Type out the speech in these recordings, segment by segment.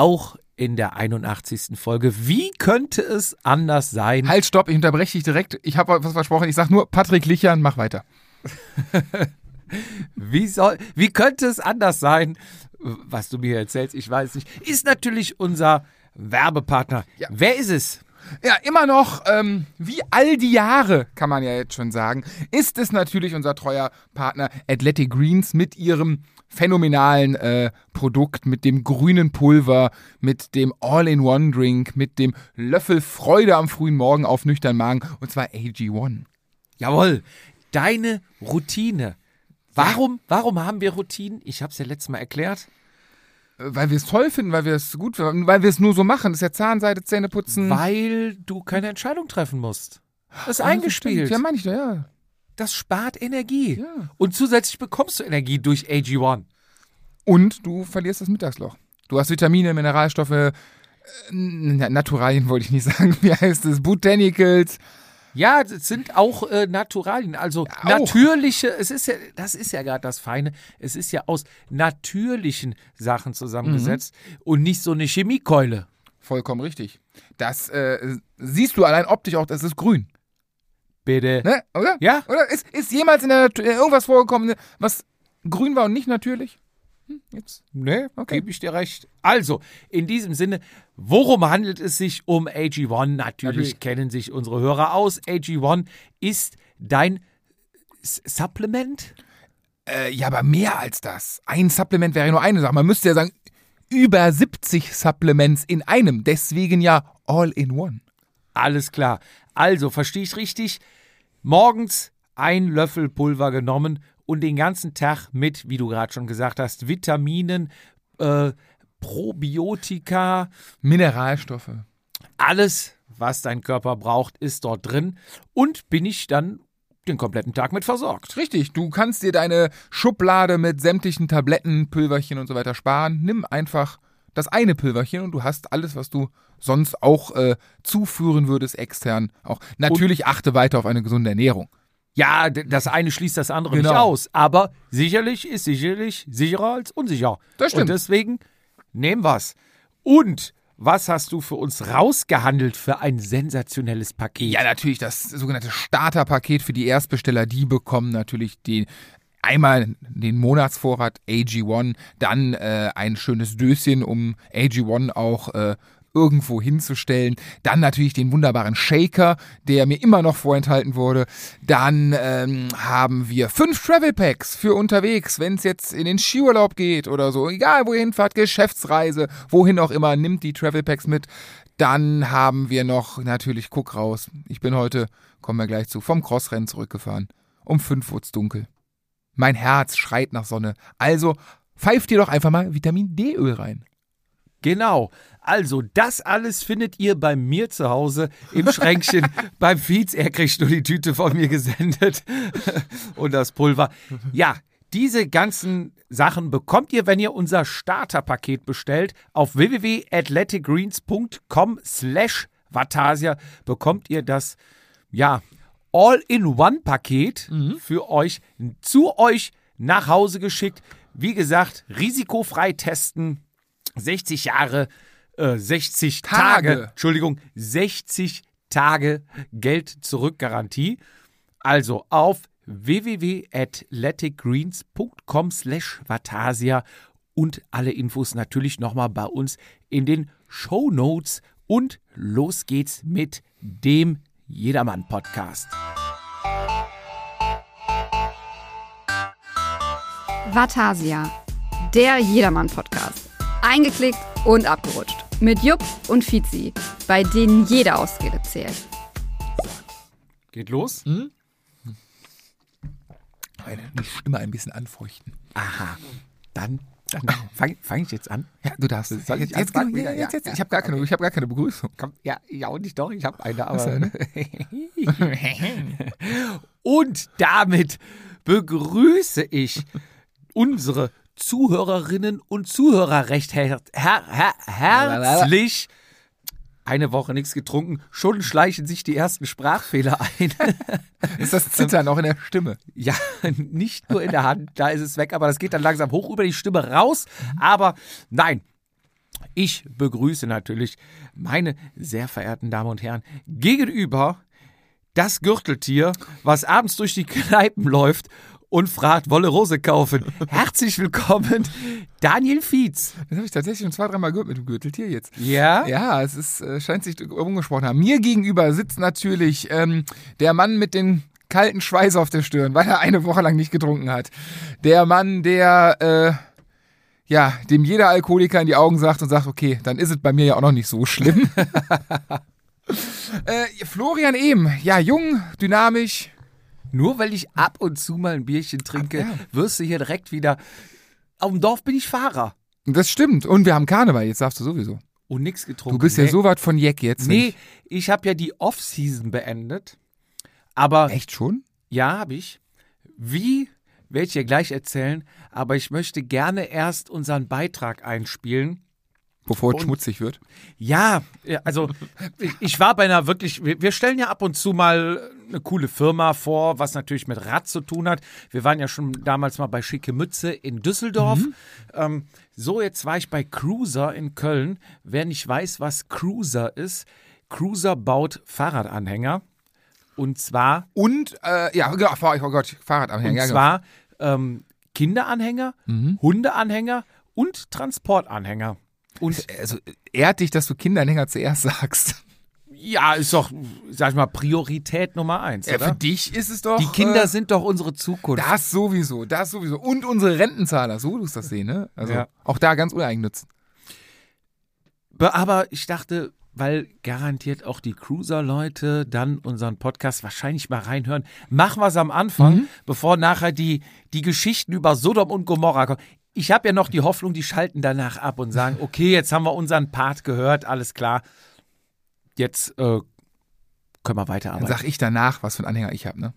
auch in der 81. Folge. Wie könnte es anders sein? Halt, stopp, ich unterbreche dich direkt. Ich habe was versprochen. Ich sage nur Patrick Lichern, mach weiter. Wie, soll, wie könnte es anders sein? Was du mir erzählst, ich weiß nicht. Ist natürlich unser Werbepartner. Ja. Wer ist es? Ja, immer noch, ähm, wie all die Jahre, kann man ja jetzt schon sagen, ist es natürlich unser treuer Partner Athletic Greens mit ihrem phänomenalen äh, Produkt, mit dem grünen Pulver, mit dem All-in-One-Drink, mit dem Löffel Freude am frühen Morgen auf nüchtern Magen, und zwar AG1. Jawohl, deine Routine. Warum, warum haben wir Routinen? Ich habe es ja letztes Mal erklärt. Äh, Weil wir es toll finden, weil wir es gut finden, weil wir es nur so machen. Das ist ja Zahnseide, Zähne putzen. Weil du keine Entscheidung treffen musst. Das ist Ja, eingespielt. stimmt. Ja, meine ich doch, ja. Das spart Energie. Ja. Und zusätzlich bekommst du Energie durch AG1. Und du verlierst das Mittagsloch. Du hast Vitamine, Mineralstoffe, äh, na- Naturalien wollte ich nicht sagen. Wie heißt es? Botanicals. Ja, das sind auch äh, Naturalien, also auch. natürliche, es ist ja, das ist ja gerade das Feine, es ist ja aus natürlichen Sachen zusammengesetzt und nicht so eine Chemiekeule. Vollkommen richtig. Das äh, siehst du allein optisch auch, das ist grün. Bitte. Ne? Oder? Ja. Oder? Ist, ist jemals in der Natur äh, irgendwas vorgekommen, was grün war und nicht natürlich? Hm, jetzt. Ne, Okay. gebe ich dir recht. Also, in diesem Sinne, worum handelt es sich um AG1? Natürlich, Natürlich. kennen sich unsere Hörer aus. AG1 ist dein S Supplement? Äh, ja, aber mehr als das. Ein Supplement wäre ja nur eine Sache. Man müsste ja sagen, über 70 Supplements in einem. Deswegen ja all in one. Alles klar. Also, verstehe ich richtig? Morgens ein Löffel Pulver genommen und den ganzen Tag mit, wie du gerade schon gesagt hast, Vitaminen, äh, Probiotika, Mineralstoffe. alles, was dein Körper braucht, ist dort drin. Und bin ich dann den kompletten Tag mit versorgt. Richtig, du kannst dir deine Schublade mit sämtlichen Tabletten, Pülverchen und so weiter sparen. Nimm einfach das eine Pülverchen und du hast alles, was du sonst auch äh, zuführen würdest extern. Auch natürlich achte weiter auf eine gesunde Ernährung. Ja, das eine schließt das andere nicht Genau. aus. Aber sicherlich ist sicherlich sicherer als unsicher. Das stimmt. Und deswegen nehmen wir's. Und was hast du für uns rausgehandelt für ein sensationelles Paket? Ja, natürlich das sogenannte Starterpaket für die Erstbesteller, die bekommen natürlich die einmal den Monatsvorrat AG1, dann äh, ein schönes Döschen, um AG1 auch äh, irgendwo hinzustellen. Dann natürlich den wunderbaren Shaker, der mir immer noch vorenthalten wurde. Dann ähm, haben wir fünf Travel Packs für unterwegs, wenn es jetzt in den Skiurlaub geht oder so. Egal, wo ihr hinfahrt, Geschäftsreise, wohin auch immer, nimmt die Travel Packs mit. Dann haben wir noch natürlich, guck raus, ich bin heute, kommen wir gleich zu, vom Crossrennen zurückgefahren. Um fünf es dunkel. Mein Herz schreit nach Sonne. Also pfeift ihr doch einfach mal Vitamin D-Öl rein. Genau. Also, das alles findet ihr bei mir zu Hause im Schränkchen beim Fietz. Er kriegt nur die Tüte von mir gesendet und das Pulver. Ja, diese ganzen Sachen bekommt ihr, wenn ihr unser Starterpaket bestellt. Auf www.athleticgreens.com slash Vatasia bekommt ihr das, ja, All-in-One-Paket für euch, zu euch nach Hause geschickt. Wie gesagt, risikofrei testen, 60 Jahre, äh, 60 Tage. Tage. Entschuldigung, 60 Tage Geld zurück Garantie. Also auf www.athleticgreens.com slash Vatasia und alle Infos natürlich nochmal bei uns in den Show Notes. Und los geht's mit dem Jedermann-Podcast. Vatasia, der Jedermann-Podcast. Eingeklickt und abgerutscht. Mit Jupp und Fizi, bei denen jede Ausrede zählt. Geht los? Meine die Stimme ein bisschen anfeuchten. Aha. Dann fange fang ich jetzt an. Ja, du darfst. Soll ich jetzt, jetzt, jetzt, wieder? jetzt, jetzt. ja. Ich habe gar, keine- ich hab gar keine Begrüßung. Ja, ja, und ich doch, ich habe eine, aber. Eine? und damit begrüße ich unsere Zuhörerinnen und Zuhörer recht her her her herzlich. Eine Woche nichts getrunken, schon schleichen sich die ersten Sprachfehler ein. Ist das Zittern auch in der Stimme? Ja, nicht nur in der Hand, da ist es weg, aber das geht dann langsam hoch über die Stimme raus. Aber nein, Ich begrüße natürlich meine sehr verehrten Damen und Herren gegenüber das Gürteltier, was abends durch die Kneipen läuft und fragt, wolle Rose kaufen. Herzlich willkommen, Daniel Fietz. Das habe ich tatsächlich schon zwei, dreimal gehört mit dem Gürteltier jetzt. Ja? Ja, es ist, äh, scheint sich umgesprochen haben. Mir gegenüber sitzt natürlich ähm, der Mann mit den kalten Schweiß auf der Stirn, weil er eine Woche lang nicht getrunken hat. Der Mann, der äh, ja, dem jeder Alkoholiker in die Augen sagt und sagt, okay, dann ist es bei mir ja auch noch nicht so schlimm. äh, Florian Ehm, ja, jung, dynamisch. Nur weil ich ab und zu mal ein Bierchen trinke, Ab- ja. wirst du hier direkt wieder. Auf dem Dorf bin ich Fahrer. Das stimmt. Und wir haben Karneval, jetzt darfst du sowieso. Und nichts getrunken. Du bist ja Nee. so weit von Jack jetzt. Nee, ich habe ja die Off-Season beendet. Aber Echt schon? ja, habe ich. Wie, werde ich dir gleich erzählen. Aber ich möchte gerne erst unseren Beitrag einspielen. Bevor es schmutzig wird. Ja, also ich, war bei einer wirklich, wir, stellen ja ab und zu mal eine coole Firma vor, was natürlich mit Rad zu tun hat. Wir waren ja schon damals mal bei Schicke Mütze in Düsseldorf. Ähm, so, jetzt war ich bei Cruiser in Köln. Wer nicht weiß, was Cruiser ist, Cruiser baut Fahrradanhänger. Und zwar, Und, äh, ja, genau, oh Gott, Fahrradanhänger. und genau. zwar ähm, Kinderanhänger, Hundeanhänger und Transportanhänger. Und Also, ehrt dich, dass du Kinderanhänger zuerst sagst. ja, ist doch, sag ich mal, Priorität Nummer eins. Ja, oder? für dich ist es doch. Die Kinder äh, sind doch unsere Zukunft. Das sowieso, das sowieso. Und unsere Rentenzahler, so du das sehen, ne? Also Ja. auch da ganz uneigennützen. Be- Aber ich dachte, weil garantiert auch die Cruiser-Leute dann unseren Podcast wahrscheinlich mal reinhören, machen wir es am Anfang, bevor nachher die, die Geschichten über Sodom und Gomorra kommen. Ich habe ja noch die Hoffnung, die schalten danach ab und sagen, okay, jetzt haben wir unseren Part gehört, alles klar. Jetzt äh, können wir Dann weiterarbeiten. sag ich danach, was für einen Anhänger ich habe, ne?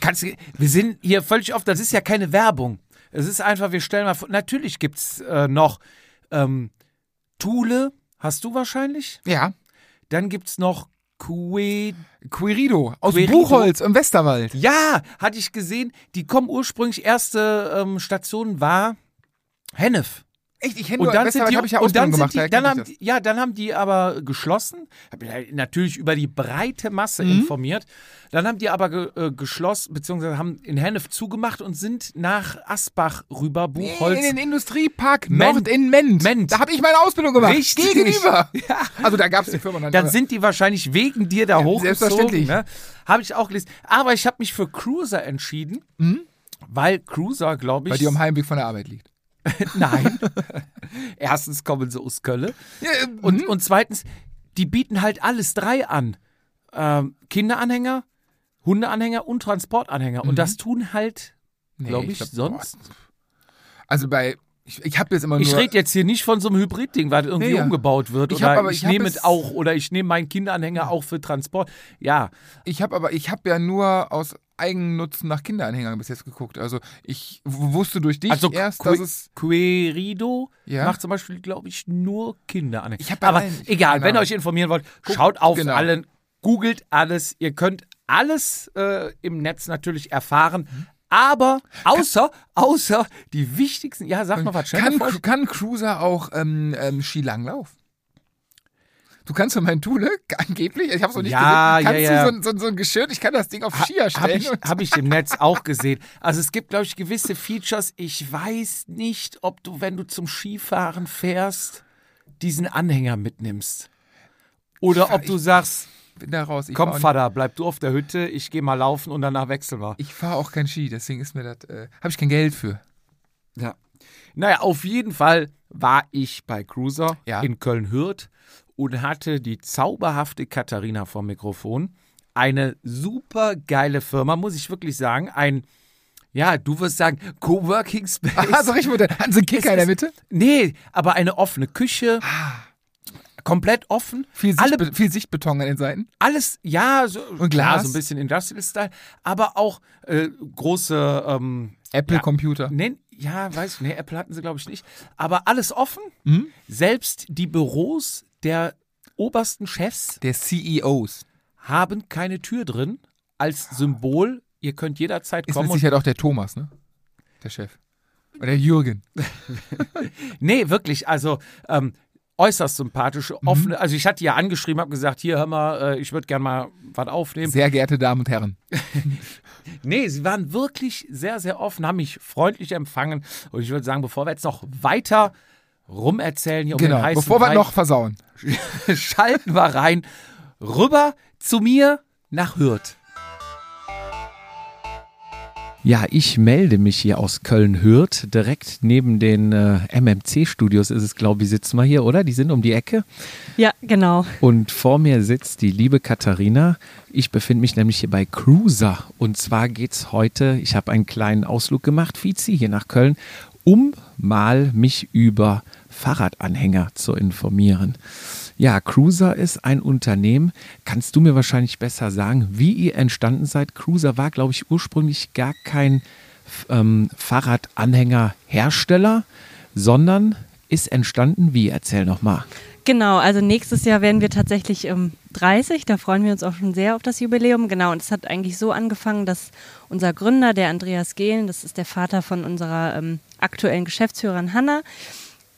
Kannst, wir sind hier völlig oft, das ist ja keine Werbung. Es ist einfach, wir stellen mal vor, natürlich gibt es äh, noch ähm, Thule, hast du wahrscheinlich? Ja. Dann gibt es noch Que Querido aus Querido. Buchholz im Westerwald. Ja, hatte ich gesehen. Die kommen ursprünglich, erste ähm, Station war Hennef. Echt, ich Und dann sind die, habe ich ja und dann Ausbildung sind gemacht. die, daher dann haben ja, dann haben die aber geschlossen. Hab mich halt natürlich über die breite Masse Mhm. informiert. Dann haben die aber ge, äh, geschlossen, beziehungsweise haben in Hennef zugemacht und sind nach Asbach rüber. Buchholz. In den Industriepark Ment. Nord in Ment. Ment. Da habe ich meine Ausbildung gemacht. Richtig. Gegenüber. Ja. Also da gab es die Firma noch nicht. Dann sind die wahrscheinlich wegen dir da hochgezogen. selbstverständlich. Ne? Habe ich auch gelesen. Aber ich habe mich für Cruiser entschieden, weil Cruiser, glaube ich. weil die am Heimweg von der Arbeit liegt. Nein. Erstens kommen sie aus Köln. Äh, Und, und zweitens, die bieten halt alles drei an. Ähm, Kinderanhänger, Hundeanhänger und Transportanhänger. Und das tun halt, Nee, glaube ich ich, glaub, sonst. Also bei, ich, ich habe jetzt immer Ich nur... rede jetzt hier nicht von so einem Hybrid-Ding, was irgendwie Nee, ja. umgebaut wird. Ich hab aber- ich, ich nehme es- auch, oder ich nehme meinen Kinderanhänger auch für Transport. Ja, Ich habe aber, ich habe ja nur aus Eigennutzen nach Kinderanhängern bis jetzt geguckt. Also ich wusste durch dich also erst, Que- dass es Querido Ja. macht zum Beispiel, glaube ich, nur Kinderanhänger. Ich hab bei Aber allen- ich- egal, keine wenn ihr euch informieren wollt, schaut auf genau. allen, googelt alles. Ihr könnt alles äh, im Netz natürlich erfahren. Aber außer, außer die wichtigsten, ja, sag mal was, kann, kann Cruiser auch ähm, ähm, Skilanglauf? Du kannst für mein Thule, angeblich, ich habe es noch nicht Ja, gesehen, kannst ja, ja. du so, so, so ein Geschirr, ich kann das Ding auf Skier Habe stellen. ich, und- hab ich im Netz auch gesehen. Also es gibt, glaube ich, gewisse Features. Ich weiß nicht, ob du, wenn du zum Skifahren fährst, diesen Anhänger mitnimmst. Oder ob du sagst, bin da raus. Ich komm Vater, bleib du auf der Hütte, ich gehe mal laufen und danach wechseln wir. Ich fahre auch kein Ski, deswegen ist mir das, äh, habe ich kein Geld für. Ja. Naja, auf jeden Fall war ich bei Cruiser Ja. in Köln-Hürth und hatte die zauberhafte Katharina vom Mikrofon. Eine super geile Firma, muss ich wirklich sagen. Ein, ja, du wirst sagen, Coworking Space. Ah, sag ich mal, hatten sie einen Kicker in der Mitte? Nee, aber eine offene Küche. Komplett offen. Viel, Alle Sichtbe viel Sichtbeton an den Seiten. alles, ja, so, Und klar, Glas? so ein bisschen Industrial-Style, aber auch äh, große, ähm, Apple-Computer. nee, ja, weiß ich, nee, Apple hatten sie, glaube ich, nicht, aber alles offen. Mhm. Selbst die Büros der obersten Chefs Der CEOs. haben keine Tür drin, als Symbol, ihr könnt jederzeit Ist kommen und Sicherheit auch der Thomas, ne? Der Chef. Oder Jürgen. nee, wirklich, also ähm, äußerst sympathisch, offene, also ich hatte ja angeschrieben, habe gesagt, hier, hör mal, äh, ich würde gerne mal was aufnehmen. Sehr geehrte Damen und Herren. Nee, sie waren wirklich sehr, sehr offen, haben mich freundlich empfangen. Und ich würde sagen, bevor wir jetzt noch weiter rumerzählen hier um Genau, den heißen bevor wir Brei, noch versauen. schalten wir rein rüber zu mir nach Hürth. Ja, ich melde mich hier aus Köln-Hürth. Direkt neben den äh, MMC-Studios ist es, glaube ich, sitzen wir hier, oder? Die sind um die Ecke. Ja, genau. Und vor mir sitzt die liebe Katharina. Ich befinde mich nämlich hier bei Cruiser. Und zwar geht es heute, ich habe einen kleinen Ausflug gemacht, Fizi, hier nach Köln, um mal mich über Fahrradanhänger zu informieren. Ja, Cruiser ist ein Unternehmen. Kannst du mir wahrscheinlich besser sagen, wie ihr entstanden seid? Cruiser war, glaube ich, ursprünglich gar kein ähm, Fahrradanhängerhersteller, sondern ist entstanden wie? Erzähl noch mal. Genau, also nächstes Jahr werden wir tatsächlich ähm, 30. Da freuen wir uns auch schon sehr auf das Jubiläum. Genau, und es hat eigentlich so angefangen, dass unser Gründer, der Andreas Gehlen, das ist der Vater von unserer ähm, aktuellen Geschäftsführerin Hanna,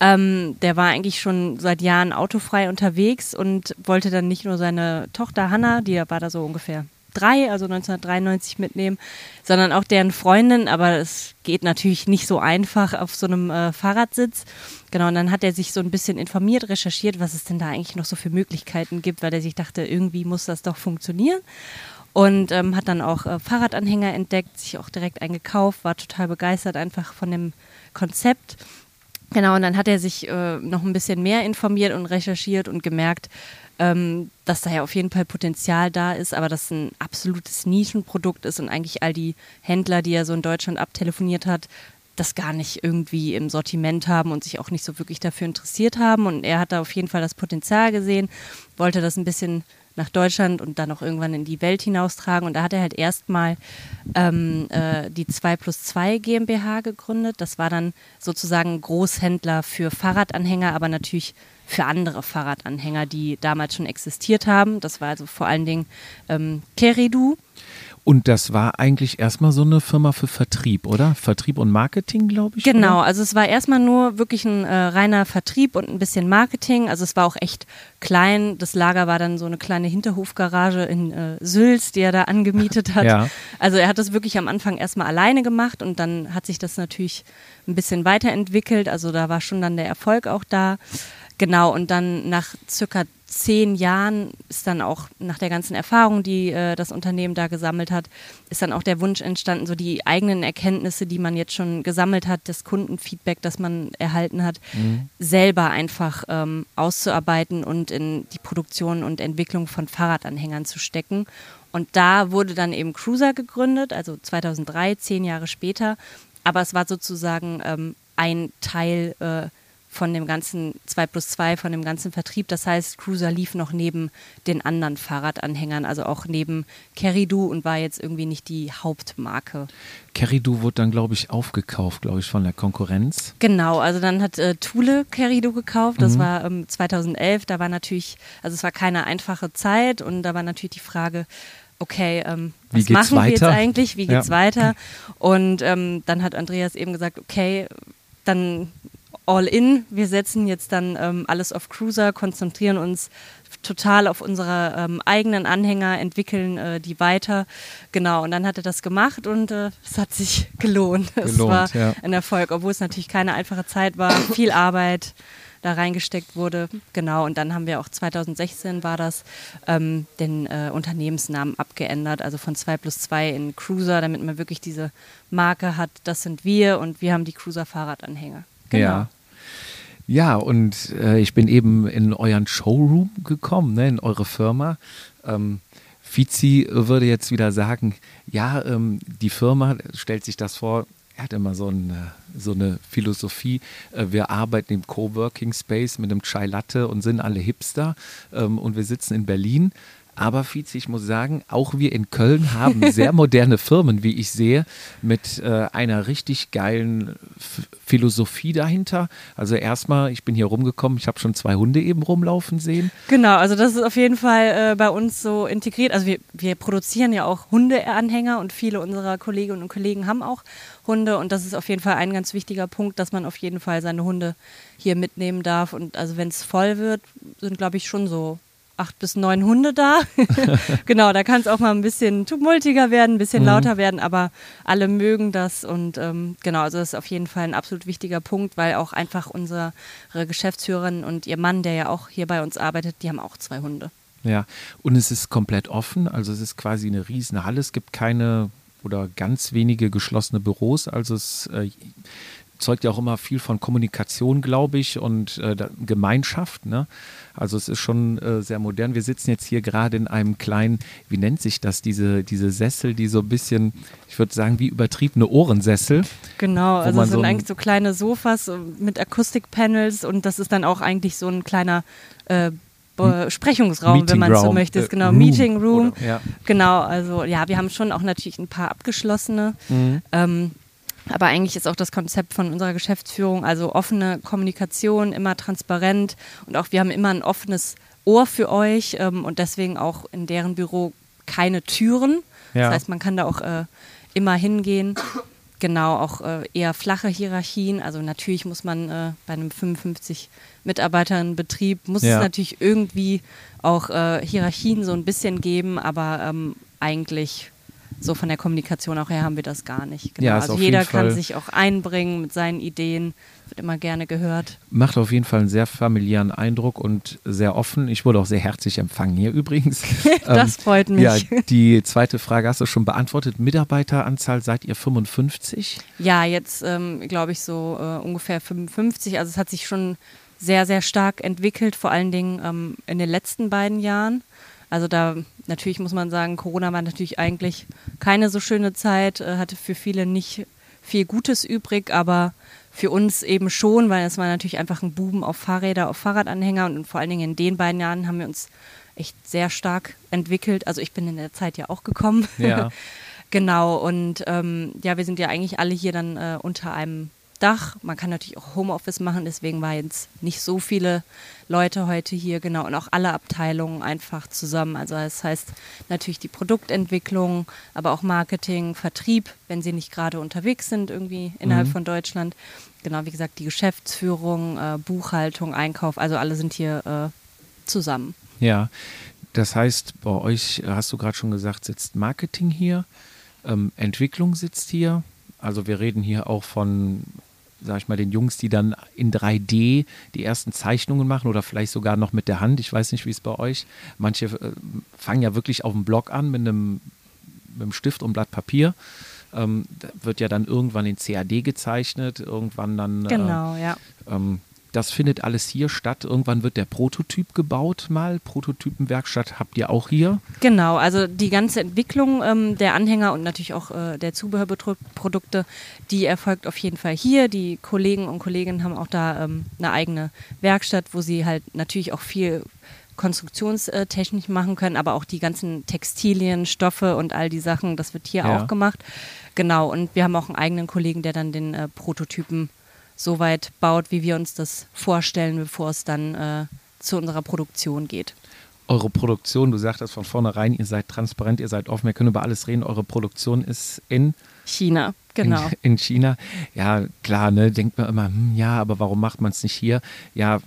ähm, der war eigentlich schon seit Jahren autofrei unterwegs und wollte dann nicht nur seine Tochter Hanna, die war da so ungefähr drei, also 1993 mitnehmen, sondern auch deren Freundin, aber es geht natürlich nicht so einfach auf so einem äh, Fahrradsitz. Genau, und dann hat er sich so ein bisschen informiert, recherchiert, was es denn da eigentlich noch so für Möglichkeiten gibt, weil er sich dachte, irgendwie muss das doch funktionieren. Und ähm, hat dann auch äh, Fahrradanhänger entdeckt, sich auch direkt eingekauft, war total begeistert einfach von dem Konzept. Genau, und dann hat er sich äh, noch ein bisschen mehr informiert und recherchiert und gemerkt, ähm, dass da ja auf jeden Fall Potenzial da ist, aber dass ein absolutes Nischenprodukt ist und eigentlich all die Händler, die er so in Deutschland abtelefoniert hat, das gar nicht irgendwie im Sortiment haben und sich auch nicht so wirklich dafür interessiert haben. Und er hat da auf jeden Fall das Potenzial gesehen, wollte das ein bisschen nach Deutschland und dann auch irgendwann in die Welt hinaustragen. Und da hat er halt erstmal ähm, äh, die 2 plus 2 GmbH gegründet. Das war dann sozusagen Großhändler für Fahrradanhänger, aber natürlich für andere Fahrradanhänger, die damals schon existiert haben. Das war also vor allen Dingen ähm, Keridu. Und das war eigentlich erstmal so eine Firma für Vertrieb, oder? Vertrieb und Marketing, glaube ich. Genau, oder? also es war erstmal nur wirklich ein äh, reiner Vertrieb und ein bisschen Marketing. Also es war auch echt klein. Das Lager war dann so eine kleine Hinterhofgarage in äh, Sülz, die er da angemietet hat. Ja. Also er hat das wirklich am Anfang erstmal alleine gemacht und dann hat sich das natürlich ein bisschen weiterentwickelt. Also da war schon dann der Erfolg auch da. Genau, und dann nach circa zehn Jahren ist dann auch nach der ganzen Erfahrung, die äh, das Unternehmen da gesammelt hat, ist dann auch der Wunsch entstanden, so die eigenen Erkenntnisse, die man jetzt schon gesammelt hat, das Kundenfeedback, das man erhalten hat, Mhm. selber einfach ähm, auszuarbeiten und in die Produktion und Entwicklung von Fahrradanhängern zu stecken. Und da wurde dann eben Cruiser gegründet, also 2003, zehn Jahre später. Aber es war sozusagen ähm, ein Teil äh, von dem ganzen 2 plus 2, von dem ganzen Vertrieb. Das heißt, Cruiser lief noch neben den anderen Fahrradanhängern, also auch neben Keridu und war jetzt irgendwie nicht die Hauptmarke. Keridu wurde dann, glaube ich, aufgekauft, glaube ich, von der Konkurrenz. Genau, also dann hat äh, Thule Keridu gekauft, das war ähm, 2011, da war natürlich, also es war keine einfache Zeit und da war natürlich die Frage, okay, ähm, was machen wir jetzt weiter? eigentlich, wie Ja. geht's weiter? Und ähm, dann hat Andreas eben gesagt, okay, dann all in, wir setzen jetzt dann ähm, alles auf Cruiser, konzentrieren uns total auf unsere ähm, eigenen Anhänger, entwickeln äh, die weiter. Genau, und dann hat er das gemacht und äh, es hat sich gelohnt. es Gelohnt, war ja. ein Erfolg, obwohl es natürlich keine einfache Zeit war, viel Arbeit da reingesteckt wurde. Genau, und dann haben wir auch 2016 war das, ähm, den äh, Unternehmensnamen abgeändert, also von 2 plus 2 in Cruiser, damit man wirklich diese Marke hat, das sind wir und wir haben die Cruiser Fahrradanhänger. Genau. Ja. Ja, und äh, ich bin eben in euren Showroom gekommen, ne, in eure Firma. Ähm, Fizi würde jetzt wieder sagen, ja, ähm, die Firma stellt sich das vor, er hat immer so, ein, so eine Philosophie, äh, wir arbeiten im Coworking Space mit einem Chai Latte und sind alle Hipster ähm, und wir sitzen in Berlin. Aber Vize, ich muss sagen, auch wir in Köln haben sehr moderne Firmen, wie ich sehe, mit äh, einer richtig geilen F Philosophie dahinter. Also erstmal, ich bin hier rumgekommen, ich habe schon zwei Hunde eben rumlaufen sehen. Genau, also das ist auf jeden Fall äh, bei uns so integriert. Also wir, wir produzieren ja auch Hundeanhänger und viele unserer Kolleginnen und Kollegen haben auch Hunde und das ist auf jeden Fall ein ganz wichtiger Punkt, dass man auf jeden Fall seine Hunde hier mitnehmen darf. Und also wenn es voll wird, sind glaube ich schon so acht bis neun Hunde da. genau, da kann es auch mal ein bisschen tumultiger werden, ein bisschen mhm. lauter werden, aber alle mögen das und ähm, genau, also das ist auf jeden Fall ein absolut wichtiger Punkt, weil auch einfach unsere Geschäftsführerin und ihr Mann, der ja auch hier bei uns arbeitet, die haben auch zwei Hunde. Ja, und es ist komplett offen, also es ist quasi eine riesen Halle, es gibt keine oder ganz wenige geschlossene Büros, also es äh, zeugt ja auch immer viel von Kommunikation, glaube ich, und äh, Gemeinschaft. Ne? Also es ist schon äh, sehr modern. Wir sitzen jetzt hier gerade in einem kleinen, wie nennt sich das, diese, diese Sessel, die so ein bisschen, ich würde sagen, wie übertriebene Ohrensessel. Genau, also es sind so eigentlich so kleine Sofas mit Akustikpanels und das ist dann auch eigentlich so ein kleiner äh, Besprechungsraum, Meeting wenn man so möchte. Äh, genau, Room, Meeting Room. Oder, ja. Genau, also ja, wir haben schon auch natürlich ein paar abgeschlossene. Mhm. Ähm, aber eigentlich ist auch das Konzept von unserer Geschäftsführung, also offene Kommunikation, immer transparent und auch wir haben immer ein offenes Ohr für euch ähm, und deswegen auch in deren Büro keine Türen. Ja. Das heißt, man kann da auch äh, immer hingehen. Genau, auch äh, eher flache Hierarchien. Also natürlich muss man äh, bei einem 55 Mitarbeitern Betrieb muss ja. es natürlich irgendwie auch äh, Hierarchien so ein bisschen geben, aber ähm, eigentlich so von der Kommunikation auch her haben wir das gar nicht. Genau. Ja, also jeder kann sich auch einbringen mit seinen Ideen, wird immer gerne gehört. Macht auf jeden Fall einen sehr familiären Eindruck und sehr offen. Ich wurde auch sehr herzlich empfangen hier übrigens. das ähm, freut mich. Ja, die zweite Frage hast du schon beantwortet. Mitarbeiteranzahl seid ihr 55? Ja, jetzt ähm, glaube ich so äh, ungefähr 55. Also es hat sich schon sehr, sehr stark entwickelt, vor allen Dingen ähm, in den letzten beiden Jahren. Also da natürlich muss man sagen, Corona war natürlich eigentlich keine so schöne Zeit, äh, hatte für viele nicht viel Gutes übrig, aber für uns eben schon, weil es war natürlich einfach ein Buben auf Fahrräder, auf Fahrradanhänger und vor allen Dingen in den beiden Jahren haben wir uns echt sehr stark entwickelt. Also ich bin in der Zeit ja auch gekommen. Ja. genau, und ähm, ja, wir sind ja eigentlich alle hier dann äh, unter einem Dach. Man kann natürlich auch Homeoffice machen, deswegen waren jetzt nicht so viele Leute heute hier, genau, und auch alle Abteilungen einfach zusammen. Also das heißt natürlich die Produktentwicklung, aber auch Marketing, Vertrieb, wenn sie nicht gerade unterwegs sind, irgendwie innerhalb mhm. von Deutschland. Genau, wie gesagt, die Geschäftsführung, äh, Buchhaltung, Einkauf, also alle sind hier äh, zusammen. Ja, das heißt, bei euch, hast du gerade schon gesagt, sitzt Marketing hier, ähm, Entwicklung sitzt hier. Also wir reden hier auch von sag ich mal, den Jungs, die dann in 3D die ersten Zeichnungen machen oder vielleicht sogar noch mit der Hand. Ich weiß nicht, wie es bei euch. Manche äh, fangen ja wirklich auf dem Block an mit einem, mit einem Stift und Blatt Papier. Ähm, wird ja dann irgendwann in CAD gezeichnet, irgendwann dann. Genau, äh, ja. Ähm, das findet alles hier statt. Irgendwann wird der Prototyp gebaut mal. Prototypenwerkstatt habt ihr auch hier? Genau, also die ganze Entwicklung ähm, der Anhänger und natürlich auch äh, der Zubehörprodukte, die erfolgt auf jeden Fall hier. Die Kollegen und Kolleginnen haben auch da ähm, eine eigene Werkstatt, wo sie halt natürlich auch viel Konstruktionstechnik machen können, aber auch die ganzen Textilien, Stoffe und all die Sachen, das wird hier ja. auch gemacht. Genau, und wir haben auch einen eigenen Kollegen, der dann den äh, Prototypen so weit baut, wie wir uns das vorstellen, bevor es dann äh, zu unserer Produktion geht. Eure Produktion, du sagtest von vornherein, ihr seid transparent, ihr seid offen, wir können über alles reden. Eure Produktion ist in China, genau. In, in China. Ja, klar, ne, denkt man immer, hm, ja, aber warum macht man es nicht hier? Ja,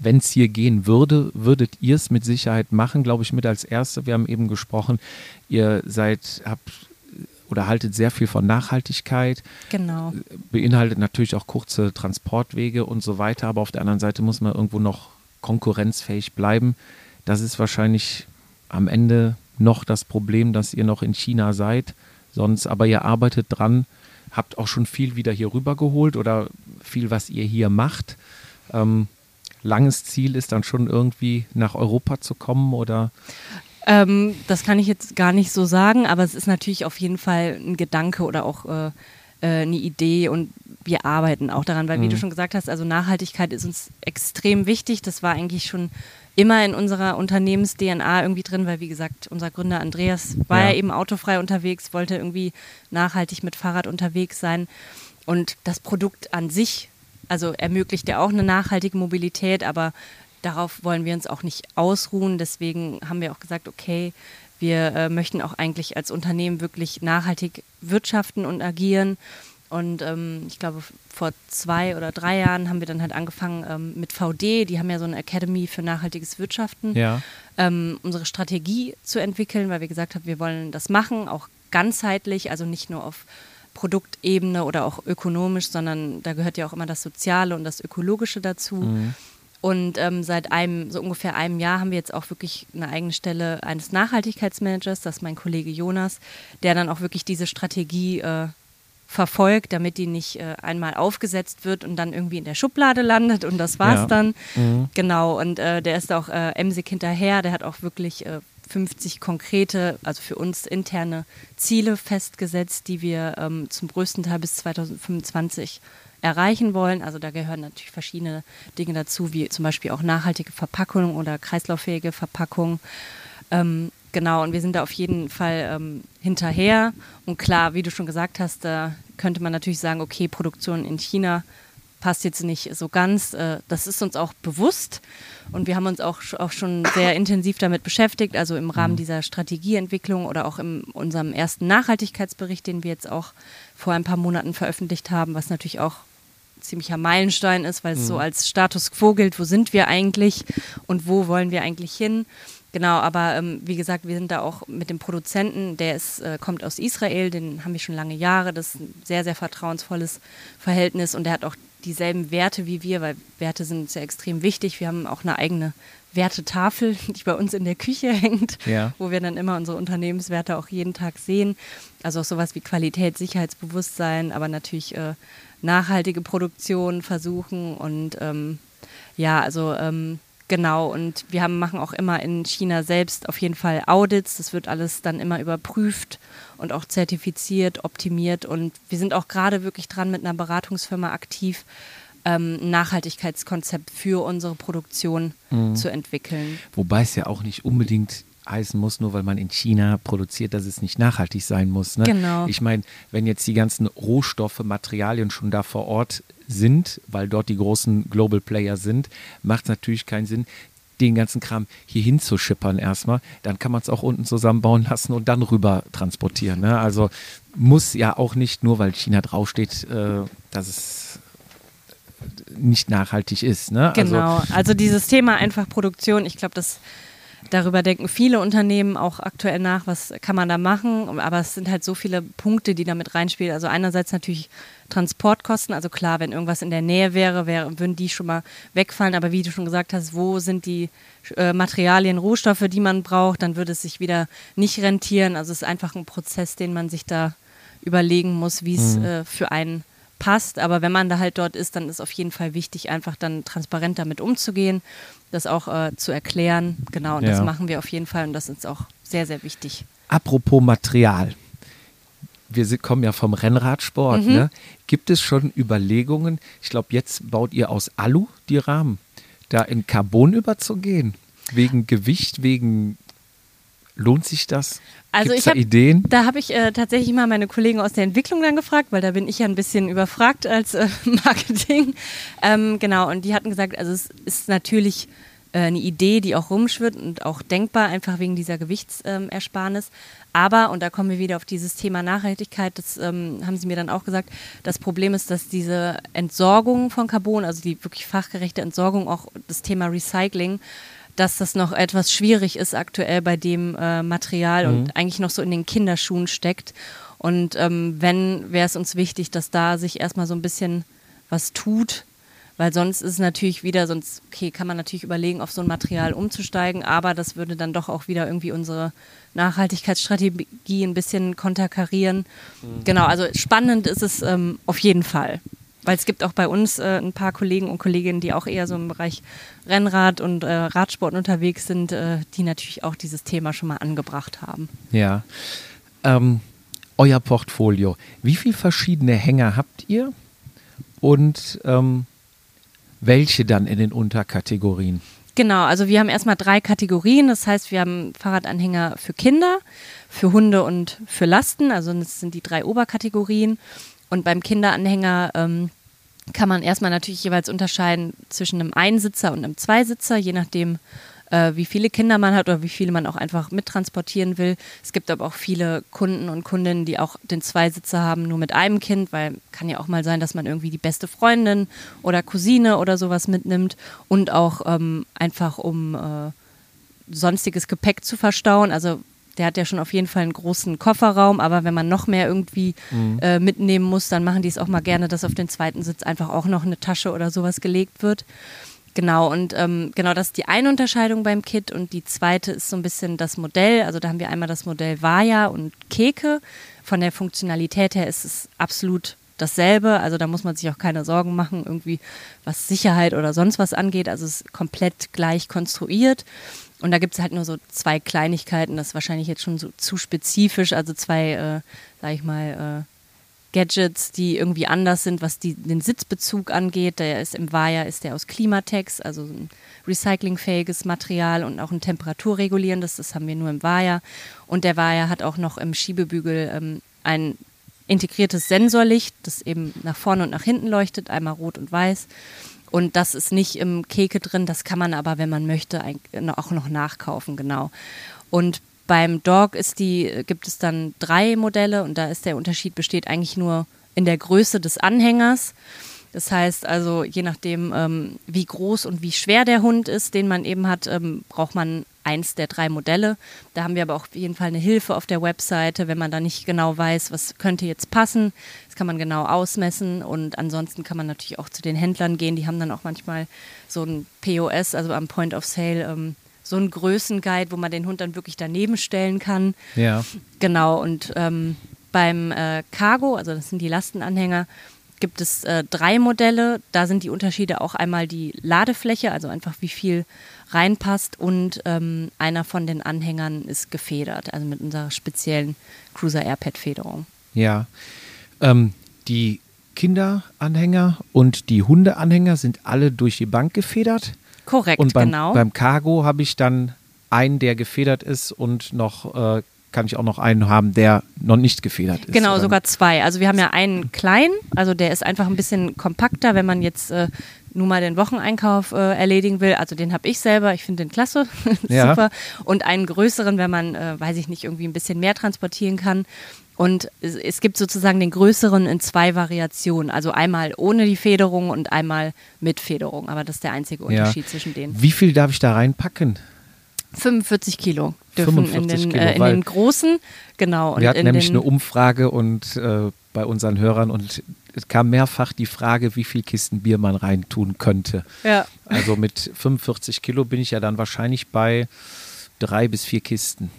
wenn es hier gehen würde, würdet ihr es mit Sicherheit machen, glaube ich, mit als Erste. Wir haben eben gesprochen, ihr seid, habt oder haltet sehr viel von Nachhaltigkeit. Genau. Beinhaltet natürlich auch kurze Transportwege und so weiter, aber auf der anderen Seite muss man irgendwo noch konkurrenzfähig bleiben. Das ist wahrscheinlich am Ende noch das Problem, dass ihr noch in China seid. Sonst, aber ihr arbeitet dran, habt auch schon viel wieder hier rübergeholt oder viel, was ihr hier macht. Ähm, langes Ziel ist dann schon irgendwie nach Europa zu kommen oder? Ähm, das kann ich jetzt gar nicht so sagen, aber es ist natürlich auf jeden Fall ein Gedanke oder auch äh, äh, eine Idee und wir arbeiten auch daran, weil mhm. wie du mhm. schon gesagt hast, also Nachhaltigkeit ist uns extrem wichtig. Das war eigentlich schon immer in unserer Unternehmens-DNA irgendwie drin, weil wie gesagt, unser Gründer Andreas war ja. ja eben autofrei unterwegs, wollte irgendwie nachhaltig mit Fahrrad unterwegs sein. Und das Produkt an sich, also ermöglicht ja auch eine nachhaltige Mobilität, aber darauf wollen wir uns auch nicht ausruhen. Deswegen haben wir auch gesagt, okay, wir äh, möchten auch eigentlich als Unternehmen wirklich nachhaltig wirtschaften und agieren. Und ähm, ich glaube, vor zwei oder drei Jahren haben wir dann halt angefangen ähm, mit VD, die haben ja so eine Academy für nachhaltiges Wirtschaften, ja. ähm, unsere Strategie zu entwickeln, weil wir gesagt haben, wir wollen das machen, auch ganzheitlich, also nicht nur auf Produktebene oder auch ökonomisch, sondern da gehört ja auch immer das Soziale und das Ökologische dazu. Mhm. Und ähm, seit einem, so ungefähr einem Jahr haben wir jetzt auch wirklich eine eigene Stelle eines Nachhaltigkeitsmanagers, das ist mein Kollege Jonas, der dann auch wirklich diese Strategie äh, verfolgt, damit die nicht äh, einmal aufgesetzt wird und dann irgendwie in der Schublade landet und das war's ja. dann. Mhm. Genau, und äh, der ist auch äh, emsig hinterher, der hat auch wirklich 50 äh, konkrete, also für uns interne Ziele festgesetzt, die wir ähm, zum größten Teil bis 2025 erreichen wollen. Also da gehören natürlich verschiedene Dinge dazu, wie zum Beispiel auch nachhaltige Verpackung oder kreislauffähige Verpackung. Ähm, Genau, und wir sind da auf jeden Fall ähm, hinterher. Und klar, wie du schon gesagt hast, da könnte man natürlich sagen, okay, Produktion in China passt jetzt nicht so ganz. Äh, das ist uns auch bewusst. Und wir haben uns auch, auch schon sehr intensiv damit beschäftigt, also im Rahmen mhm. dieser Strategieentwicklung oder auch in unserem ersten Nachhaltigkeitsbericht, den wir jetzt auch vor ein paar Monaten veröffentlicht haben, was natürlich auch ziemlicher Meilenstein ist, weil es mhm. so als Status quo gilt, wo sind wir eigentlich und wo wollen wir eigentlich hin. Genau, aber ähm, wie gesagt, wir sind da auch mit dem Produzenten, der ist, äh, kommt aus Israel, den haben wir schon lange Jahre, das ist ein sehr, sehr vertrauensvolles Verhältnis und der hat auch dieselben Werte wie wir, weil Werte sind sehr extrem wichtig. Wir haben auch eine eigene Wertetafel, die bei uns in der Küche hängt, ja. wo wir dann immer unsere Unternehmenswerte auch jeden Tag sehen. Also auch sowas wie Qualität, Sicherheitsbewusstsein, aber natürlich äh, nachhaltige Produktion versuchen und ähm, ja, also ähm, Genau, und wir haben, machen auch immer in China selbst auf jeden Fall Audits. Das wird alles dann immer überprüft und auch zertifiziert, optimiert. Und wir sind auch gerade wirklich dran mit einer Beratungsfirma aktiv, ähm, ein Nachhaltigkeitskonzept für unsere Produktion mhm. zu entwickeln. Wobei es ja auch nicht unbedingt heißen muss, nur weil man in China produziert, dass es nicht nachhaltig sein muss. Ne? Genau. Ich meine, wenn jetzt die ganzen Rohstoffe, Materialien schon da vor Ort sind, weil dort die großen Global Player sind, macht es natürlich keinen Sinn, den ganzen Kram hier hinzuschippern erstmal. Dann kann man es auch unten zusammenbauen lassen und dann rüber transportieren. Ne? Also muss ja auch nicht nur, weil China draufsteht, äh, dass es nicht nachhaltig ist. Ne? Also genau, also, also dieses Thema einfach Produktion, ich glaube, das Darüber denken viele Unternehmen auch aktuell nach, was kann man da machen. Aber es sind halt so viele Punkte, die damit reinspielen. Also einerseits natürlich Transportkosten. Also klar, wenn irgendwas in der Nähe wäre, wäre würden die schon mal wegfallen. Aber wie du schon gesagt hast, wo sind die äh, Materialien, Rohstoffe, die man braucht, dann würde es sich wieder nicht rentieren. Also es ist einfach ein Prozess, den man sich da überlegen muss, wie es mhm. äh, für einen passt. Aber wenn man da halt dort ist, dann ist auf jeden Fall wichtig, einfach dann transparent damit umzugehen, das auch äh, zu erklären. Genau, und ja. das machen wir auf jeden Fall und das ist auch sehr, sehr wichtig. Apropos Material. Wir kommen ja vom Rennradsport. Mhm. Ne? Gibt es schon Überlegungen? Ich glaube, jetzt baut ihr aus Alu die Rahmen, da in Carbon überzugehen. Wegen Gewicht, wegen Lohnt sich das? Also Gibt's ich hab, da Ideen? Da habe ich äh, tatsächlich mal meine Kollegen aus der Entwicklung dann gefragt, weil da bin ich ja ein bisschen überfragt als äh, Marketing. Ähm, genau, und die hatten gesagt, also es ist natürlich äh, eine Idee, die auch rumschwirrt und auch denkbar, einfach wegen dieser Gewichtsersparnis. Aber, und da kommen wir wieder auf dieses Thema Nachhaltigkeit, das ähm, haben sie mir dann auch gesagt, das Problem ist, dass diese Entsorgung von Carbon, also die wirklich fachgerechte Entsorgung, auch das Thema Recycling, dass das noch etwas schwierig ist aktuell bei dem äh, Material mhm. und eigentlich noch so in den Kinderschuhen steckt. Und ähm, wenn, wäre es uns wichtig, dass da sich erstmal so ein bisschen was tut, weil sonst ist es natürlich wieder, sonst, okay, kann man natürlich überlegen, auf so ein Material umzusteigen, aber das würde dann doch auch wieder irgendwie unsere Nachhaltigkeitsstrategie ein bisschen konterkarieren. Mhm. Genau, also spannend ist es ähm, auf jeden Fall. Weil es gibt auch bei uns äh, ein paar Kollegen und Kolleginnen, die auch eher so im Bereich Rennrad und äh, Radsport unterwegs sind, äh, die natürlich auch dieses Thema schon mal angebracht haben. Ja. Ähm, euer Portfolio. Wie viele verschiedene Hänger habt ihr? Und ähm, welche dann in den Unterkategorien? Genau, also wir haben erstmal drei Kategorien. Das heißt, wir haben Fahrradanhänger für Kinder, für Hunde und für Lasten. Also das sind die drei Oberkategorien. Und beim Kinderanhänger ähm, kann man erstmal natürlich jeweils unterscheiden zwischen einem Einsitzer und einem Zweisitzer, je nachdem, äh, wie viele Kinder man hat oder wie viele man auch einfach mittransportieren will. Es gibt aber auch viele Kunden und Kundinnen, die auch den Zweisitzer haben, nur mit einem Kind, weil kann ja auch mal sein, dass man irgendwie die beste Freundin oder Cousine oder sowas mitnimmt und auch ähm, einfach um äh, sonstiges Gepäck zu verstauen. Also der hat ja schon auf jeden Fall einen großen Kofferraum, aber wenn man noch mehr irgendwie mhm. äh, mitnehmen muss, dann machen die es auch mal gerne, dass auf den zweiten Sitz einfach auch noch eine Tasche oder sowas gelegt wird. Genau, und ähm, genau das ist die eine Unterscheidung beim Kit und die zweite ist so ein bisschen das Modell. Also da haben wir einmal das Modell Vaja und Keke. Von der Funktionalität her ist es absolut dasselbe. Also da muss man sich auch keine Sorgen machen, irgendwie was Sicherheit oder sonst was angeht. Also es ist komplett gleich konstruiert. Und da gibt es halt nur so zwei Kleinigkeiten, das ist wahrscheinlich jetzt schon so zu spezifisch, also zwei, äh, sag ich mal, äh, Gadgets, die irgendwie anders sind, was die, den Sitzbezug angeht. Der ist im Wire ist der aus Klimatex, also ein recyclingfähiges Material und auch ein temperaturregulierendes. Das haben wir nur im Wire. Und der Wire hat auch noch im Schiebebügel ähm, ein integriertes Sensorlicht, das eben nach vorne und nach hinten leuchtet, einmal rot und weiß. Und das ist nicht im Keke drin, das kann man aber, wenn man möchte, auch noch nachkaufen, genau. Und beim Dog ist die, gibt es dann drei Modelle und da ist der Unterschied besteht eigentlich nur in der Größe des Anhängers. Das heißt also, je nachdem, ähm, wie groß und wie schwer der Hund ist, den man eben hat, ähm, braucht man eins der drei Modelle. Da haben wir aber auch auf jeden Fall eine Hilfe auf der Webseite, wenn man da nicht genau weiß, was könnte jetzt passen. Das kann man genau ausmessen und ansonsten kann man natürlich auch zu den Händlern gehen. Die haben dann auch manchmal so ein POS, also am Point of Sale, ähm, so ein Größenguide, wo man den Hund dann wirklich daneben stellen kann. Ja. Genau und ähm, beim äh, Cargo, also das sind die Lastenanhänger, gibt es äh, drei Modelle. Da sind die Unterschiede auch einmal die Ladefläche, also einfach wie viel reinpasst und ähm, einer von den Anhängern ist gefedert, also mit unserer speziellen Cruiser Airpad Federung. Ja, ähm, die Kinderanhänger und die Hundeanhänger sind alle durch die Bank gefedert. Korrekt, und beim, genau. Beim Cargo habe ich dann einen, der gefedert ist und noch äh, kann ich auch noch einen haben, der noch nicht gefedert ist. Genau, sogar zwei. Also wir haben ja einen kleinen, also der ist einfach ein bisschen kompakter, wenn man jetzt äh, nur mal den Wocheneinkauf äh, erledigen will. Also den habe ich selber, ich finde den klasse, ja. super. Und einen größeren, wenn man, äh, weiß ich nicht, irgendwie ein bisschen mehr transportieren kann. Und es, gibt sozusagen den größeren in zwei Variationen. Also einmal ohne die Federung und einmal mit Federung. Aber das ist der einzige Unterschied ja. zwischen denen. Wie viel darf ich da reinpacken? 45 Kilo dürfen 45 in, den, Kilo, äh, in den großen. Genau. wir hatten nämlich eine Umfrage und äh, bei unseren Hörern und es kam mehrfach die Frage, wie viel Kisten Bier man reintun könnte. Ja. Also mit 45 Kilo bin ich ja dann wahrscheinlich bei drei bis vier Kisten.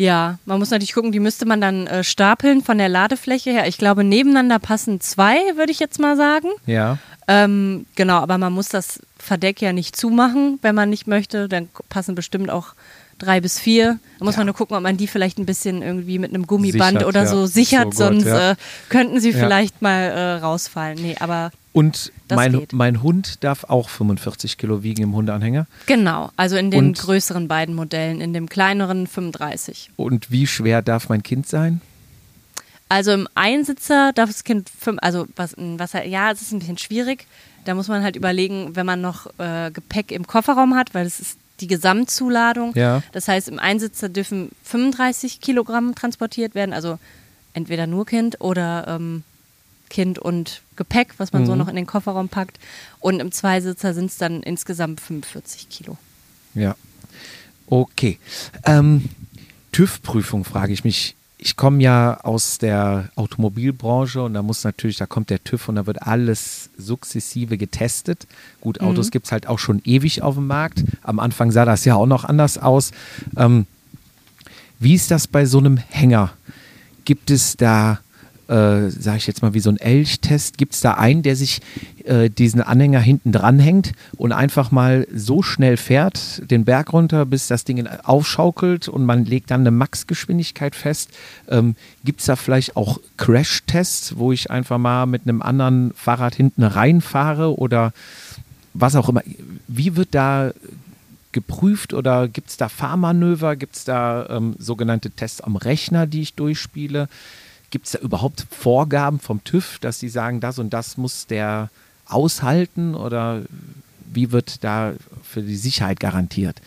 Ja, man muss natürlich gucken, die müsste man dann äh, stapeln von der Ladefläche her. Ich glaube, nebeneinander passen zwei, würde ich jetzt mal sagen. Ja. Ähm, genau, aber man muss das Verdeck ja nicht zumachen, wenn man nicht möchte. Dann passen bestimmt auch drei bis vier. Da muss ja. man nur gucken, ob man die vielleicht ein bisschen irgendwie mit einem Gummiband sichert, oder so sichert, so sonst ja. äh, könnten sie vielleicht mal äh, rausfallen. Nee, aber und mein, mein, Hund darf auch 45 Kilo wiegen im Hundeanhänger. Genau, also in den und, größeren beiden Modellen, in dem kleineren 35. Und wie schwer darf mein Kind sein? Also im Einsitzer darf das Kind, fünf, also was, was, ja, es ist ein bisschen schwierig. Da muss man halt überlegen, wenn man noch äh, Gepäck im Kofferraum hat, weil es ist die Gesamtzuladung. Ja. Das heißt, im Einsitzer dürfen 35 Kilogramm transportiert werden, also entweder nur Kind oder ähm, Kind und Gepäck, was man mhm. so noch in den Kofferraum packt. Und im Zweisitzer sind es dann insgesamt 45 Kilo. Ja. Okay. Ähm, TÜV-Prüfung frage ich mich ich komme ja aus der Automobilbranche und da muss natürlich, da kommt der TÜV und da wird alles sukzessive getestet. Gut, Autos mhm. gibt es halt auch schon ewig auf dem Markt. Am Anfang sah das ja auch noch anders aus. Ähm, wie ist das bei so einem Hänger? Gibt es da äh, sage ich jetzt mal, wie so ein Elchtest, gibt es da einen, der sich äh, diesen Anhänger hinten dran hängt und einfach mal so schnell fährt, den Berg runter, bis das Ding aufschaukelt und man legt dann eine Maxgeschwindigkeit fest. Ähm, gibt es da vielleicht auch Crash-Tests, wo ich einfach mal mit einem anderen Fahrrad hinten reinfahre oder was auch immer? Wie wird da geprüft oder gibt es da Fahrmanöver? Gibt es da ähm, sogenannte Tests am Rechner, die ich durchspiele? Gibt es da überhaupt Vorgaben vom TÜV, dass sie sagen, das und das muss der aushalten oder wie wird da für die Sicherheit garantiert?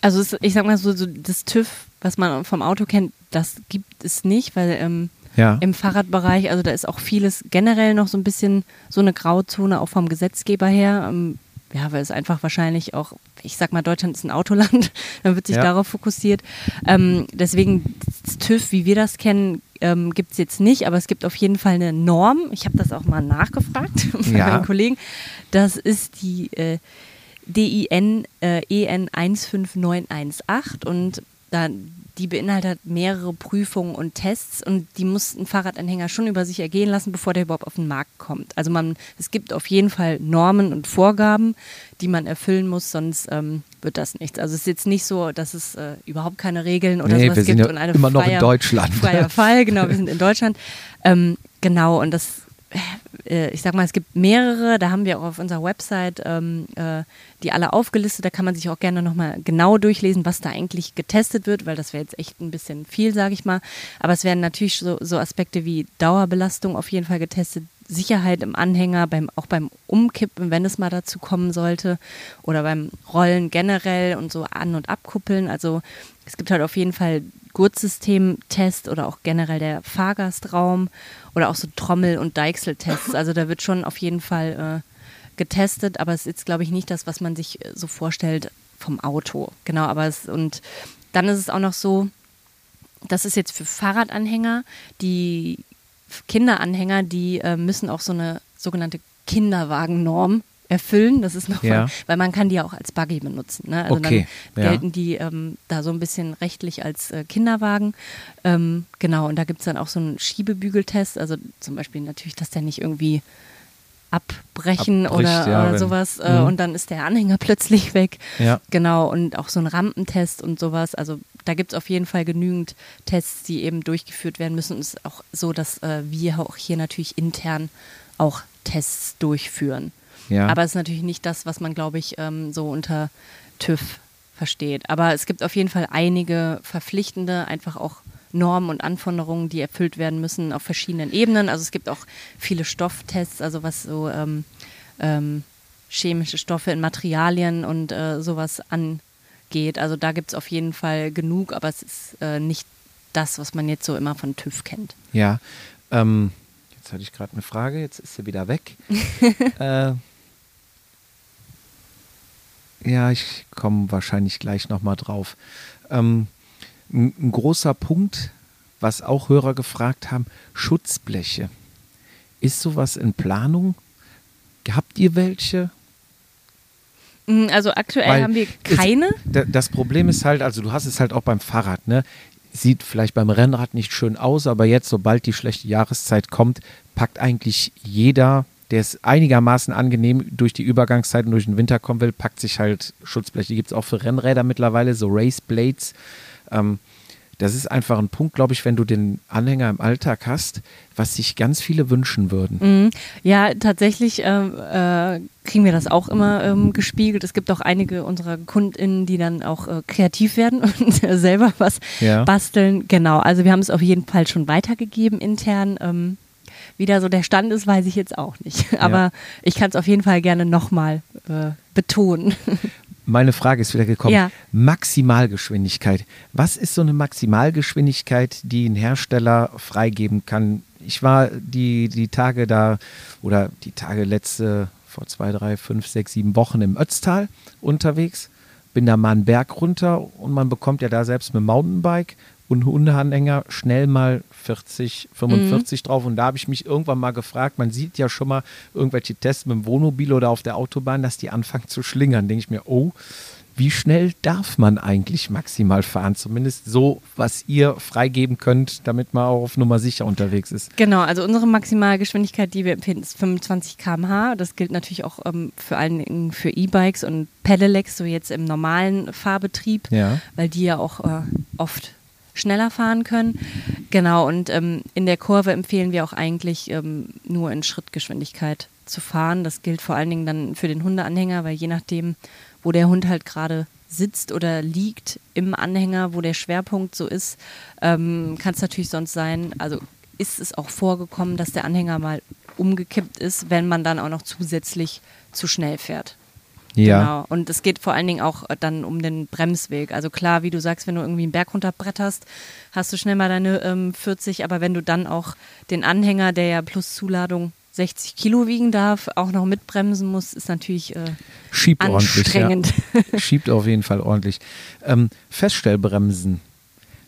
Also es, ich sag mal so, so, das TÜV, was man vom Auto kennt, das gibt es nicht, weil ähm, ja. im Fahrradbereich, also da ist auch vieles generell noch so ein bisschen so eine Grauzone auch vom Gesetzgeber her. Ähm, ja, weil es einfach wahrscheinlich auch, ich sag mal, Deutschland ist ein Autoland, dann wird sich ja. darauf fokussiert. Ähm, deswegen das TÜV, wie wir das kennen, ähm, gibt es jetzt nicht, aber es gibt auf jeden Fall eine Norm. Ich habe das auch mal nachgefragt bei ja. meinen Kollegen. Das ist die äh, DIN äh, EN 15918 und da die beinhaltet mehrere Prüfungen und Tests und die muss ein Fahrradanhänger schon über sich ergehen lassen, bevor der überhaupt auf den Markt kommt. Also man, es gibt auf jeden Fall Normen und Vorgaben, die man erfüllen muss, sonst ähm, wird das nichts. Also es ist jetzt nicht so, dass es äh, überhaupt keine Regeln oder nee, sowas wir sind gibt ja und eine immer freier, noch in Deutschland. Freier Fall, genau, wir sind in Deutschland. Ähm, genau, und das äh, ich sag mal, es gibt mehrere, da haben wir auch auf unserer Website ähm, äh, die alle aufgelistet, da kann man sich auch gerne nochmal genau durchlesen, was da eigentlich getestet wird, weil das wäre jetzt echt ein bisschen viel, sage ich mal. Aber es werden natürlich so, so, Aspekte wie Dauerbelastung auf jeden Fall getestet, Sicherheit im Anhänger, beim, auch beim Umkippen, wenn es mal dazu kommen sollte, oder beim Rollen generell und so an- und abkuppeln. Also es gibt halt auf jeden Fall Gurtsystem-Test oder auch generell der Fahrgastraum oder auch so Trommel- und Deichseltests. Also da wird schon auf jeden Fall äh, getestet, aber es ist glaube ich, nicht das, was man sich äh, so vorstellt vom Auto. Genau, aber es und dann ist es auch noch so, das ist jetzt für Fahrradanhänger, die Kinderanhänger, die äh, müssen auch so eine sogenannte Kinderwagennorm erfüllen. Das ist noch, ja. weil man kann die ja auch als Buggy benutzen. Ne? Also okay. dann gelten ja. die ähm, da so ein bisschen rechtlich als äh, Kinderwagen. Ähm, genau, und da gibt es dann auch so einen Schiebebügeltest. Also zum Beispiel natürlich, dass der nicht irgendwie abbrechen Abbricht, oder, ja, oder sowas äh, mhm. und dann ist der Anhänger plötzlich weg. Ja. Genau, und auch so ein Rampentest und sowas. Also da gibt es auf jeden Fall genügend Tests, die eben durchgeführt werden müssen. Und es ist auch so, dass äh, wir auch hier natürlich intern auch Tests durchführen. Ja. Aber es ist natürlich nicht das, was man, glaube ich, ähm, so unter TÜV versteht. Aber es gibt auf jeden Fall einige verpflichtende, einfach auch Normen und Anforderungen, die erfüllt werden müssen auf verschiedenen Ebenen. Also es gibt auch viele Stofftests, also was so ähm, ähm, chemische Stoffe in Materialien und äh, sowas angeht. Also da gibt es auf jeden Fall genug, aber es ist äh, nicht das, was man jetzt so immer von TÜV kennt. Ja, ähm, jetzt hatte ich gerade eine Frage, jetzt ist sie wieder weg. äh, ja, ich komme wahrscheinlich gleich nochmal drauf. Ähm, ein großer Punkt, was auch Hörer gefragt haben, Schutzbleche. Ist sowas in Planung? Habt ihr welche? Mm, also aktuell Weil haben wir keine. Es, das Problem ist halt, also du hast es halt auch beim Fahrrad, ne? Sieht vielleicht beim Rennrad nicht schön aus, aber jetzt, sobald die schlechte Jahreszeit kommt, packt eigentlich jeder der es einigermaßen angenehm durch die Übergangszeit und durch den Winter kommen will, packt sich halt Schutzbleche. Die gibt es auch für Rennräder mittlerweile, so Race Blades. Ähm, das ist einfach ein Punkt, glaube ich, wenn du den Anhänger im Alltag hast, was sich ganz viele wünschen würden. Mhm. Ja, tatsächlich ähm, äh, kriegen wir das auch immer ähm, gespiegelt. Es gibt auch einige unserer KundInnen, die dann auch äh, kreativ werden und selber was ja. basteln. Genau, also wir haben es auf jeden Fall schon weitergegeben intern. Ähm, wie da so der Stand ist, weiß ich jetzt auch nicht. Aber ja. ich kann es auf jeden Fall gerne nochmal äh, betonen. Meine Frage ist wieder gekommen. Ja. Maximalgeschwindigkeit. Was ist so eine Maximalgeschwindigkeit, die ein Hersteller freigeben kann? Ich war die, die Tage da oder die Tage letzte, vor zwei, drei, fünf, sechs, sieben Wochen im Ötztal unterwegs. Bin da mal einen Berg runter und man bekommt ja da selbst mit dem Mountainbike und Hundeanhänger schnell mal 40, 45 mhm. drauf. Und da habe ich mich irgendwann mal gefragt, man sieht ja schon mal irgendwelche Tests mit dem Wohnmobil oder auf der Autobahn, dass die anfangen zu schlingern. Denke ich mir, oh, wie schnell darf man eigentlich maximal fahren? Zumindest so, was ihr freigeben könnt, damit man auch auf Nummer sicher unterwegs ist. Genau, also unsere Maximalgeschwindigkeit, die wir empfehlen, ist 25 km/h. Das gilt natürlich auch ähm, vor allen für E-Bikes und Pedelecs, so jetzt im normalen Fahrbetrieb, ja. weil die ja auch äh, oft schneller fahren können. Genau, und ähm, in der Kurve empfehlen wir auch eigentlich ähm, nur in Schrittgeschwindigkeit zu fahren. Das gilt vor allen Dingen dann für den Hundeanhänger, weil je nachdem, wo der Hund halt gerade sitzt oder liegt im Anhänger, wo der Schwerpunkt so ist, ähm, kann es natürlich sonst sein, also ist es auch vorgekommen, dass der Anhänger mal umgekippt ist, wenn man dann auch noch zusätzlich zu schnell fährt. Ja. Genau. Und es geht vor allen Dingen auch dann um den Bremsweg. Also klar, wie du sagst, wenn du irgendwie einen Berg runterbretterst, hast du schnell mal deine ähm, 40, aber wenn du dann auch den Anhänger, der ja plus Zuladung 60 Kilo wiegen darf, auch noch mitbremsen muss, ist natürlich äh, Schiebt anstrengend. ordentlich. Ja. Schiebt auf jeden Fall ordentlich. Ähm, Feststellbremsen.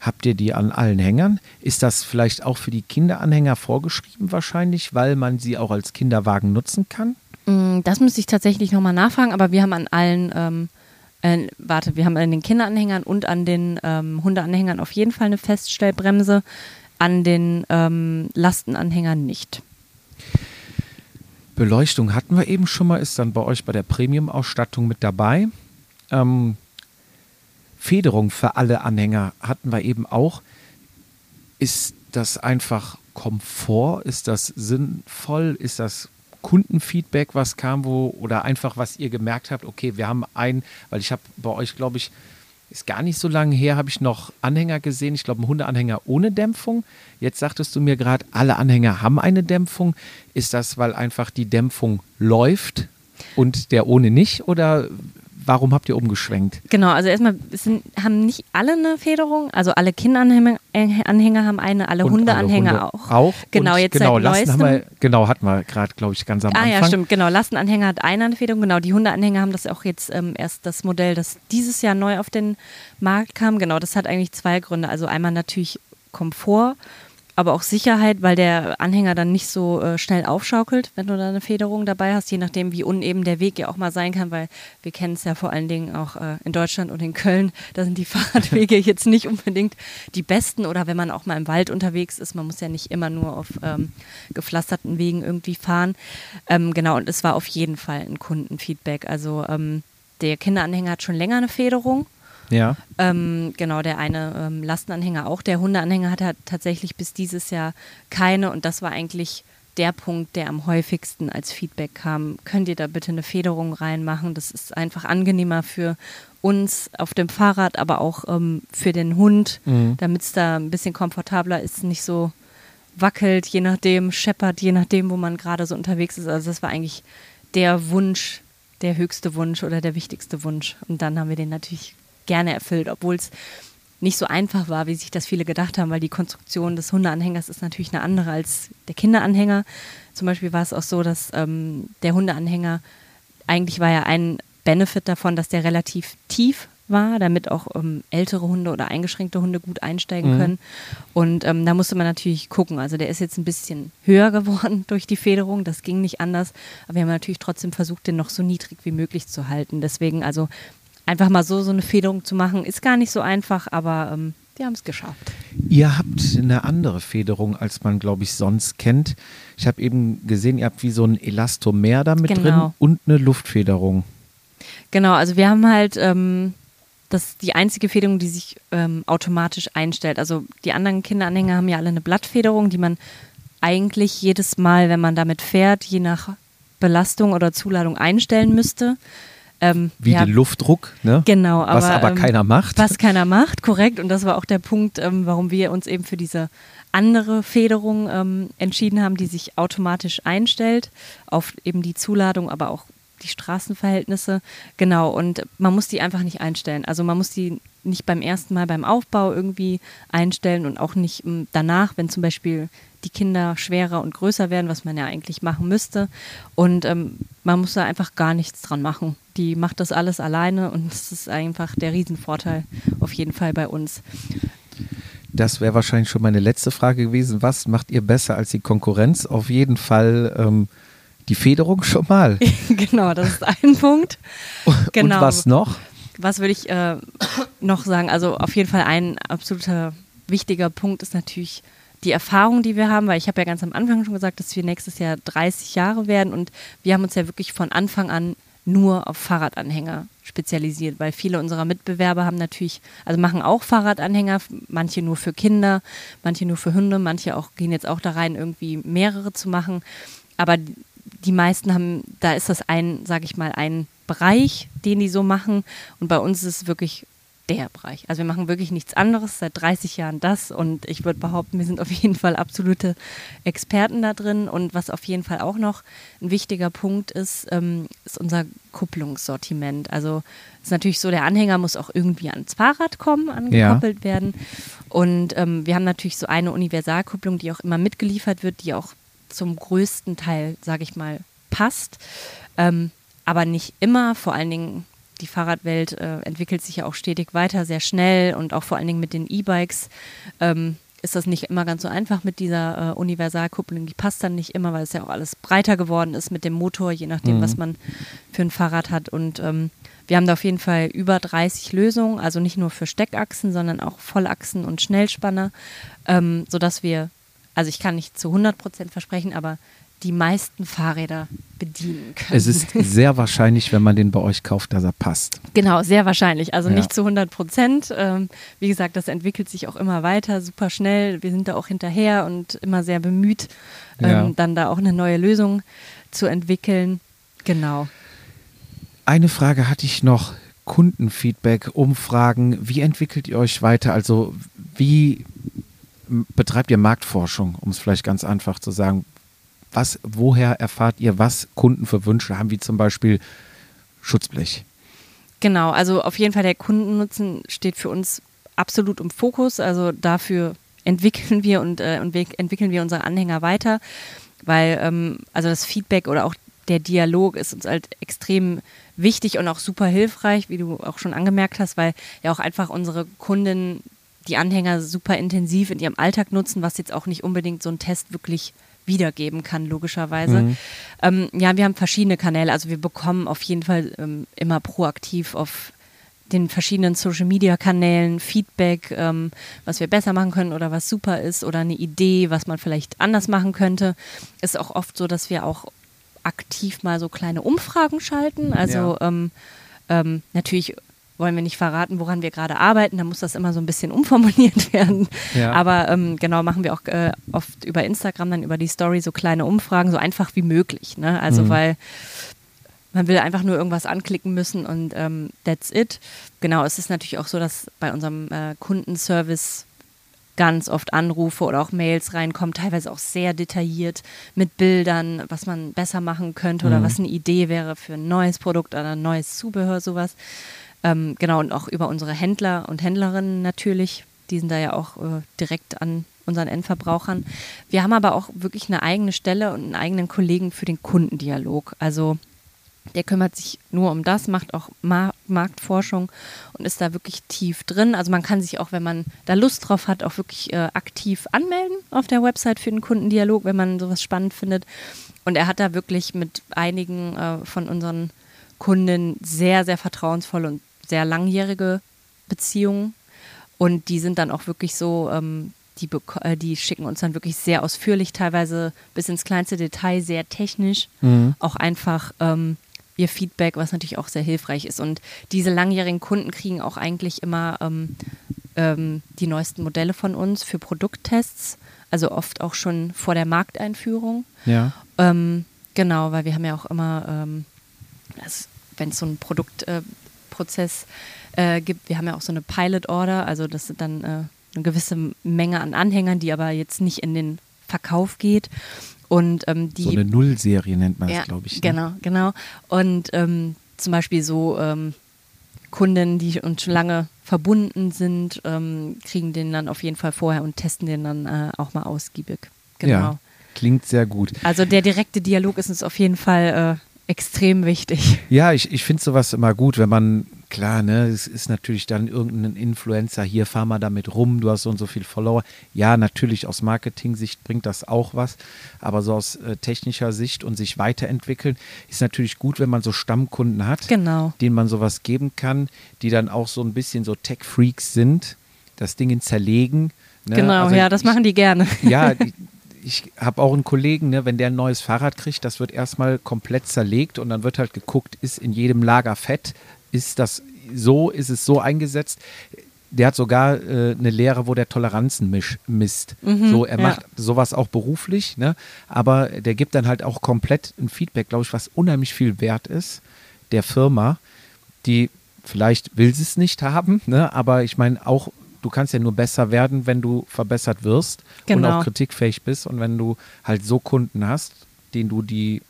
Habt ihr die an allen Hängern? Ist das vielleicht auch für die Kinderanhänger vorgeschrieben wahrscheinlich, weil man sie auch als Kinderwagen nutzen kann? Mm, Das müsste ich tatsächlich nochmal nachfragen, aber wir haben an allen, ähm, äh, warte, wir haben an den Kinderanhängern und an den ähm, Hundeanhängern auf jeden Fall eine Feststellbremse, an den ähm, Lastenanhängern nicht. Beleuchtung hatten wir eben schon mal, ist dann bei euch bei der Premium-Ausstattung mit dabei. Ähm, Federung für alle Anhänger hatten wir eben auch. Ist das einfach Komfort? Ist das sinnvoll? Ist das Kundenfeedback, was kam, wo oder einfach was ihr gemerkt habt? Okay, wir haben ein, weil ich habe bei euch, glaube ich, ist gar nicht so lange her, habe ich noch Anhänger gesehen. Ich glaube, einen Hundeanhänger ohne Dämpfung. Jetzt sagtest du mir gerade, alle Anhänger haben eine Dämpfung. Ist das, weil einfach die Dämpfung läuft und der ohne nicht? Oder warum habt ihr umgeschwenkt? Genau, also erstmal sind, haben nicht alle eine Federung, also alle Kinderanhänger Anhänger haben eine, alle Und Hundeanhänger Hunde auch. Auch. Genau, jetzt genau, seit Lasten haben wir, neuestem. genau, hatten wir gerade, glaube ich, ganz am Ah Anfang. ja, stimmt, genau. Lastenanhänger hat eine eine Federung, genau. Die Hundeanhänger haben das auch jetzt ähm, erst das Modell, das dieses Jahr neu auf den Markt kam. Genau, das hat eigentlich zwei Gründe. Also einmal natürlich Komfort, aber auch Sicherheit, weil der Anhänger dann nicht so äh, schnell aufschaukelt, wenn du da eine Federung dabei hast, je nachdem, wie uneben der Weg ja auch mal sein kann, weil wir kennen es ja vor allen Dingen auch äh, in Deutschland und in Köln, da sind die Fahrradwege jetzt nicht unbedingt die besten oder wenn man auch mal im Wald unterwegs ist, man muss ja nicht immer nur auf ähm, gepflasterten Wegen irgendwie fahren. Ähm, genau, und es war auf jeden Fall ein Kundenfeedback. Also ähm, der Kinderanhänger hat schon länger eine Federung. Ja. Ähm, genau, der eine ähm, Lastenanhänger auch. Der Hundeanhänger hatte halt tatsächlich bis dieses Jahr keine und das war eigentlich der Punkt, der am häufigsten als Feedback kam. Könnt ihr da bitte eine Federung reinmachen? Das ist einfach angenehmer für uns auf dem Fahrrad, aber auch ähm, für den Hund, Mhm. damit es da ein bisschen komfortabler ist, nicht so wackelt, je nachdem, scheppert, je nachdem, wo man gerade so unterwegs ist. Also das war eigentlich der Wunsch, der höchste Wunsch oder der wichtigste Wunsch. Und dann haben wir den natürlich gerne erfüllt, obwohl es nicht so einfach war, wie sich das viele gedacht haben, weil die Konstruktion des Hundeanhängers ist natürlich eine andere als der Kinderanhänger. Zum Beispiel war es auch so, dass ähm, der Hundeanhänger, eigentlich war ja ein Benefit davon, dass der relativ tief war, damit auch ähm, ältere Hunde oder eingeschränkte Hunde gut einsteigen können. Und ähm, da musste man natürlich gucken. Also der ist jetzt ein bisschen höher geworden durch die Federung, das ging nicht anders. Aber wir haben natürlich trotzdem versucht, den noch so niedrig wie möglich zu halten. Deswegen also einfach mal so so eine Federung zu machen, ist gar nicht so einfach, aber ähm, wir haben es geschafft. Ihr habt eine andere Federung, als man, glaube ich, sonst kennt. Ich habe eben gesehen, ihr habt wie so ein Elastomer da mit Genau. drin und eine Luftfederung. Genau, also wir haben halt ähm, das die einzige Federung, die sich ähm, automatisch einstellt. Also die anderen Kinderanhänger haben ja alle eine Blattfederung, die man eigentlich jedes Mal, wenn man damit fährt, je nach Belastung oder Zuladung einstellen müsste. Ähm, Wie ja, den Luftdruck, ne? Genau, aber, Was aber ähm, keiner macht. Was keiner macht, korrekt. Und das war auch der Punkt, ähm, warum wir uns eben für diese andere Federung ähm, entschieden haben, die sich automatisch einstellt auf eben die Zuladung, aber auch die Straßenverhältnisse. Genau, und man muss die einfach nicht einstellen. Also man muss die nicht beim ersten Mal beim Aufbau irgendwie einstellen und auch nicht ähm, danach, wenn zum Beispiel die Kinder schwerer und größer werden, was man ja eigentlich machen müsste. Und ähm, man muss da einfach gar nichts dran machen. Die macht das alles alleine und das ist einfach der Riesenvorteil auf jeden Fall bei uns. Das wäre wahrscheinlich schon meine letzte Frage gewesen. Was macht ihr besser als die Konkurrenz? Auf jeden Fall ähm, die Federung schon mal. genau, das ist ein Punkt. Genau. Und was noch? Was würde ich äh, noch sagen? Also auf jeden Fall ein absoluter wichtiger Punkt ist natürlich die Erfahrung, die wir haben, weil ich habe ja ganz am Anfang schon gesagt, dass wir nächstes Jahr 30 Jahre werden und wir haben uns ja wirklich von Anfang an nur auf Fahrradanhänger spezialisiert, weil viele unserer Mitbewerber haben natürlich, also machen auch Fahrradanhänger, manche nur für Kinder, manche nur für Hunde, manche auch gehen jetzt auch da rein, irgendwie mehrere zu machen. Aber die meisten haben, da ist das ein, sage ich mal, ein Bereich, den die so machen. Und bei uns ist es wirklich der Bereich. Also wir machen wirklich nichts anderes, seit 30 Jahren das und ich würde behaupten, wir sind auf jeden Fall absolute Experten da drin und was auf jeden Fall auch noch ein wichtiger Punkt ist, ähm, ist unser Kupplungssortiment. Also ist natürlich so, der Anhänger muss auch irgendwie ans Fahrrad kommen, angekoppelt ja. werden und ähm, wir haben natürlich so eine Universalkupplung, die auch immer mitgeliefert wird, die auch zum größten Teil, sage ich mal, passt, ähm, aber nicht immer, vor allen Dingen die Fahrradwelt äh, entwickelt sich ja auch stetig weiter, sehr schnell und auch vor allen Dingen mit den E-Bikes ähm, ist das nicht immer ganz so einfach mit dieser äh, Universalkupplung. Die passt dann nicht immer, weil es ja auch alles breiter geworden ist mit dem Motor, je nachdem, mhm. was man für ein Fahrrad hat. Und ähm, wir haben da auf jeden Fall über 30 Lösungen, also nicht nur für Steckachsen, sondern auch Vollachsen und Schnellspanner, ähm, sodass wir, also ich kann nicht zu 100 Prozent versprechen, aber die meisten Fahrräder bedienen können. Es ist sehr wahrscheinlich, wenn man den bei euch kauft, dass er passt. Genau, sehr wahrscheinlich. Also ja. nicht zu 100 Prozent. Ähm, wie gesagt, das entwickelt sich auch immer weiter, super schnell. Wir sind da auch hinterher und immer sehr bemüht, ähm, ja. dann da auch eine neue Lösung zu entwickeln. Genau. Eine Frage hatte ich noch. Kundenfeedback, Umfragen. Wie entwickelt ihr euch weiter? Also wie betreibt ihr Marktforschung, um es vielleicht ganz einfach zu sagen? Was, woher erfahrt ihr, was Kunden für Wünsche haben, wie zum Beispiel Schutzblech? Genau, also auf jeden Fall der Kundennutzen steht für uns absolut im Fokus. Also dafür entwickeln wir und, äh, entwickeln wir unsere Anhänger weiter, weil ähm, also das Feedback oder auch der Dialog ist uns halt extrem wichtig und auch super hilfreich, wie du auch schon angemerkt hast, weil ja auch einfach unsere Kunden die Anhänger super intensiv in ihrem Alltag nutzen, was jetzt auch nicht unbedingt so ein Test wirklich wiedergeben kann, logischerweise. Mhm. Ähm, ja, wir haben verschiedene Kanäle. Also wir bekommen auf jeden Fall ähm, immer proaktiv auf den verschiedenen Social Media Kanälen Feedback, ähm, was wir besser machen können oder was super ist oder eine Idee, was man vielleicht anders machen könnte. Ist auch oft so, dass wir auch aktiv mal so kleine Umfragen schalten. Also ja. ähm, ähm, natürlich wollen wir nicht verraten, woran wir gerade arbeiten. Da muss das immer so ein bisschen umformuliert werden. Ja. Aber ähm, genau machen wir auch äh, oft über Instagram dann über die Story so kleine Umfragen, so einfach wie möglich. Ne? Also mhm. weil man will einfach nur irgendwas anklicken müssen und ähm, that's it. Genau, es ist natürlich auch so, dass bei unserem äh, Kundenservice ganz oft Anrufe oder auch Mails reinkommen, teilweise auch sehr detailliert mit Bildern, was man besser machen könnte oder mhm. was eine Idee wäre für ein neues Produkt oder ein neues Zubehör, sowas. Ähm, genau, und auch über unsere Händler und Händlerinnen natürlich. Die sind da ja auch äh, direkt an unseren Endverbrauchern. Wir haben aber auch wirklich eine eigene Stelle und einen eigenen Kollegen für den Kundendialog. Also der kümmert sich nur um das, macht auch Ma Marktforschung und ist da wirklich tief drin. Also man kann sich auch, wenn man da Lust drauf hat, auch wirklich äh, aktiv anmelden auf der Website für den Kundendialog, wenn man sowas spannend findet. Und er hat da wirklich mit einigen äh, von unseren Kunden sehr, sehr vertrauensvoll und sehr langjährige Beziehungen und die sind dann auch wirklich so, ähm, die, äh, die schicken uns dann wirklich sehr ausführlich, teilweise bis ins kleinste Detail, sehr technisch, mhm. auch einfach ähm, ihr Feedback, was natürlich auch sehr hilfreich ist. Und diese langjährigen Kunden kriegen auch eigentlich immer ähm, ähm die neuesten Modelle von uns für Produkttests, also oft auch schon vor der Markteinführung. Ja. Ähm, genau, weil wir haben ja auch immer, ähm, wenn es so ein Produkt äh, Prozess äh, gibt. Wir haben ja auch so eine Pilot Order, also das sind dann äh, eine gewisse Menge an Anhängern, die aber jetzt nicht in den Verkauf geht. Und, ähm, die, so eine Nullserie nennt man es, ja, glaube ich. Ne? Genau, genau. Und ähm, zum Beispiel so ähm, Kunden, die uns schon lange verbunden sind, ähm, kriegen den dann auf jeden Fall vorher und testen den dann äh, auch mal ausgiebig. Genau. Ja, klingt sehr gut. Also der direkte Dialog ist uns auf jeden Fall äh, extrem wichtig. Ja, ich, ich finde sowas immer gut, wenn man, klar, ne, es ist natürlich dann irgendein Influencer, hier fahr mal damit rum, du hast so und so viel Follower. Ja, natürlich aus Marketing-Sicht bringt das auch was, aber so aus äh, technischer Sicht und sich weiterentwickeln ist natürlich gut, wenn man so Stammkunden hat, genau. denen man sowas geben kann, die dann auch so ein bisschen so Tech-Freaks sind, das Ding zerlegen. Ne? Genau, also ja, das ich, machen die gerne. Ja, ich habe auch einen Kollegen, ne, wenn der ein neues Fahrrad kriegt, das wird erstmal komplett zerlegt und dann wird halt geguckt, ist in jedem Lager Fett, ist das so, ist es so eingesetzt. Der hat sogar äh, eine Lehre, wo der Toleranzen misch, misst. Mhm, so, er ja. macht sowas auch beruflich, ne? aber der gibt dann halt auch komplett ein Feedback, glaube ich, was unheimlich viel wert ist der Firma, die vielleicht will sie es nicht haben, ne? aber ich meine auch, du kannst ja nur besser werden, wenn du verbessert wirst und Genau. auch kritikfähig bist und wenn du halt so Kunden hast, denen du die,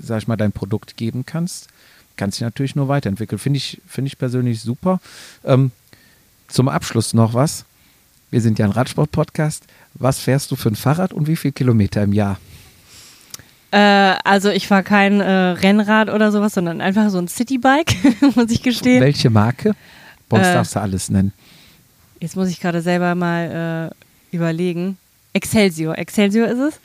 sag ich mal, dein Produkt geben kannst, kannst du dich natürlich nur weiterentwickeln. Finde ich, finde ich persönlich super. Ähm, zum Abschluss noch was. Wir sind ja ein Radsport-Podcast. Was fährst du für ein Fahrrad und wie viel Kilometer im Jahr? Äh, also ich fahre kein äh, Rennrad oder sowas, sondern einfach so ein Citybike, muss ich gestehen. Welche Marke? Bei uns Äh, darfst du alles nennen. Jetzt muss ich gerade selber mal äh, überlegen. Excelsior, Excelsior ist es.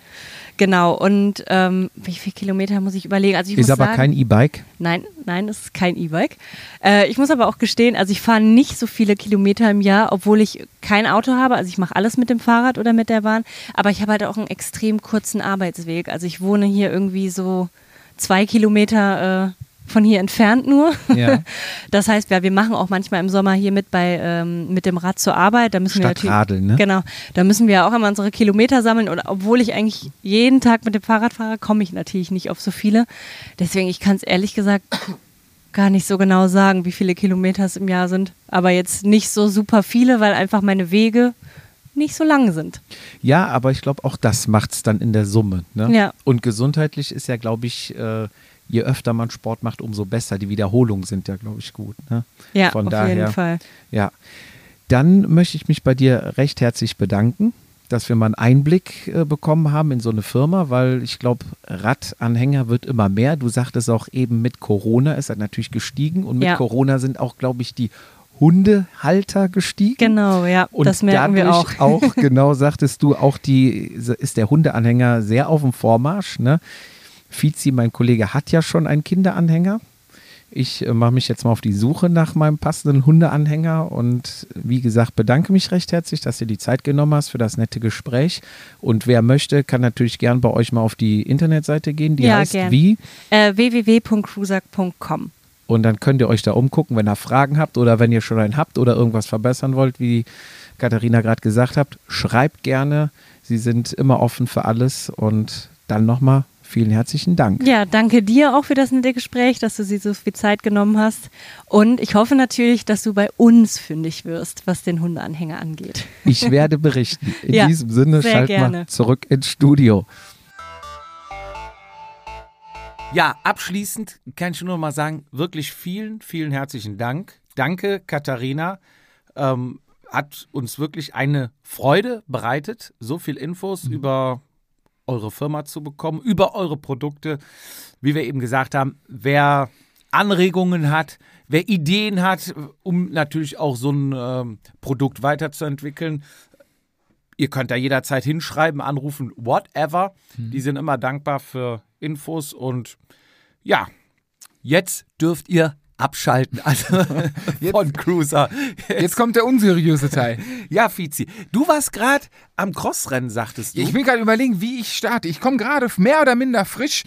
Genau, und ähm, wie viele Kilometer muss ich überlegen? Also ich Ist aber sagen, kein E-Bike. Nein, nein, es ist kein E-Bike. Äh, ich muss aber auch gestehen, also ich fahre nicht so viele Kilometer im Jahr, obwohl ich kein Auto habe. Also ich mache alles mit dem Fahrrad oder mit der Bahn. Aber ich habe halt auch einen extrem kurzen Arbeitsweg. Also ich wohne hier irgendwie so zwei Kilometer äh, von hier entfernt nur. Ja. Das heißt, ja, wir machen auch manchmal im Sommer hier mit bei ähm, mit dem Rad zur Arbeit. Da müssen wir Statt natürlich, Radeln, ne? Genau, da müssen wir auch immer unsere Kilometer sammeln. Und obwohl ich eigentlich jeden Tag mit dem Fahrrad fahre, komme ich natürlich nicht auf so viele. Deswegen, ich kann es ehrlich gesagt gar nicht so genau sagen, wie viele Kilometer es im Jahr sind. Aber jetzt nicht so super viele, weil einfach meine Wege nicht so lang sind. Ja, aber ich glaube, auch das macht es dann in der Summe. Ne? Ja. Und gesundheitlich ist ja, glaube ich, äh, je öfter man Sport macht, umso besser. Die Wiederholungen sind ja, glaube ich, gut. Ne? Ja, Von auf daher, jeden Fall. Ja. Dann möchte ich mich bei dir recht herzlich bedanken, dass wir mal einen Einblick äh, bekommen haben in so eine Firma, weil ich glaube, Radanhänger wird immer mehr. Du sagtest auch eben mit Corona ist er natürlich gestiegen und mit Ja. Corona sind auch, glaube ich, die Hundehalter gestiegen. Genau, ja, Und das merken wir auch. auch, genau sagtest du, auch die ist der Hundeanhänger sehr auf dem Vormarsch. Ne? Fizi, mein Kollege, hat ja schon einen Kinderanhänger. Ich äh, mache mich jetzt mal auf die Suche nach meinem passenden Hundeanhänger und wie gesagt, bedanke mich recht herzlich, dass du die Zeit genommen hast für das nette Gespräch. Und wer möchte, kann natürlich gern bei euch mal auf die Internetseite gehen. Die Ja, heißt gern. wie? Äh, www.cruiser.com. Und dann könnt ihr euch da umgucken, wenn ihr Fragen habt oder wenn ihr schon einen habt oder irgendwas verbessern wollt, wie Katharina gerade gesagt habt. Schreibt gerne. Sie sind immer offen für alles. Und dann nochmal vielen herzlichen Dank. Ja, danke dir auch für das nette Gespräch, dass du sie so viel Zeit genommen hast. Und ich hoffe natürlich, dass du bei uns fündig wirst, was den Hundeanhänger angeht. Ich werde berichten. In Ja, diesem Sinne, sehr schalt mal gerne. zurück ins Studio. Ja, abschließend kann ich nur noch mal sagen, wirklich vielen, vielen herzlichen Dank. Danke, Katharina. Ähm, hat uns wirklich eine Freude bereitet, so viel Infos über eure Firma zu bekommen, über eure Produkte. Wie wir eben gesagt haben, wer Anregungen hat, wer Ideen hat, um natürlich auch so ein ähm, Produkt weiterzuentwickeln, ihr könnt da jederzeit hinschreiben, anrufen, whatever. Die sind immer dankbar für Infos und ja, jetzt dürft ihr abschalten. Also von Cruiser. Jetzt kommt der unseriöse Teil. Ja, Fizi, du warst gerade am Crossrennen, sagtest du. Ich will gerade überlegen, wie ich starte. Ich komme gerade mehr oder minder frisch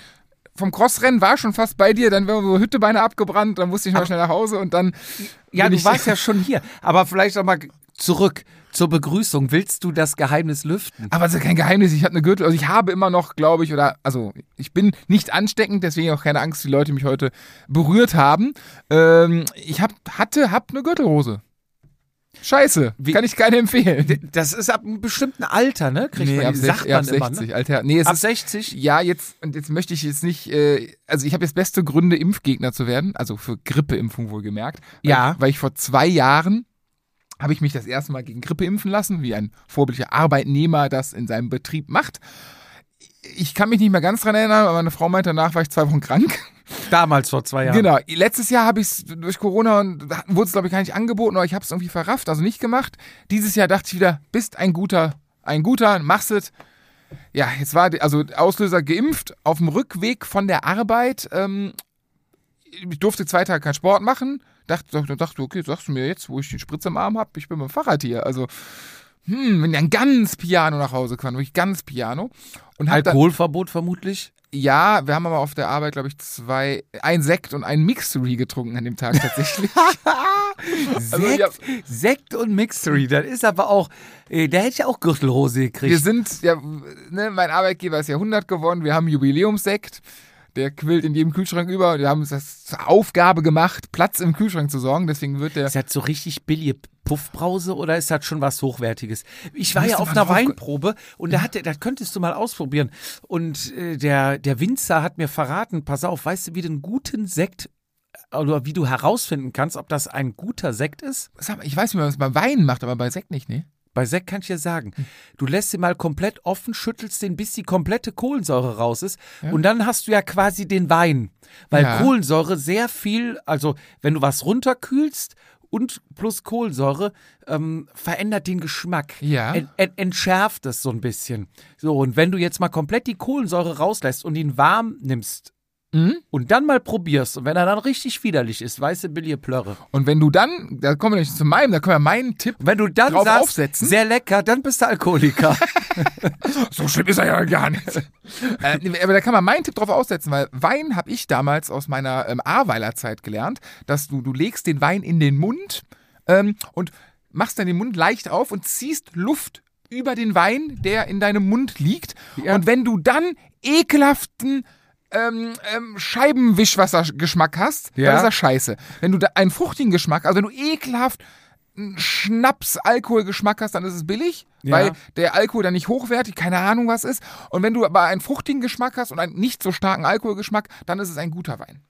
vom Crossrennen, war schon fast bei dir, dann wären so Hüttebeine abgebrannt, dann musste ich mal schnell nach Hause und dann. ja, bin du ich, warst ja schon hier. Aber vielleicht noch mal zurück zur Begrüßung. Willst du das Geheimnis lüften? Aber es ist kein Geheimnis, ich habe eine Gürtel, also ich habe immer noch, glaube ich, oder, also ich bin nicht ansteckend, deswegen auch keine Angst, die Leute mich heute berührt haben. Ähm, ich hab, hatte, hab eine Gürtelrose. Scheiße, Wie- kann ich keine empfehlen. Das ist ab einem bestimmten Alter, ne? Kriegt Nee, man, ab, sagt ab man immer, 60, ne? Alter. Nee, Ab ist, 60? Ja, jetzt, und jetzt möchte ich jetzt nicht, äh, also ich habe jetzt beste Gründe, Impfgegner zu werden, also für Grippeimpfung wohlgemerkt. Weil, Ja. Weil ich vor zwei Jahren habe ich mich das erste Mal gegen Grippe impfen lassen, wie ein vorbildlicher Arbeitnehmer das in seinem Betrieb macht. Ich kann mich nicht mehr ganz dran erinnern, aber meine Frau meinte, danach war ich zwei Wochen krank. Damals vor zwei Jahren. Genau. Letztes Jahr habe ich es durch Corona und wurde es, glaube ich, gar nicht angeboten, aber ich habe es irgendwie verrafft, also nicht gemacht. Dieses Jahr dachte ich wieder, bist ein guter, ein guter, machst es. Ja, jetzt war die- also Auslöser geimpft auf dem Rückweg von der Arbeit. Ähm, ich durfte zwei Tage keinen Sport machen. Dachte, dachte, dachte, okay, sagst du mir jetzt, wo ich den Spritz im Arm habe, ich bin dem Fahrrad hier. Also, hm, bin dann ganz piano nach Hause gefahren, wirklich ganz piano. Und hab dann, Alkoholverbot vermutlich? ja, wir haben aber auf der Arbeit, glaube ich, zwei, ein Sekt und ein Mixery getrunken an dem Tag tatsächlich. Also, Sekt, ja. Sekt und Mixery, das ist aber auch, äh, da hätte ich auch Gürtelhose gekriegt. wir sind, ja, ne, mein Arbeitgeber ist Jahrhundert geworden, wir haben Jubiläumssekt. Der quillt in jedem Kühlschrank über. Wir haben uns das zur Aufgabe gemacht, Platz im Kühlschrank zu sorgen. Deswegen wird der. Ist das so richtig billige Puffbrause oder ist das schon was Hochwertiges? Ich war ja auf einer Weinprobe und da hat der, das könntest du mal ausprobieren. Und äh, der, der Winzer hat mir verraten, pass auf, weißt du, wie du einen guten Sekt oder wie du herausfinden kannst, ob das ein guter Sekt ist? Ich weiß, wie man das bei Wein macht, aber bei Sekt nicht, ne? Bei Sekt kann ich dir sagen, du lässt ihn mal komplett offen, schüttelst den, bis die komplette Kohlensäure raus ist. Und dann hast du ja quasi den Wein. Weil Ja. Kohlensäure sehr viel, also wenn du was runterkühlst und plus Kohlensäure, ähm, verändert den Geschmack. Ja. En, en, entschärft es so ein bisschen. So, und wenn du jetzt mal komplett die Kohlensäure rauslässt und ihn warm nimmst Mhm. und dann mal probierst und wenn er dann richtig widerlich ist, weiße billige Plörre. Und wenn du dann, da kommen wir nämlich zu meinem, da können wir meinen Tipp. Wenn du dann Drauf sagst, aufsetzen? sehr lecker, dann bist du Alkoholiker. So schlimm ist er ja gar nicht. äh, aber da kann man meinen Tipp drauf aussetzen, weil Wein habe ich damals aus meiner ähm, Ahrweiler Zeit gelernt, dass du, du legst den Wein in den Mund ähm, und machst dann den Mund leicht auf und ziehst Luft über den Wein, der in deinem Mund liegt. Und wenn du dann ekelhaften ähm, ähm, Scheibenwischwassergeschmack hast, Ja. dann ist das scheiße. Wenn du da einen fruchtigen Geschmack, also wenn du ekelhaft einen Schnaps-Alkoholgeschmack hast, dann ist es billig, Ja. weil der Alkohol dann nicht hochwertig, keine Ahnung was ist. Und wenn du aber einen fruchtigen Geschmack hast und einen nicht so starken Alkoholgeschmack, dann ist es ein guter Wein.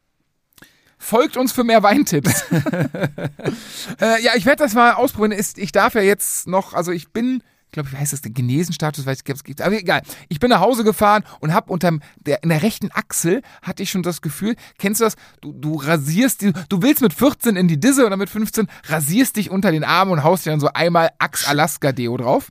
Folgt uns für mehr Weintipps. äh, ja, ich werde das mal ausprobieren. Ist, ich darf ja jetzt noch, also ich bin, ich glaube, wie heißt das, den Genesenstatus, weiß ich, es gibt. Aber egal. Ich bin nach Hause gefahren und habe unterm der in der rechten Achsel hatte ich schon das Gefühl, kennst du das? Du, du rasierst, die, du willst mit 14 in die Disse oder mit 15 rasierst dich unter den Arm und haust dir dann so einmal Axe Alaska Deo drauf.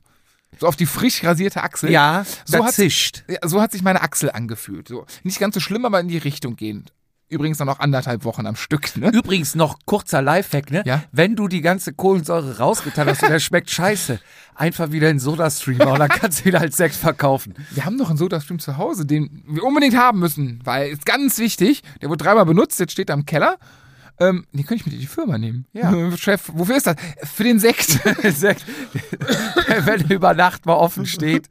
So auf die frisch rasierte Achsel. ja, so hat, zischt. so hat sich meine Achsel angefühlt. So. Nicht ganz so schlimm, aber in die Richtung gehend. Übrigens noch anderthalb Wochen am Stück, ne? Übrigens noch kurzer Lifehack, ne? Ja. Wenn du die ganze Kohlensäure rausgetan hast und der schmeckt scheiße, einfach wieder in Soda-Stream und dann kannst du ihn als Sekt verkaufen. Wir haben noch einen Sodastream zu Hause, den wir unbedingt haben müssen, weil ist ganz wichtig. Der wurde dreimal benutzt, jetzt steht er im Keller. Ähm, den könnte ich mit in die Firma nehmen. Ja. Chef, wofür ist das? Für den Sekt. Sekt, wenn er über Nacht mal offen steht.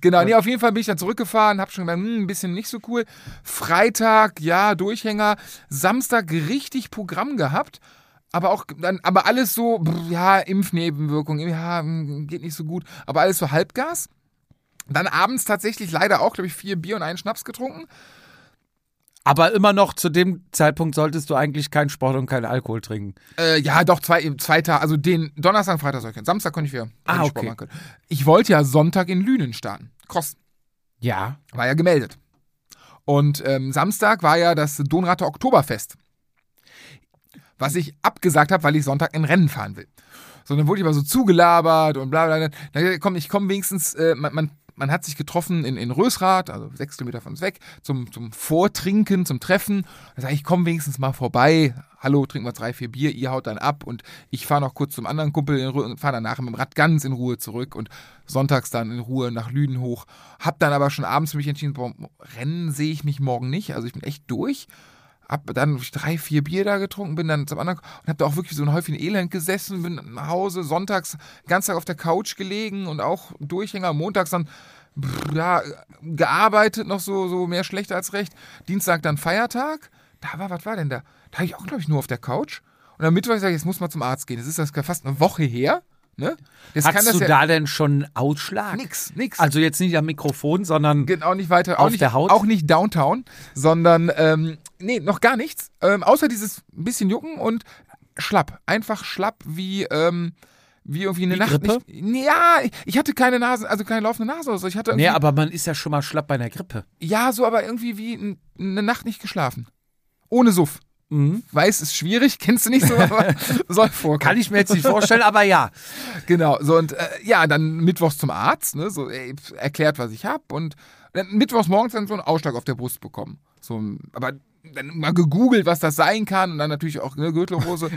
genau, nee, auf jeden Fall bin ich dann zurückgefahren, hab schon gemerkt, hm, ein bisschen nicht so cool. Freitag, ja, Durchhänger. Samstag richtig Programm gehabt. Aber auch dann, aber alles so, ja, Impfnebenwirkung, ja, hm, geht nicht so gut, aber alles so Halbgas. Dann abends tatsächlich leider auch, glaube ich, vier Bier und einen Schnaps getrunken. Aber immer noch zu dem Zeitpunkt solltest du eigentlich keinen Sport und keinen Alkohol trinken. Äh, ja, doch, zwei, zwei Tage, also den Donnerstag und Freitag soll ich können. Samstag konnte ich wieder Ah, Sport okay. machen können. Ich wollte ja Sonntag in Lünen starten. Cross. Ja. War ja gemeldet. Und ähm, Samstag war ja das Donrater Oktoberfest. Was ich abgesagt habe, weil ich Sonntag in Rennen fahren will. So, dann wurde ich aber so zugelabert und bla bla. bla. Dann komm, ich komme wenigstens, äh, man, man, man hat sich getroffen in, in Rösrath, also sechs Kilometer von uns weg, zum, zum Vortrinken, zum Treffen. Dann sage ich, komme wenigstens mal vorbei. Hallo, trinken wir drei, vier Bier, ihr haut dann ab und ich fahre noch kurz zum anderen Kumpel und fahre danach mit dem Rad ganz in Ruhe zurück und sonntags dann in Ruhe nach Lüden hoch. Hab dann aber schon abends für mich entschieden, boah, Rennen sehe ich mich morgen nicht. Also ich bin echt durch. Hab dann drei, vier Bier da getrunken, bin dann zum anderen und hab da auch wirklich so ein Häufchen Elend gesessen, bin nach Hause, sonntags ganzen Tag auf der Couch gelegen und auch Durchhänger, montags dann ja, gearbeitet, noch so, so mehr schlecht als recht. Dienstag dann Feiertag. Da war, was war denn da? Da habe ich auch, glaube ich, nur auf der Couch. Und am Mittwoch sage ich, jetzt muss man zum Arzt gehen. Das ist das fast eine Woche her. Ne? Das Hast du ja da denn schon Ausschlag? nix, nix. Also jetzt nicht am Mikrofon, sondern Genau, nicht weiter. Auf auch nicht, der Haut? Auch nicht Downtown, sondern, ähm, nee, noch gar nichts. Ähm, außer dieses bisschen Jucken und schlapp. Einfach schlapp wie, ähm, wie irgendwie eine Wie Nacht. Grippe? Nicht, ja, ich hatte keine Nase, also keine laufende Nase oder so. Ich hatte Nee, aber man ist ja schon mal schlapp bei einer Grippe. ja, so, aber irgendwie wie eine Nacht nicht geschlafen. Ohne Suff. Mhm. Weiß, ist schwierig, kennst du nicht so, aber soll vorkommen. Kann ich mir jetzt nicht vorstellen, aber ja. Genau, so und äh, ja, dann mittwochs zum Arzt, ne, so ey, erklärt, was ich hab und dann mittwochs morgens dann so einen Ausschlag auf der Brust bekommen. So, aber dann mal gegoogelt, was das sein kann und dann natürlich auch ne, Gürtelrose.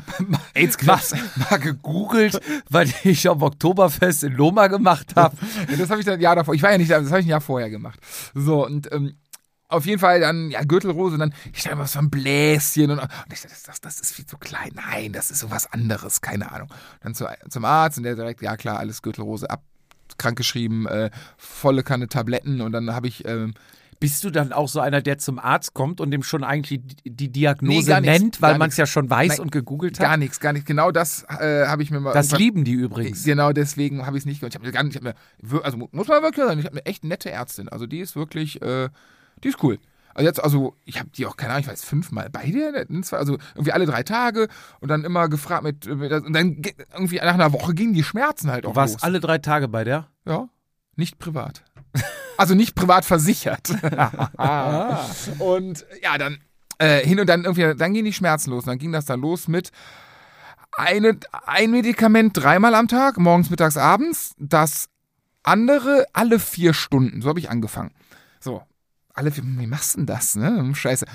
AIDS-Krebs. Mal, mal gegoogelt, weil ich am Oktoberfest in Loma gemacht habe. Ja, das habe ich dann ein Jahr davor. Ich war ja nicht da, das habe ich ein Jahr vorher gemacht. So und ähm, auf jeden Fall dann, ja, Gürtelrose, dann, ich dachte, was für ein Bläschen und, und ich dachte, das, das, das ist viel zu klein. Nein, das ist sowas anderes, keine Ahnung. Dann zu, zum Arzt und der direkt, ja klar, alles Gürtelrose ab, krankgeschrieben, äh, volle Kanne Tabletten und dann habe ich, ähm, Bist du dann auch so einer, der zum Arzt kommt und dem schon eigentlich die, Nee, Diagnose nichts, nennt, weil gar man es ja schon weiß Nein, und gegoogelt hat? Gar nichts, gar nichts. Genau das äh, habe ich mir mal. Das lieben die übrigens. Genau deswegen habe ich es nicht gehört. Ich habe mir gar nicht, ich hab mir, also mu- muss man wirklich sagen, ich habe eine echt nette Ärztin. Also die ist wirklich, äh, die ist cool. Also jetzt, also ich habe die auch, keine Ahnung, ich weiß, fünfmal bei dir, also irgendwie alle drei Tage und dann immer gefragt mit, mit und dann ge- irgendwie nach einer Woche gingen die Schmerzen halt auch Du warst los. alle drei Tage bei der? Ja, nicht privat. Also nicht privat versichert. und ja, dann äh, hin und dann irgendwie, dann gehen die Schmerzen los. Und dann ging das dann los mit eine, ein Medikament dreimal am Tag, morgens, mittags, abends. Das andere alle vier Stunden. So habe ich angefangen. So. Alle, wie machst du denn das, ne? Scheiße.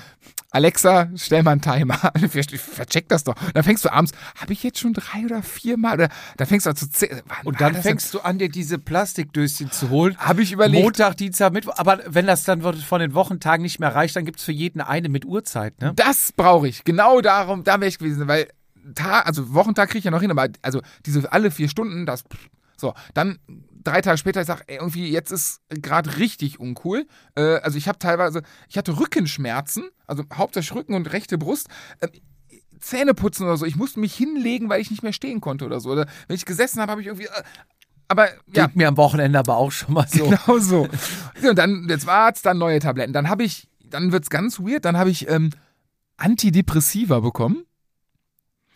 Alexa, stell mal einen Timer. Vercheck das doch. Dann fängst du abends, habe ich jetzt schon drei oder vier Mal? Oder dann fängst du an zu zählen. Und dann fängst du an, dir diese Plastikdöschen zu holen. Habe ich überlegt. Montag, Dienstag, Mittwoch. Aber wenn das dann von den Wochentagen nicht mehr reicht, dann gibt es für jeden eine mit Uhrzeit, ne? Das brauche ich. Genau darum, da wäre ich gewesen, weil Tag, also Wochentag kriege ich ja noch hin, aber also diese alle vier Stunden, das so, dann drei Tage später, ich sage, irgendwie jetzt ist gerade richtig uncool. Äh, also ich habe teilweise, ich hatte Rückenschmerzen, also hauptsächlich Rücken und rechte Brust. Äh, Zähne putzen oder so. Ich musste mich hinlegen, weil ich nicht mehr stehen konnte oder so. Oder wenn ich gesessen habe, habe ich irgendwie. Äh, aber ja, Geht mir am Wochenende aber auch schon mal so. Genau so. und dann, jetzt war's, dann neue Tabletten. Dann habe ich, dann wird's ganz weird, dann habe ich ähm, Antidepressiva bekommen.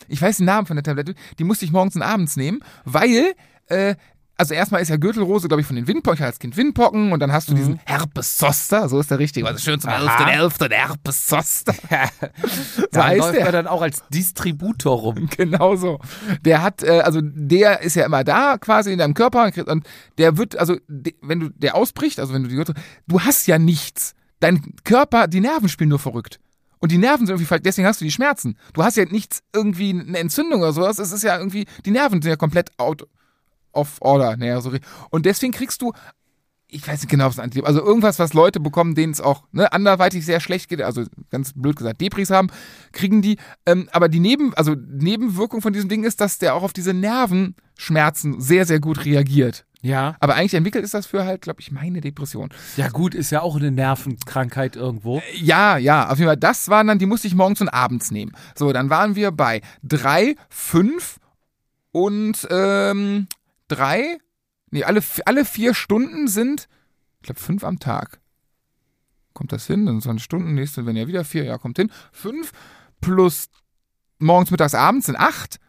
Ich weiß den Namen von der Tablette, die musste ich morgens und abends nehmen, weil, äh, also erstmal ist ja Gürtelrose, glaube ich, von den Windpocken, ich hatte als Kind Windpocken und dann hast du diesen Herpes Zoster, so ist der richtige, also schön zum Aha. 11.11. der Herpes Zoster. so Da heißt läuft der. er dann auch als Distributor rum. Genau so. Der hat, äh, also der ist ja immer da quasi in deinem Körper und der wird, also wenn du der ausbricht, also wenn du die Gürtel, du hast ja nichts. Dein Körper, die Nerven spielen nur verrückt. Und die Nerven sind irgendwie falsch, deswegen hast du die Schmerzen. Du hast ja nichts, irgendwie eine Entzündung oder sowas. Es ist ja irgendwie, die Nerven sind ja komplett out of order. Naja, so, und deswegen kriegst du, ich weiß nicht genau, was ein Antibiotikum, also irgendwas, was Leute bekommen, denen es auch ne, anderweitig sehr schlecht geht, also ganz blöd gesagt, Depris haben, kriegen die. Ähm, aber die Neben, also Nebenwirkung von diesem Ding ist, dass der auch auf diese Nervenschmerzen sehr, sehr gut reagiert. Ja. Aber eigentlich entwickelt ist das für halt, glaube ich, meine Depression. Ja, gut, ist ja auch eine Nervenkrankheit irgendwo. Ja, ja, auf jeden Fall. Das waren dann, die musste ich morgens und abends nehmen. So, dann waren wir bei drei, fünf und ähm, drei. Nee, alle, alle vier Stunden sind, ich glaube, fünf am Tag. Kommt das hin? Dann 20 Stunden, nächste, wenn ja wieder vier, ja, kommt hin. Fünf plus morgens, mittags, abends sind acht.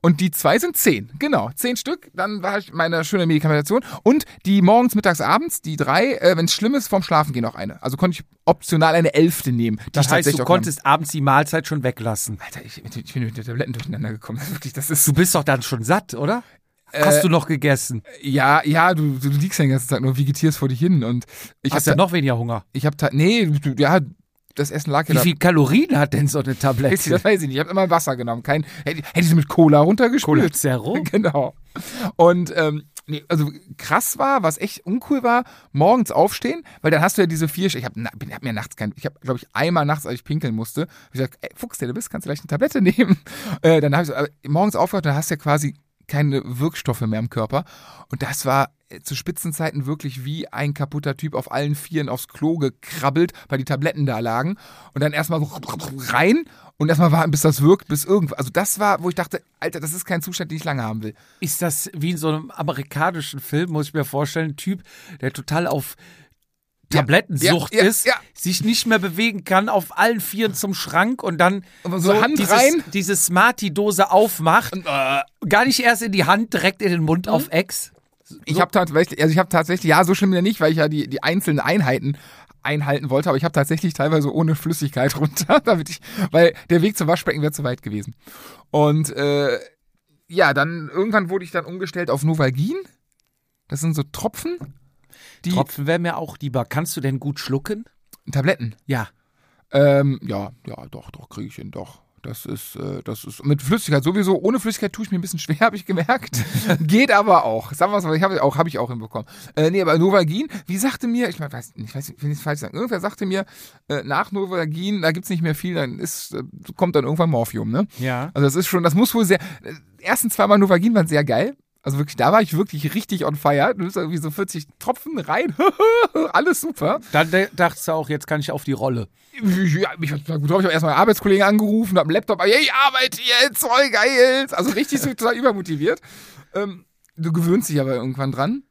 Und die zwei sind zehn, genau, zehn Stück. Dann war ich meine schöne Medikamentation. Und die morgens, mittags, abends, die drei, äh, wenn es schlimm ist, vorm Schlafen gehen noch eine. Also konnte ich optional eine elfte nehmen. Die Das heißt, du konntest abends die Mahlzeit schon weglassen. genommen- Alter, ich, ich bin mit den Tabletten durcheinander gekommen. Wirklich, das ist. Du bist doch dann schon satt, oder? Äh, Hast du noch gegessen? Ja, ja, du, du liegst ja den ganzen Tag nur, vegetierst vor dich hin. Und ich Hast du noch weniger Hunger? ich hab da, nee, du, ja, das Essen lag ja Wie viel Kalorien hat denn so eine Tablette? Das weiß ich nicht. Ich habe immer Wasser genommen. Kein, hätte, hätte ich sie mit Cola runtergespült. Cola Zero? Genau. Und ähm, nee, also krass war, was echt uncool war, morgens aufstehen, weil dann hast du ja diese vier. Ich habe hab mir nachts kein, ich habe glaube ich einmal nachts, als ich pinkeln musste, hab ich gesagt, ey, Fuchs, der du bist, kannst du gleich eine Tablette nehmen. Äh, dann habe ich so, aber morgens aufgehört, dann hast du ja quasi keine Wirkstoffe mehr im Körper. Und das war äh, zu Spitzenzeiten wirklich wie ein kaputter Typ auf allen Vieren aufs Klo gekrabbelt, weil die Tabletten da lagen. Und dann erstmal rein und erstmal warten, bis das wirkt, bis irgendwas. Also das war, wo ich dachte, Alter, das ist kein Zustand, den ich lange haben will. Ist das wie in so einem amerikanischen Film, muss ich mir vorstellen, ein Typ, der total auf Tablettensucht Ja, ja, ist, ja. sich nicht mehr bewegen kann, auf allen Vieren zum Schrank und dann Und so Hand dieses, rein. diese Smartie-Dose aufmacht, äh, gar nicht erst in die Hand, direkt in den Mund Mhm. auf Ex. Ich habe tatsächlich, also ich habe tatsächlich, ja, so schlimm ja nicht, weil ich ja die, die einzelnen Einheiten einhalten wollte, aber ich habe tatsächlich teilweise ohne Flüssigkeit runter, damit ich, weil der Weg zum Waschbecken wäre zu weit gewesen. Und äh, ja, dann irgendwann wurde ich dann umgestellt auf Novalgin. Das sind so Tropfen, die Tropfen wäre mir auch lieber. Kannst du denn gut schlucken? Tabletten. Ja. Ähm, ja, ja, doch, doch, kriege ich hin, doch. Das ist, äh, das ist mit Flüssigkeit sowieso. Ohne Flüssigkeit tue ich mir ein bisschen schwer, habe ich gemerkt. Geht aber auch. Sagen wir mal, ich habe auch, habe ich auch hinbekommen. Äh, nee, aber Novalgin, wie sagte mir, ich weiß, ich weiß nicht, will ich falsch sagen, irgendwer sagte mir, äh, nach Novalgin, da gibt's nicht mehr viel, dann ist, äh, kommt dann irgendwann Morphium, ne? Ja. Also das ist schon, das muss wohl sehr, äh, ersten zweimal Novalgin waren sehr geil. Also wirklich, da war ich wirklich richtig on fire. Du bist irgendwie so 40 Tropfen rein. Alles super. Dann dachtest du auch, jetzt kann ich auf die Rolle. Ja, ich war gut drauf. Ich habe erstmal Arbeitskollegen angerufen, habe einen Laptop. Hey, ich arbeite jetzt, voll geil. Also richtig so total übermotiviert. Ähm, du gewöhnst dich aber irgendwann dran.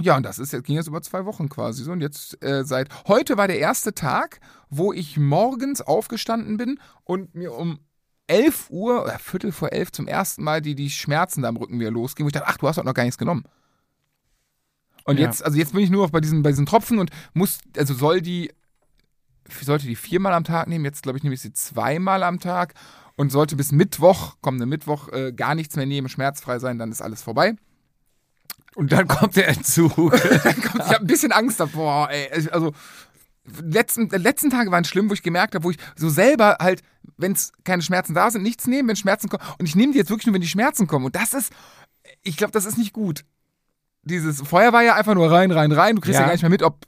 Ja, und das ist jetzt, ging jetzt über zwei Wochen quasi so. Und jetzt äh, seit heute war der erste Tag, wo ich morgens aufgestanden bin und mir um 11 Uhr oder Viertel vor elf zum ersten Mal die, die Schmerzen da am Rücken wieder losgehen, wo ich dachte, ach, du hast doch noch gar nichts genommen. Und ja. jetzt, also jetzt bin ich nur noch bei diesen, bei diesen Tropfen und muss, also soll die, sollte die viermal am Tag nehmen, jetzt glaube ich nehme ich sie zweimal am Tag und sollte bis Mittwoch, kommende Mittwoch, äh, gar nichts mehr nehmen, schmerzfrei sein, dann ist alles vorbei. Und dann kommt der Entzug. ich habe ein bisschen Angst davor, ey. Also, letzten, letzten Tage waren schlimm, wo ich gemerkt habe, wo ich so selber halt, wenn es keine Schmerzen da sind, nichts nehmen, wenn Schmerzen kommen. Und ich nehme die jetzt wirklich nur, wenn die Schmerzen kommen. Und das ist, ich glaube, das ist nicht gut. Dieses Feuer war ja einfach nur rein, rein, rein. Du kriegst ja, ja gar nicht mehr mit, ob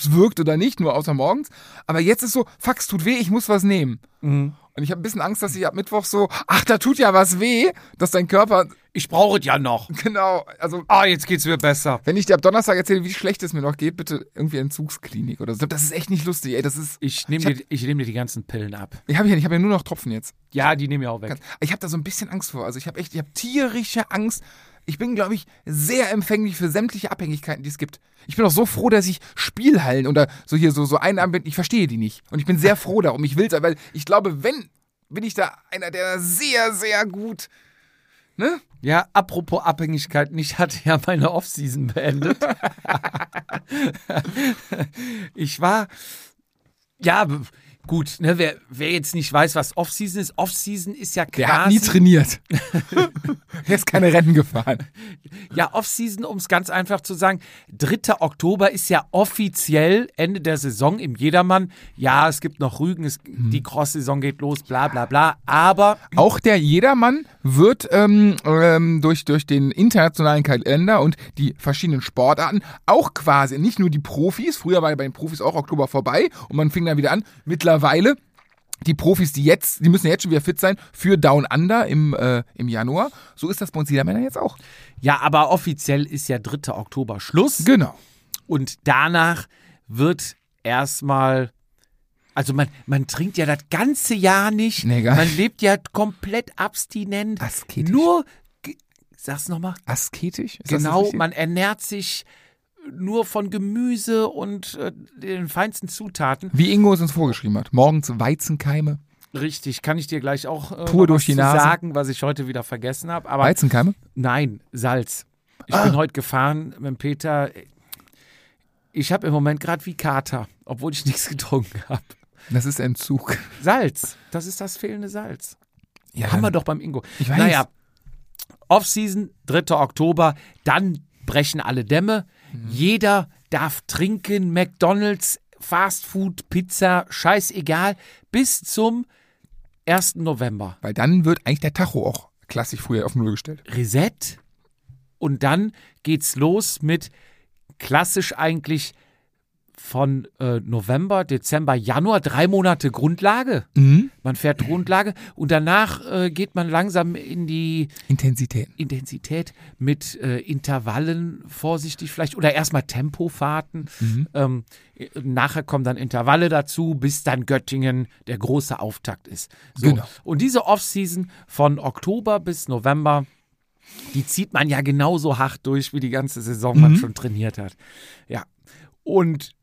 es wirkt oder nicht, nur außer morgens. Aber jetzt ist so, fuck, es tut weh, ich muss was nehmen. Mhm. Und ich habe ein bisschen Angst, dass ich ab Mittwoch so, ach, da tut ja was weh, dass dein Körper. Ich brauche es ja noch. Genau. Also. Ah, jetzt geht's mir besser. Wenn ich dir ab Donnerstag erzähle, wie schlecht es mir noch geht, bitte irgendwie Entzugsklinik oder so. Das ist echt nicht lustig, ey. Das ist. Ich nehme dir, ich nehm dir die ganzen Pillen ab. Ich habe ja, hab ja nur noch Tropfen jetzt. Ja, die nehme ich auch weg. Ich habe da so ein bisschen Angst vor. Also ich habe echt, ich habe tierische Angst, ich bin, glaube ich, sehr empfänglich für sämtliche Abhängigkeiten, die es gibt. Ich bin auch so froh, dass ich Spielhallen oder so hier so, so Einnahmen ich verstehe die nicht. Und ich bin sehr froh darum. Ich will es, weil ich glaube, wenn, bin ich da einer, der sehr, sehr gut, ne? Ja, apropos Abhängigkeiten, ich hatte ja meine Offseason beendet. ich war, ja, Gut, ne, wer, wer jetzt nicht weiß, was Offseason ist, Offseason ist ja quasi. Der hat nie trainiert. er ist keine Rennen gefahren. Ja, Offseason, um es ganz einfach zu sagen, 3. Oktober ist ja offiziell Ende der Saison im Jedermann. Ja, es gibt noch Rügen, es, hm. die Cross-Saison geht los, bla bla bla. Aber. Auch der Jedermann wird ähm, ähm, durch, durch den internationalen Kalender und die verschiedenen Sportarten auch quasi, nicht nur die Profis, früher war ja bei den Profis auch Oktober vorbei und man fing dann wieder an, mittlerweile die Profis, die jetzt, die müssen jetzt schon wieder fit sein für Down Under im, äh, im Januar. So ist das bei uns Männer jetzt auch. Ja, aber offiziell ist ja 3. Oktober Schluss. Genau. Und danach wird erstmal, also man, man trinkt ja das ganze Jahr nicht. Nee, gar nicht. Man lebt ja komplett abstinent. Asketisch. Nur, sag's nochmal. Asketisch? Ist genau, man ernährt sich nur von Gemüse und äh, den feinsten Zutaten. Wie Ingo es uns vorgeschrieben hat. Morgens Weizenkeime. Richtig, kann ich dir gleich auch äh, Pur durch die Nase. sagen, was ich heute wieder vergessen habe. Weizenkeime? Nein, Salz. Ich ah. bin heute gefahren mit Peter. Ich habe im Moment gerade wie Kater, obwohl ich nichts getrunken habe. Das ist Entzug. Salz, das ist das fehlende Salz. Ja, Haben wir doch beim Ingo. Ich weiß. Naja, Off-Season, 3. Oktober, dann brechen alle Dämme. Mhm. Jeder darf trinken, McDonalds, Fast Food, Pizza, scheißegal, bis zum 1. November. Weil dann wird eigentlich der Tacho auch klassisch früher auf Null gestellt. Reset. Und dann geht's los mit klassisch eigentlich von äh, November, Dezember, Januar, drei Monate Grundlage. Mhm. Man fährt Grundlage und danach äh, geht man langsam in die Intensität. Intensität mit äh, Intervallen vorsichtig vielleicht oder erstmal Tempofahrten. Mhm. Ähm, nachher kommen dann Intervalle dazu, bis dann Göttingen der große Auftakt ist. So. Genau. Und diese Offseason von Oktober bis November, die zieht man ja genauso hart durch, wie die ganze Saison mhm. man schon trainiert hat. Ja. Und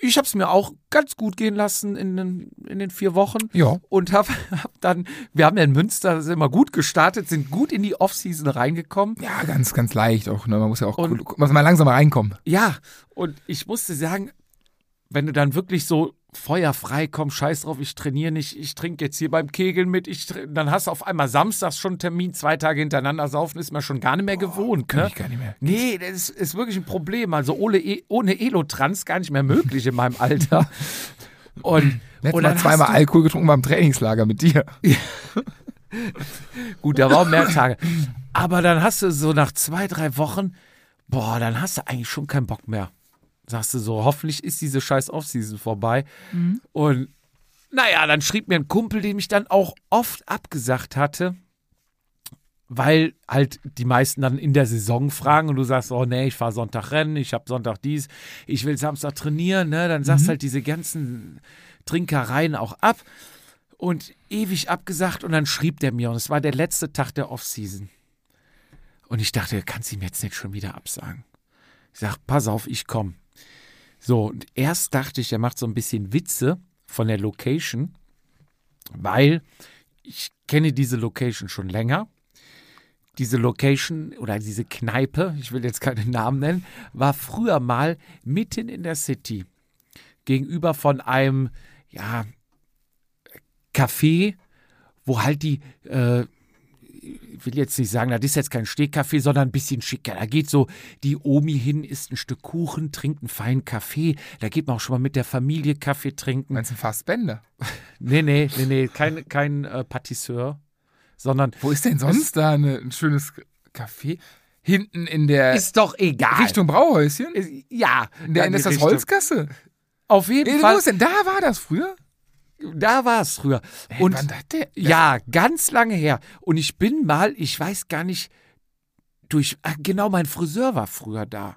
ich habe es mir auch ganz gut gehen lassen in den, in den vier Wochen. Ja. Und habe hab dann, wir haben ja in Münster sind immer gut gestartet, sind gut in die Offseason reingekommen. Ja, ganz, ganz leicht auch. Ne? Man muss ja auch und, muss mal langsam reinkommen. Ja, und ich musste sagen, wenn du dann wirklich so feuerfrei, komm, scheiß drauf, ich trainiere nicht, ich trinke jetzt hier beim Kegeln mit, ich dann hast du auf einmal samstags schon einen Termin, zwei Tage hintereinander saufen, ist man schon gar nicht mehr gewohnt. Kann ne? ich gar nicht mehr. Nee, das ist, ist wirklich ein Problem. Also ohne, e ohne Elotrans gar nicht mehr möglich in meinem Alter. Und, Letztes Mal zweimal Alkohol getrunken beim Trainingslager mit dir. Gut, da war auch mehr Tage. Aber dann hast du so nach zwei, drei Wochen, boah, dann hast du eigentlich schon keinen Bock mehr sagst du so, hoffentlich ist diese scheiß Offseason vorbei. Mhm. Und naja, dann schrieb mir ein Kumpel, den ich dann auch oft abgesagt hatte. weil halt die meisten dann in der Saison fragen und du sagst, oh nee, ich fahre Sonntag rennen, ich habe Sonntag dies, ich will Samstag trainieren, ne? Dann sagst Mhm. halt diese ganzen Trinkereien auch ab und ewig abgesagt und dann schrieb der mir und es war der letzte Tag der Offseason. Und ich dachte, kannst du ihm jetzt nicht schon wieder absagen? Ich sag, pass auf, ich komm. So, und erst dachte ich, er macht so ein bisschen Witze von der Location, weil ich kenne diese Location schon länger. Diese Location oder diese Kneipe, ich will jetzt keinen Namen nennen, war früher mal mitten in der City. Gegenüber von einem, ja, Café, wo halt die, äh, will jetzt nicht sagen, das ist jetzt kein Stehkaffee, sondern ein bisschen schicker. Da geht so die Omi hin, isst ein Stück Kuchen, trinkt einen feinen Kaffee. Da geht man auch schon mal mit der Familie Kaffee trinken. Meinst du Fassbänder? Nee, nee, nee, nee, kein, kein äh, Patisseur, sondern Wo ist denn sonst da eine, ein schönes Café? Hinten in der ist doch egal. Richtung Brauhäuschen? Ist- Ja, In der, dann ist das Richtung- Holzgasse? Auf jeden wo Fall. ist denn? Da war das früher? Da war es früher. Hey, Und wann hat der? ja, ganz lange her. Und ich bin mal, ich weiß gar nicht, durch, genau, mein Friseur war früher da.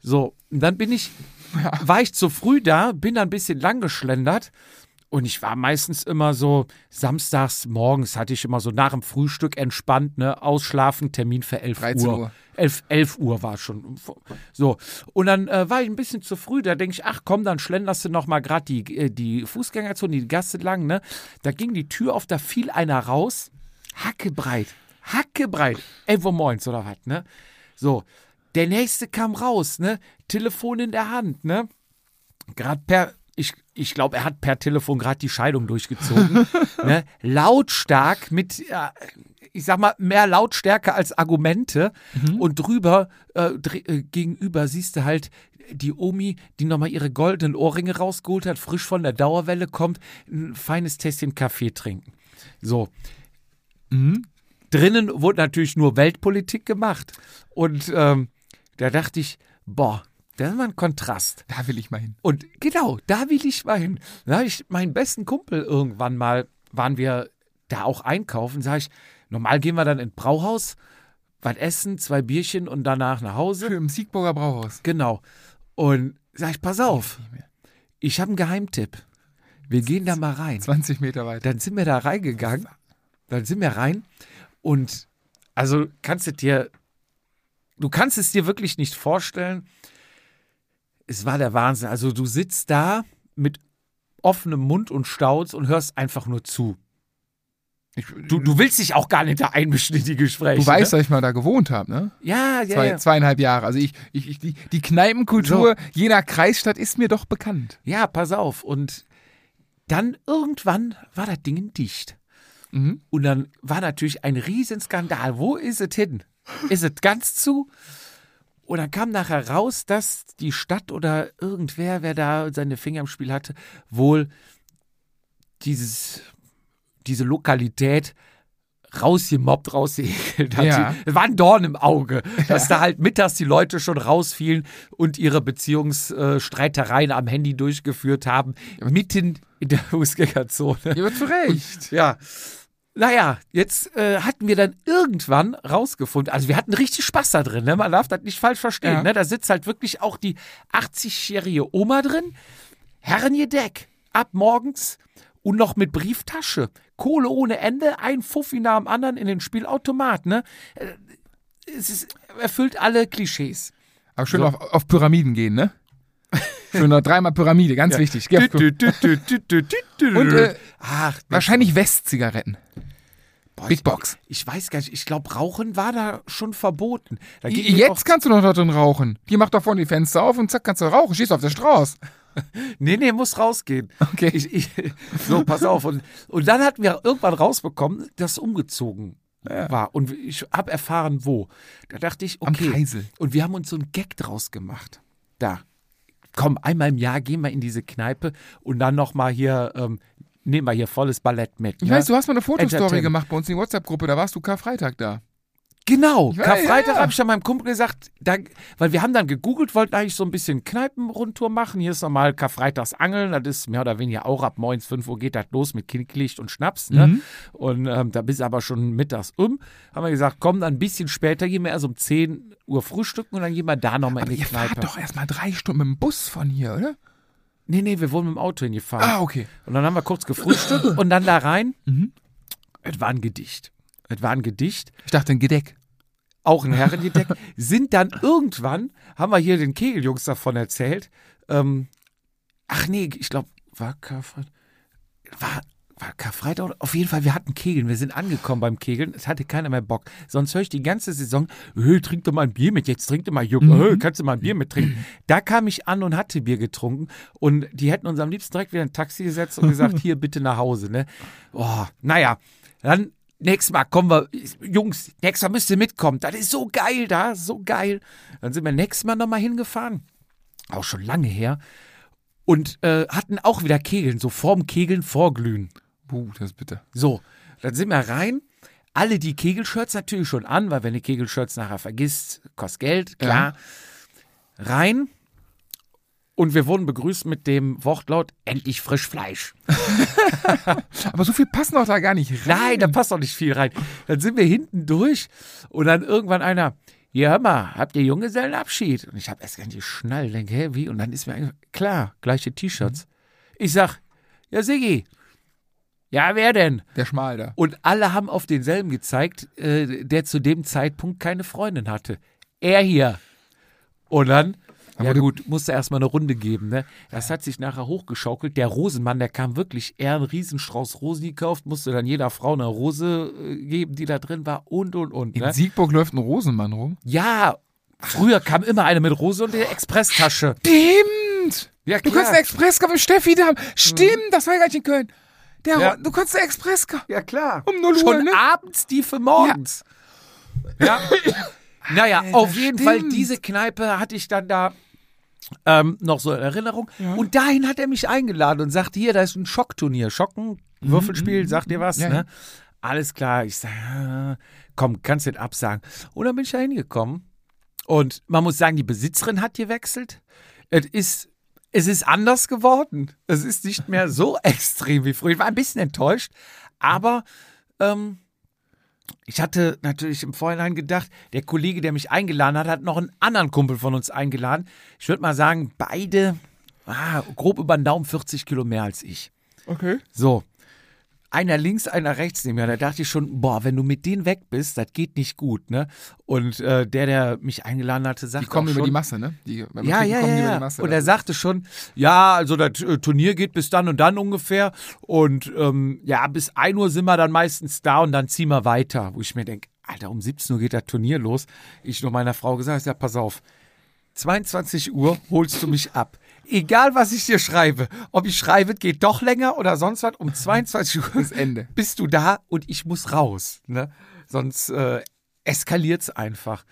So, und dann bin ich, war ich zu früh da, bin dann ein bisschen lang geschlendert. Und ich war meistens immer so, samstags morgens hatte ich immer so nach dem Frühstück entspannt, ne, ausschlafen, Termin für 11 13 Uhr. Uhr. 11, 11 Uhr war schon. So. Und dann äh, war ich ein bisschen zu früh. Da denke ich, ach komm, dann schlenderst du noch mal gerade die, äh, die Fußgängerzone, die Gasse lang. Ne? Da ging die Tür auf, da fiel einer raus. Hackebreit. Hackebreit. 11 Uhr morgens oder was, ne? So. Der nächste kam raus, ne? Telefon in der Hand, ne? Gerade per, ich, glaube, er hat per Telefon gerade die Scheidung durchgezogen. ne? Lautstark mit, ich sag mal, mehr Lautstärke als Argumente. Und drüber, äh, äh, gegenüber siehst du halt die Omi, die nochmal ihre goldenen Ohrringe rausgeholt hat, frisch von der Dauerwelle kommt, ein feines Tässchen Kaffee trinken. So. Drinnen wurde natürlich nur Weltpolitik gemacht. Und ähm, da dachte ich, boah, das ist mal ein Kontrast. Da will ich mal hin. Und genau, da will ich mal hin. Da habe ich meinen besten Kumpel irgendwann mal, waren wir da auch einkaufen, sage ich, normal gehen wir dann ins Brauhaus, was essen, zwei Bierchen und danach nach Hause. Im Siegburger Brauhaus. Genau. Und sag ich, pass auf, ich habe einen Geheimtipp. Wir gehen da mal rein. 20 Meter weiter. Dann sind wir da reingegangen. Dann sind wir rein. Und also kannst du dir, du kannst es dir wirklich nicht vorstellen. Es war der Wahnsinn. Also du sitzt da mit offenem Mund und staunst und hörst einfach nur zu. Du, du willst dich auch gar nicht da einmischen in die Gespräche. Du weißt, ne? dass ich mal da gewohnt habe, ne? Ja, ja, Zwei, ja. Zweieinhalb Jahre. Also ich, ich, ich die, die Kneipenkultur jener Kreisstadt ist mir doch bekannt. Ja, pass auf. Und dann irgendwann war das Ding dicht. Mhm. Und dann war natürlich ein Riesenskandal. Wo ist es hin? Ist es ganz zu? Und dann kam nachher raus, dass die Stadt oder irgendwer, wer da seine Finger im Spiel hatte, wohl dieses, diese Lokalität rausgemobbt, rausgeekelt hat. Ja. Es war ein Dorn im Auge, dass da halt mittags die Leute schon rausfielen und ihre Beziehungsstreitereien am Handy durchgeführt haben, mitten in der Fußgängerzone. Ja, zu Recht. Ja. Naja, jetzt äh, hatten wir dann irgendwann rausgefunden, also wir hatten richtig Spaß da drin, ne? man darf das nicht falsch verstehen. Ja. Ne? Da sitzt halt wirklich auch die 80-jährige Oma drin, Herrengedeck, ab morgens und noch mit Brieftasche, Kohle ohne Ende, ein Fuffi nach dem anderen in den Spielautomat. Ne? Äh, Es ist, erfüllt alle Klischees. Aber schön auf, auf Pyramiden gehen, ne? Schön noch dreimal Pyramide, ganz wichtig. Dü- dü- Und, äh, Ach, Wahrscheinlich West-Zigaretten. Boah, Big ich- Box. Ich weiß gar nicht, ich glaube, Rauchen war da schon verboten. Da Jetzt kannst du doch da drin rauchen. Die macht doch vorne die Fenster auf und zack, kannst du rauchen. Schießt auf der Straße. Nee, nee, muss rausgehen. Okay. Ich, ich, so, pass auf. Und, und dann hatten wir irgendwann rausbekommen, dass umgezogen war. Und ich habe erfahren, wo. Da dachte ich, Am okay. Kreisel. Und wir haben uns so einen Gag draus gemacht. Da. Komm, einmal im Jahr gehen wir in diese Kneipe und dann nochmal hier, ähm, nehmen wir hier volles Ballett mit. Ich ne? weiß, du hast mal eine Fotostory gemacht bei uns in die WhatsApp-Gruppe, da warst du Karfreitag da. Genau, Ja, Karfreitag ja. habe ich dann meinem Kumpel gesagt, da, weil wir haben dann gegoogelt, wollten eigentlich so ein bisschen Kneipenrundtour machen. Hier ist nochmal Karfreitags Angeln, das ist mehr oder weniger auch ab morgens 5 Uhr geht das los mit Knicklicht und Schnaps. Ne? Mhm. Und ähm, da bist du aber schon mittags um. Haben wir gesagt, komm, dann ein bisschen später, gehen wir erst um 10 Uhr frühstücken und dann gehen wir da nochmal in die ihr Kneipe. fahrt doch erstmal drei Stunden mit dem Bus von hier, oder? Nee, nee, wir wurden mit dem Auto hingefahren. Ah, okay. Und dann haben wir kurz gefrühstückt und dann da rein. Mhm. Es war ein Gedicht. Es war ein Gedicht. Ich dachte ein Gedeck. auch ein Herrengedeck, sind dann irgendwann, haben wir hier den Kegeljungs davon erzählt, ähm, ach nee, ich glaube, war Karfreitag, war, war Karfreitag, auf jeden Fall, wir hatten Kegeln, wir sind angekommen beim Kegeln, es hatte keiner mehr Bock, sonst höre ich die ganze Saison, hey, trink doch mal ein Bier mit, jetzt trink doch mal Juck, hey, kannst du mal ein Bier mittrinken. Da kam ich an und hatte Bier getrunken und die hätten uns am liebsten direkt wieder in ein Taxi gesetzt und gesagt, hier bitte nach Hause, ne. Oh, naja, dann nächstes Mal kommen wir, Jungs, nächstes Mal müsst ihr mitkommen. Das ist so geil da, so geil. Dann sind wir nächstes Mal nochmal hingefahren. Auch schon lange her. Und äh, hatten auch wieder Kegeln, so vorm Kegeln vorglühen. Puh, das ist bitter. So, dann sind wir rein. Alle die Kegelshirts natürlich schon an, weil wenn du Kegelshirts nachher vergisst, kostet Geld, klar. Rein. Und wir wurden begrüßt mit dem Wortlaut, endlich frisch Fleisch. Aber so viel passen doch da gar nicht rein. Nein, da passt doch nicht viel rein. Dann sind wir hinten durch und dann irgendwann einer, ja hör mal, habt ihr Junggesellenabschied? Und ich habe erst gar nicht geschnallt, denke, hä, wie? Und dann ist mir klar, gleiche T-Shirts. Ich sag, ja Siggi, ja wer denn? Der Schmal da. Und alle haben auf denselben gezeigt, äh, der zu dem Zeitpunkt keine Freundin hatte. Er hier. Und dann, ja du- gut, musste erstmal eine Runde geben. Ne? Das hat sich nachher hochgeschaukelt. Der Rosenmann, der kam wirklich, er einen Riesenstrauß Rosen gekauft, musste dann jeder Frau eine Rose äh, geben, die da drin war und, und, und. In Ne? Siegburg läuft ein Rosenmann rum. Ja, früher kam immer eine mit Rose und der Expresstasche. Stimmt! Ja, Du kannst einen Express mit Steffi da haben. Stimmt, das war ja gar nicht in Köln. Der, Ja. Du kannst einen Express Ja, klar. Um 0 Uhr, Schon ne? abends die für morgens. Ja. naja, auf jeden Fall, stimmt. diese Kneipe hatte ich dann da ähm, noch so in Erinnerung. Und dahin hat er mich eingeladen und sagte, hier, da ist ein Schockturnier. Schocken, Würfelspiel, sagt dir was, Ja, ne? ja. Alles klar. Ich sage, komm, kannst nicht absagen. Und dann bin ich da hingekommen. Und man muss sagen, die Besitzerin hat gewechselt. Es ist, es ist anders geworden. Es ist nicht mehr so extrem wie früher. Ich war ein bisschen enttäuscht, aber ähm, ich hatte natürlich im Vorhinein gedacht, der Kollege, der mich eingeladen hat, hat noch einen anderen Kumpel von uns eingeladen. Ich würde mal sagen, beide ah, grob über den Daumen 40 Kilo mehr als ich. Okay. So. Einer links, einer rechts neben mir. Da dachte ich schon, boah, wenn du mit denen weg bist, das geht nicht gut, ne? Und äh, der, der mich eingeladen hatte, sagte Die kommen auch über schon, die Masse, ne? Die, ja, Trinken ja, ja, Masse. Und er sagte schon, ja, also das äh, Turnier geht bis dann und dann ungefähr. Und ähm, ja, bis 1 Uhr sind wir dann meistens da und dann ziehen wir weiter. Wo ich mir denke, Alter, um 17 Uhr geht das Turnier los. Ich nur meiner Frau gesagt, ja, pass auf. 22 Uhr holst du mich ab. Egal, was ich dir schreibe. Ob ich schreibe, geht doch länger oder sonst was. Um 22 Uhr Das Ende. bist du da und ich muss raus. Ne? Sonst äh, eskaliert es einfach.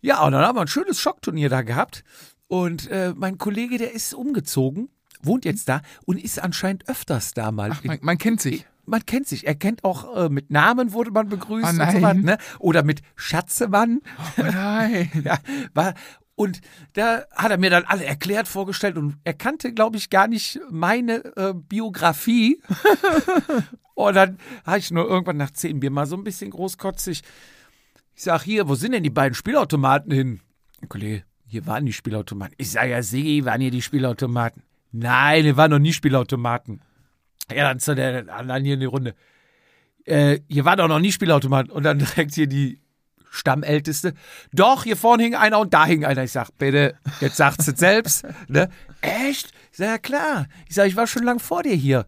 Ja, und dann haben wir ein schönes Schockturnier da gehabt. Und äh, mein Kollege, der ist umgezogen, wohnt jetzt da und ist anscheinend öfters da mal. Ach, man, man kennt sich. man kennt sich. Er kennt auch äh, mit Namen wurde man begrüßt Oh und so was, ne? Oder mit Schatzemann. Oh nein. Ja, war, und da hat er mir dann alle erklärt, vorgestellt und er kannte, glaube ich, gar nicht meine äh, Biografie. und dann habe ich nur irgendwann nach zehn Bier mal so ein bisschen großkotzig. Ich sag hier, wo sind denn die beiden Spielautomaten hin? Kollege, hier waren die Spielautomaten. Ich sage ja, Sigi, waren hier die Spielautomaten? Nein, hier waren noch nie Spielautomaten. Ja, dann zu der anderen hier in die Runde. Äh, hier war doch noch nie Spielautomaten. Und dann direkt hier die Stammälteste. Doch, hier vorne hing einer und da hing einer. Ich sag, bitte, jetzt sagst du es selbst. Ne? Echt? Ich sag, ja klar. Ich sag, ich war schon lang vor dir hier.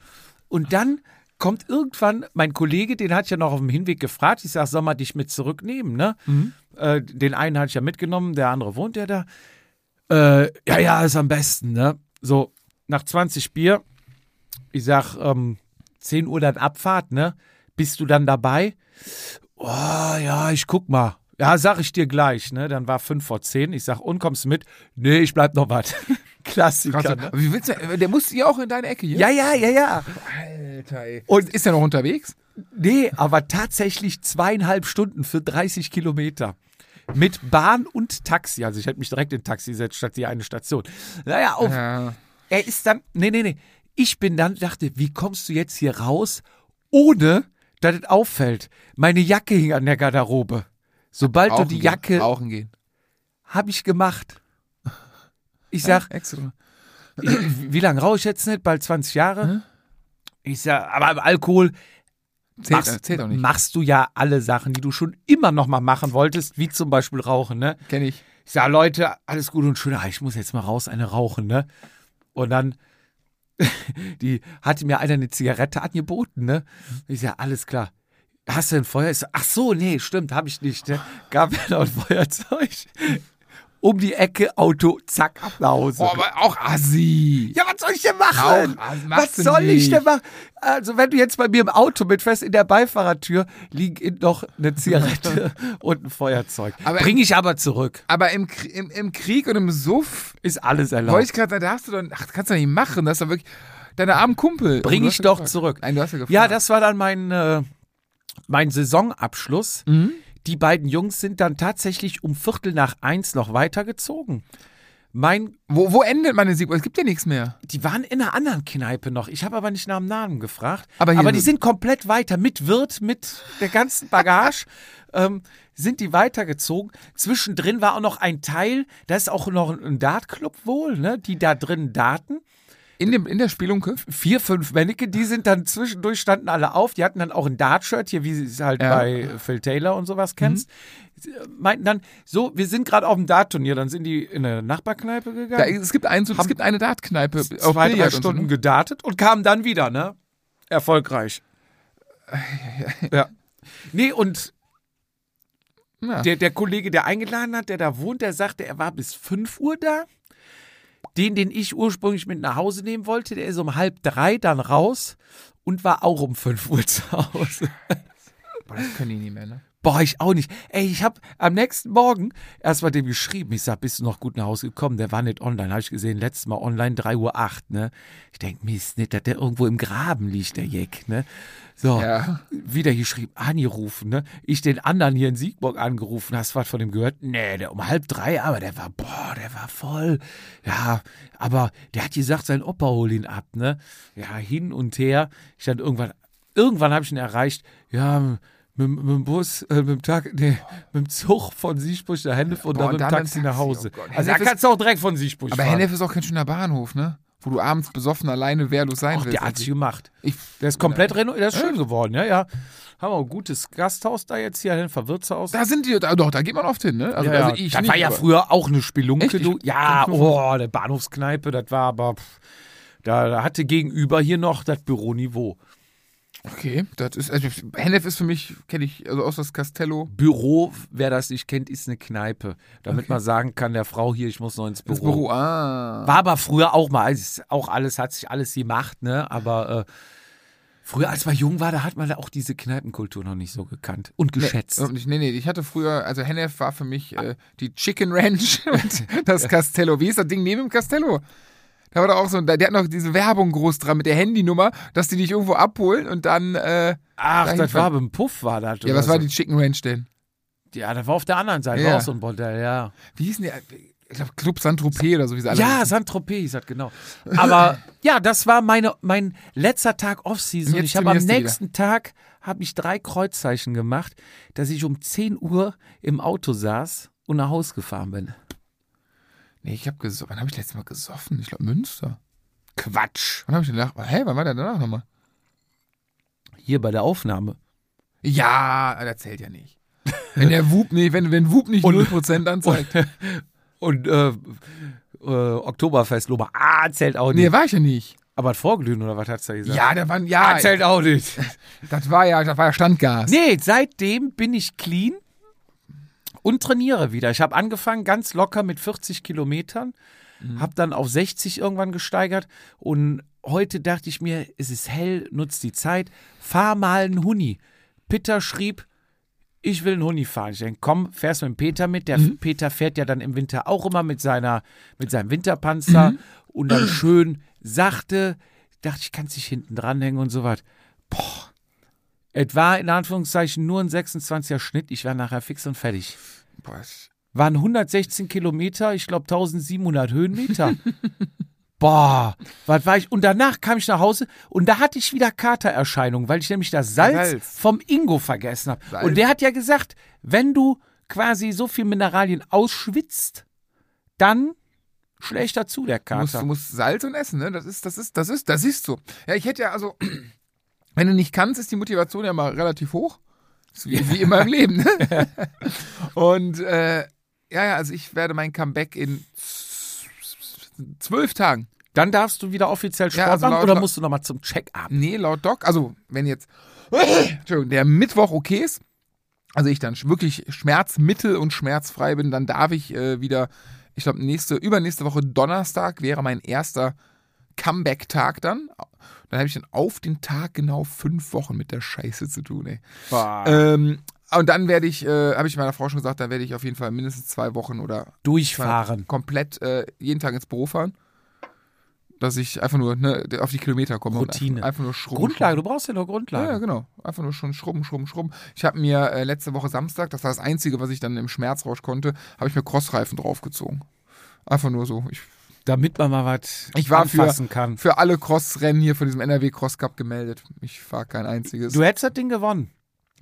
Und dann kommt irgendwann mein Kollege, den hatte ich ja noch auf dem Hinweg gefragt. Ich sag, soll man dich mit zurücknehmen, ne? Äh, den einen hatte ich ja mitgenommen, der andere wohnt ja da. Äh, ja, ja, ist am besten, ne? So, nach 20 Bier, ich sag, ähm, 10 Uhr dann Abfahrt, ne? Bist du dann dabei? Oh, ja, ich guck mal. Ja, sag ich dir gleich, ne? Dann war 5 vor 10. Ich sag, und kommst du mit? Nee, ich bleib noch was. Klassiker, ne? Wie willst du, der muss ja auch in deine Ecke hier. Ja, ja, ja, ja. Alter, ey. Und- ist er noch unterwegs? Nee, aber tatsächlich zweieinhalb Stunden für 30 Kilometer. Mit Bahn und Taxi. Also ich hätte mich direkt in Taxi gesetzt, statt die eine Station. Naja, auf, Ja. er ist dann, nee, nee, nee. Ich bin dann, dachte, wie kommst du jetzt hier raus, ohne, dass es auffällt? Meine Jacke hing an der Garderobe. Sobald Rauchen du die gehen, Jacke, Rauchen gehen. habe ich gemacht. Ich sag, Extra. wie, wie lange rauche ich jetzt nicht? Bald 20 Jahre? Ich sag, aber Alkohol Zählt, machst, zählt auch nicht. machst du ja alle Sachen, die du schon immer noch mal machen wolltest, wie zum Beispiel Rauchen, ne? Kenn ich. Ich sag, Leute, alles gut und schön, ah, ich muss jetzt mal raus, eine rauchen, ne? Und dann, die hatte mir einer eine Zigarette angeboten, ne? Ich sag, alles klar. Hast du ein Feuer? Ich sag, ach so, nee, stimmt, habe ich nicht, ne? Gab mir noch ein Feuerzeug. Um die Ecke, Auto, zack, ab nach Hause. Oh, aber auch assi. Ja, was soll ich denn machen? Auch, was soll ich nicht. denn machen? Also, wenn du jetzt bei mir im Auto mitfährst, in der Beifahrertür liegen noch eine Zigarette und ein Feuerzeug. Aber- Bring ich aber zurück. Aber im, im, im Krieg und im Suff, Ist alles wollte erlaubt. ich gerade da hast du dann, ach, kannst du doch nicht machen. Das ist doch wirklich deine armen Kumpel. Bring ich doch gefragt. zurück. Nein, du hast ja gefragt. Ja, das war dann mein, äh, mein Saisonabschluss. Mhm. Die beiden Jungs sind dann tatsächlich um Viertel nach eins noch weitergezogen. Mein, Wo, wo endet meine Sieg? Es gibt ja nichts mehr. die waren in einer anderen Kneipe noch. Ich habe aber nicht nach dem Namen gefragt. Aber hier- die sind komplett weiter. Mit Wirt, mit der ganzen Bagage ähm, sind die weitergezogen. Zwischendrin war auch noch ein Teil, da ist auch noch ein Dartclub wohl, ne? Die da drin daten. In, dem, in der Spielunke? vier, fünf Männchen, die sind dann zwischendurch, standen alle auf. Die hatten dann auch ein Dart-Shirt, hier, wie sie es halt Ja. bei Phil Taylor und sowas kennst. Äh, Meinten dann, so, wir sind gerade auf dem Dart-Turnier. Dann sind die in eine Nachbarkneipe gegangen. es, gibt ein, so, es gibt eine Dartkneipe. auf zwei, drei und so, Stunden ne? gedartet und kamen dann wieder, ne? Erfolgreich. ja. Nee, und Ja. der, der Kollege, der eingeladen hat, der da wohnt, der sagte, er war bis 5 Uhr da. Den, den ich ursprünglich mit nach Hause nehmen wollte, der ist um halb drei dann raus und war auch um 5 Uhr zu Hause. Boah, das können die nicht mehr, ne? Boah, ich auch nicht. Ey, ich habe am nächsten Morgen erst mal dem geschrieben. Ich sag, bist du noch gut nach Hause gekommen? Der war nicht online. Habe ich gesehen, letztes Mal online, 3 Uhr, 8, ne? Ich denk, Mist, nicht, dass der irgendwo im Graben liegt, der Jeck, ne? So, Ja. wieder geschrieben, angerufen, ne? Ich den anderen hier in Siegburg angerufen. Hast du was von dem gehört? Nee, der um halb drei, aber der war, boah, der war voll. Ja, aber der hat gesagt, sein Opa hol ihn ab, ne? Ja, hin und her. Ich dann irgendwann, irgendwann habe ich ihn erreicht. Ja, mit, mit dem Bus, äh, mit dem Tag, nee, mit dem Zug von Siegburg nach Hennef und Boah, dann mit dem Taxi nach Hause. oh also da kannst du auch direkt von Siegburg Aber fahren. Hennef ist auch kein schöner Bahnhof, ne? Wo du abends besoffen alleine wehrlos sein Ach, willst. der hat sich gemacht. ich, Der ist komplett renoviert, der ist schön geworden, ja, ja. Haben wir ein gutes Gasthaus da jetzt hier, Hennfer Wirtshaus. da sind die, da, doch, da geht man oft hin, ne? Also, ja, also ich das nicht, war ja früher auch eine Spelunke. Du. Ja, oh, der Bahnhofskneipe, das war aber, pff, da, da hatte gegenüber hier noch das Büroniveau. Okay, das ist, also Hennef ist für mich, kenne ich, also aus das Castello. Büro, wer das nicht kennt, ist eine Kneipe. Damit man sagen kann, der Frau hier, ich muss noch ins Büro. Das Büro, ah. War aber früher auch mal, es ist auch alles, hat sich alles gemacht, ne? Aber äh, früher, als man jung war, da hat man da auch diese Kneipenkultur noch nicht so gekannt und geschätzt. Nee, nee, nee, ich hatte früher, also Hennef war für mich äh, die Chicken Ranch und das Castello. Wie ist das Ding neben dem Castello? Da war doch auch so, der der hat noch diese Werbung groß dran mit der Handynummer, dass die dich irgendwo abholen und dann, äh, Ach, das war fahren. beim Puff, war das. ja, was war so. die Chicken Ranch denn? Ja, das war auf der anderen Seite, Ja. war auch so ein Bordell, ja. Wie hießen die? Ich glaube Club Saint-Tropez oder so, wie sie alle Ja. Saint-Tropez hieß das, genau. Aber ja, das war meine, mein letzter Tag Off-Season. Ich habe am nächsten Tag habe ich drei Kreuzzeichen gemacht, dass ich um 10 Uhr im Auto saß und nach Hause gefahren bin. Nee, ich habe gesoffen. Wann habe ich letztes Mal gesoffen? Ich glaube Münster. Quatsch. Wann habe ich danach? Hä, wann war der danach nochmal? Hier bei der Aufnahme. Ja, das zählt ja nicht. Wenn der Wub nicht, wenn, wenn Wub nicht 0% anzeigt. Und äh, äh, Oktoberfest, Lober. Ah, zählt auch nicht. Nee, war ich ja nicht. Aber das Vorglühen oder was hat's da gesagt? Ja, da waren, ja, Ah, zählt auch nicht. das war ja, das war ja Standgas. Nee, seitdem bin ich clean und trainiere wieder. Ich habe angefangen ganz locker mit 40 Kilometern, habe dann auf 60 irgendwann gesteigert und heute dachte ich mir, es ist hell, nutzt die Zeit, fahr mal einen Huni. Peter schrieb, ich will einen Huni fahren. Ich denke, komm, fährst mit dem Peter mit. Der Peter fährt ja dann im Winter auch immer mit, seiner, mit seinem Winterpanzer und dann schön sachte. Dachte ich, kann sich hinten dranhängen und so was. Boah, Es war in Anführungszeichen nur ein 26er Schnitt. Ich war nachher fix und fertig. Boah, ich- Waren 116 Kilometer, ich glaube 1700 Höhenmeter. Boah, was war ich? Und danach kam ich nach Hause und da hatte ich wieder Katererscheinungen, weil ich nämlich das Salz, Salz. vom Ingo vergessen habe. Salz. Und der hat ja gesagt, wenn du quasi so viel Mineralien ausschwitzt, dann schlägt dazu der Du musst, Kater. du musst Salz und Essen, ne? Das ist, das ist, das ist, das ist so. Ja, ich hätte ja, also, wenn du nicht kannst, ist die Motivation ja mal relativ hoch. Wie, wie immer im Leben, ne? Und äh, ja, ja, also ich werde mein Comeback in zwölf Tagen. Dann darfst du wieder offiziell Sport Ja, also machen oder laut- musst du nochmal zum Check-up? Nee, laut Doc, also wenn jetzt Entschuldigung, der Mittwoch okay ist, also ich dann wirklich schmerzmittel und schmerzfrei bin, dann darf ich äh, wieder, ich glaube, nächste, übernächste Woche Donnerstag wäre mein erster Comeback-Tag dann. Dann habe ich dann auf den Tag genau fünf Wochen mit der Scheiße zu tun, ey. Ähm, und dann werde ich, äh, habe ich meiner Frau schon gesagt, dann werde ich auf jeden Fall mindestens zwei Wochen oder Durchfahren. komplett äh, jeden Tag ins Büro fahren. Dass ich einfach nur ne, auf die Kilometer komme. Routine. Einfach, einfach nur schrubben. Grundlage, du brauchst ja nur Ja, Grundlage. ja, genau. Einfach nur schon schrubben, schrubben, schrubben. Ich habe mir äh, letzte Woche Samstag, das war das Einzige, was ich dann im Schmerzrausch konnte, habe ich mir Crossreifen draufgezogen. Einfach nur so. Ich, Damit man mal was Ich war für- anfassen kann. für alle Crossrennen hier von diesem NRW Cross Cup gemeldet. Ich fahre kein einziges. Du hättest das Ding gewonnen.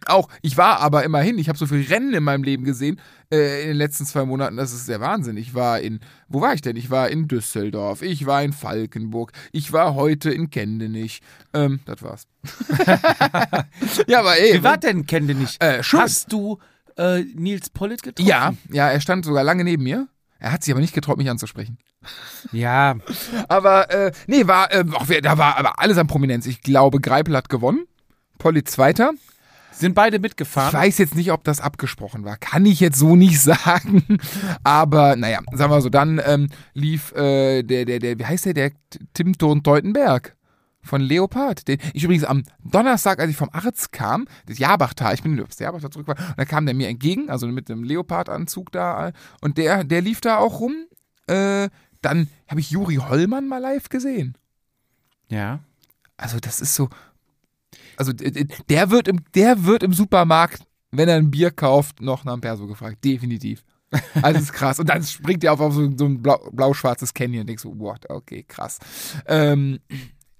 Auch, ich war aber immerhin, ich habe so viele Rennen in meinem Leben gesehen äh, in den letzten zwei Monaten, das ist der Wahnsinn. Ich war in, wo war ich denn? Ich war in Düsseldorf, ich war in Falkenburg, ich war heute in Kendenich. Ähm, das war's. ja, aber ey. Wie war denn, kenne nicht? Äh, schön. Hast du äh, Nils Pollitt getroffen? Ja, ja, er stand sogar lange neben mir. Er hat sich aber nicht getraut, mich anzusprechen. Ja, Aber, äh, nee, war, äh, auch, da war aber alles an Prominenz. Ich glaube, Greipel hat gewonnen. Polly Zweiter. sind beide Ich mitgefahren. weiß jetzt nicht, ob das abgesprochen war. Kann ich jetzt so nicht sagen. Aber naja, sagen wir so, dann ähm, lief äh, der, der, der, wie heißt der, der Tim Thorn-Teutenberg von Leopard. Den, ich übrigens am Donnerstag, als ich vom Arzt kam, das Jabachtal, ich bin aufs Jabachtal zurück war, und da kam der mir entgegen, also mit dem Leopard-Anzug da, und der, der lief da auch rum. Äh, dann habe ich Juri Hollmann mal live gesehen. Ja. Also das ist so. Also der wird im, der wird im Supermarkt, wenn er ein Bier kauft, noch nach einem Perso gefragt. Definitiv. Also ist krass. Und dann springt er auf, auf so, so ein blau, blau-schwarzes Canyon und denkst so, what, okay, krass. Ähm,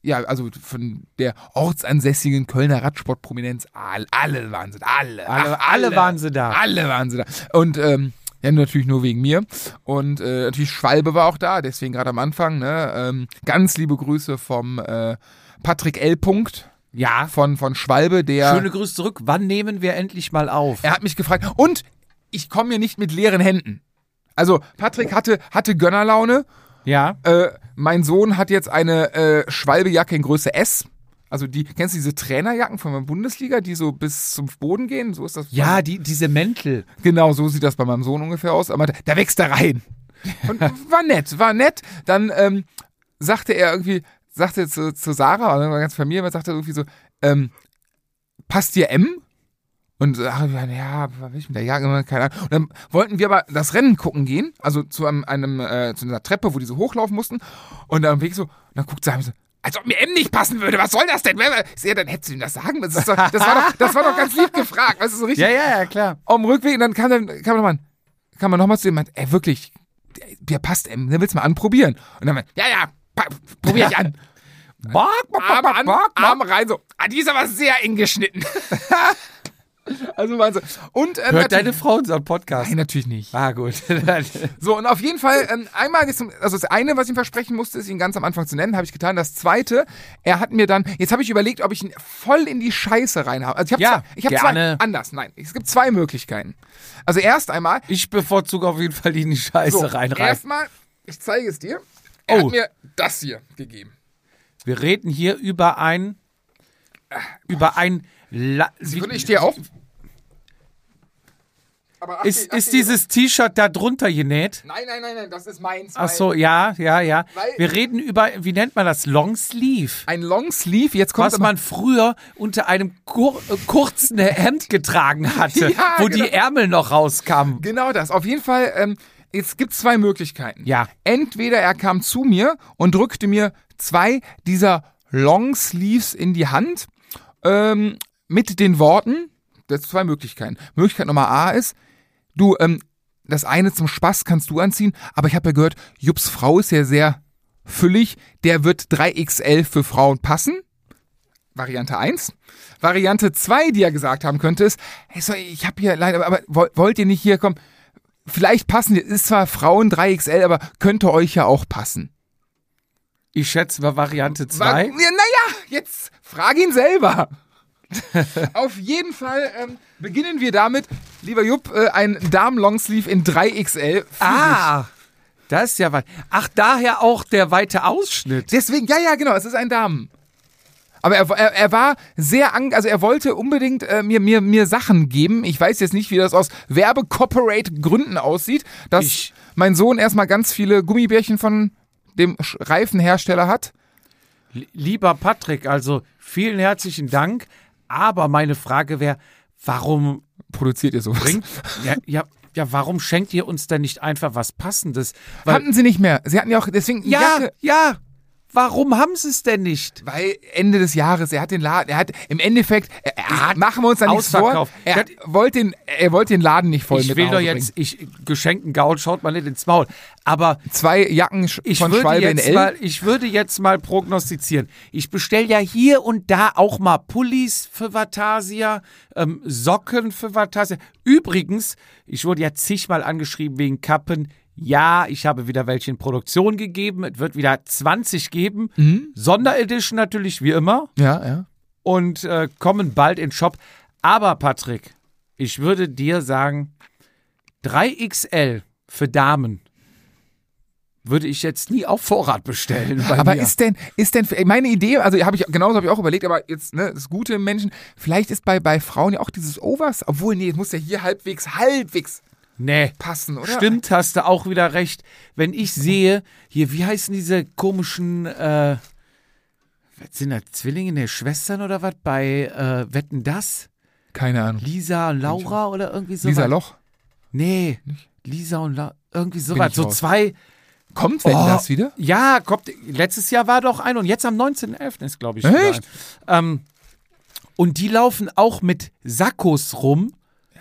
ja, also von der ortsansässigen Kölner Radsportprominenz, all, alle waren sie da, alle. Alle- Ach, alle waren sie da. Alle waren sie da. Und ähm, ja, natürlich nur wegen mir. Und äh, natürlich Schwalbe war auch da, deswegen gerade am Anfang. Ne? Ähm, ganz liebe Grüße vom äh, Patrick L. Punkt Ja. von, von Schwalbe, der. Schöne Grüße zurück. Wann nehmen wir endlich mal auf? Er hat mich gefragt. Und ich komme hier nicht mit leeren Händen. Also, Patrick hatte, hatte Gönnerlaune. Ja. Äh, mein Sohn hat jetzt eine äh, Schwalbejacke in Größe S. Also die, kennst du diese Trainerjacken von der Bundesliga, die so bis zum Boden gehen? So ist das. Ja, die, diese Mäntel. Genau, so sieht das bei meinem Sohn ungefähr aus. Aber da, da wächst er rein. Und war nett, war nett. Dann ähm, sagte er irgendwie, sagte zu, zu Sarah, oder ganz Familie, sagte er irgendwie so, ähm, passt dir M? Und äh, ja, was will ich mit der Jacke? Keine Ahnung. Und dann wollten wir aber das Rennen gucken gehen, also zu einem, einem äh, zu einer Treppe, wo die so hochlaufen mussten. Und am Weg so, und dann guckt Sarah so, als ob mir M nicht passen würde, was soll das denn? Sehe, dann hättest du ihm das sagen müssen. Das, doch, das, war doch, das war doch ganz lieb gefragt, weißt du, so richtig Ja, ja, ja, klar. auf dem Rückweg und dann kam dann kam nochmal kam man nochmal zu dem und meinte, ey wirklich, der passt, ey, der willst du mal anprobieren. Und dann meinte, ja, ja, probier ich an. Bock, bock, bock, Arm bock, an, bock, Arm rein, so, ah, die ist aber sehr eng geschnitten. also du, und äh, Hört deine Frau unseren Podcast? Nein, natürlich nicht. Ah, gut. So, und auf jeden Fall, ähm, einmal, ist, also das eine, was ich ihm versprechen musste, ist ihn ganz am Anfang zu nennen, habe ich getan. Das zweite, er hat mir dann, jetzt habe ich überlegt, ob ich ihn voll in die Scheiße reinhabe. Also ich habe Ja, zwei, ich zwei, gerne. anders, nein, es gibt zwei Möglichkeiten. Also erst einmal, ich bevorzuge auf jeden Fall die in die Scheiße so, reinreißen. erstmal, ich zeige es dir. Er Oh. hat mir das hier gegeben. Wir reden hier über ein. Über ein. La Sekunde, ich stehe auf. Aber ach, ist, ach, ist dieses T-Shirt da drunter genäht? Nein, nein, nein, nein, das ist meins. Ach so, ja, ja, ja. Wir reden über, wie nennt man das? Longsleeve. Ein Longsleeve, jetzt kommt Was man früher unter einem kur äh, kurzen Hemd getragen hatte, Ja, wo genau. die Ärmel noch rauskamen. Genau das. Auf jeden Fall, ähm, es gibt zwei Möglichkeiten. Ja. Entweder er kam zu mir und drückte mir zwei dieser Longsleeves in die Hand. Ähm, mit den Worten, das sind zwei Möglichkeiten. Möglichkeit Nummer A ist, du, ähm, das eine zum Spaß kannst du anziehen, aber ich habe ja gehört, Jups Frau ist ja sehr füllig, der wird 3XL für Frauen passen. Variante 1. Variante 2, die er gesagt haben könnte, ist, hey, so, ich habe hier leider, aber wollt ihr nicht hier kommen? Vielleicht passen, ist zwar Frauen 3XL, aber könnte euch ja auch passen. Ich schätze war Variante 2. Ja, naja, jetzt frag ihn selber. Auf jeden Fall ähm, beginnen wir damit, lieber Jupp, äh, ein Damen-Longsleeve in 3XL. Ah, das ist ja was. Ach, daher auch der weite Ausschnitt. Deswegen, ja, ja, genau, es ist ein Damen. Aber er, er, er war sehr, ang also er wollte unbedingt äh, mir, mir, mir Sachen geben. Ich weiß jetzt nicht, wie das aus Werbe-Corporate-Gründen aussieht, dass ich mein Sohn erstmal ganz viele Gummibärchen von dem Reifenhersteller hat. Lieber Patrick, also vielen herzlichen Dank. Aber meine Frage wäre, warum produziert ihr sowas? Bringt, ja, ja, ja, warum schenkt ihr uns denn nicht einfach was Passendes? Weil, hatten sie nicht mehr. Sie hatten ja auch deswegen ja, Jacke. ja, Warum haben sie es denn nicht? Weil Ende des Jahres, er hat den Laden, er hat im Endeffekt, er, er hat, machen wir uns da nichts vor, er, hat, wollte den, er wollte den Laden nicht voll ich mit will doch jetzt, ich, geschenkten Gaul schaut mal nicht ins Maul, aber zwei Jacken ich von Schwalbe jetzt in mal, Ich würde jetzt mal prognostizieren. Ich bestelle ja hier und da auch mal Pullis für Vatasia, ähm, Socken für Vatasia. Übrigens, ich wurde ja zigmal angeschrieben wegen Kappen. Ja, ich habe wieder welche in Produktion gegeben. Es wird wieder 20 geben. Mhm. Sonderedition natürlich, wie immer. Ja, ja. Und äh, kommen bald in den Shop. Aber, Patrick, ich würde dir sagen, 3XL für Damen würde ich jetzt nie auf Vorrat bestellen. aber mir. ist denn, ist denn, meine Idee, also habe ich, genauso habe ich auch überlegt, aber jetzt, ne, das Gute im Menschen, vielleicht ist bei, bei Frauen ja auch dieses Overs, obwohl, nee, es muss ja hier halbwegs, halbwegs Nee. Passen, oder? Stimmt, hast du auch wieder recht. Wenn ich sehe, hier, wie heißen diese komischen, äh, was sind das, Zwillinge, ne, Schwestern oder was, bei äh, Wetten das? Keine Ahnung. Lisa und Laura oder irgendwie so. Lisa Loch? Nee, Nicht? Lisa und Laura, irgendwie sowas. So raus. zwei. Kommt Wetten oh, das wieder? Ja, kommt. Letztes Jahr war doch ein und jetzt am 19.11. ist, glaube ich. Echt? Ähm, und die laufen auch mit Sakkos rum.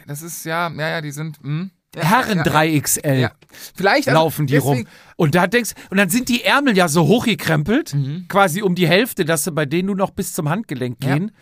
Das ist ja, ja, ja, die sind. Mh. Herren 3XL. Ja. Vielleicht also laufen die rum. Und da denkst und dann sind die Ärmel ja so hochgekrempelt, mhm. quasi um die Hälfte, dass sie bei denen nur noch bis zum Handgelenk gehen. Ja.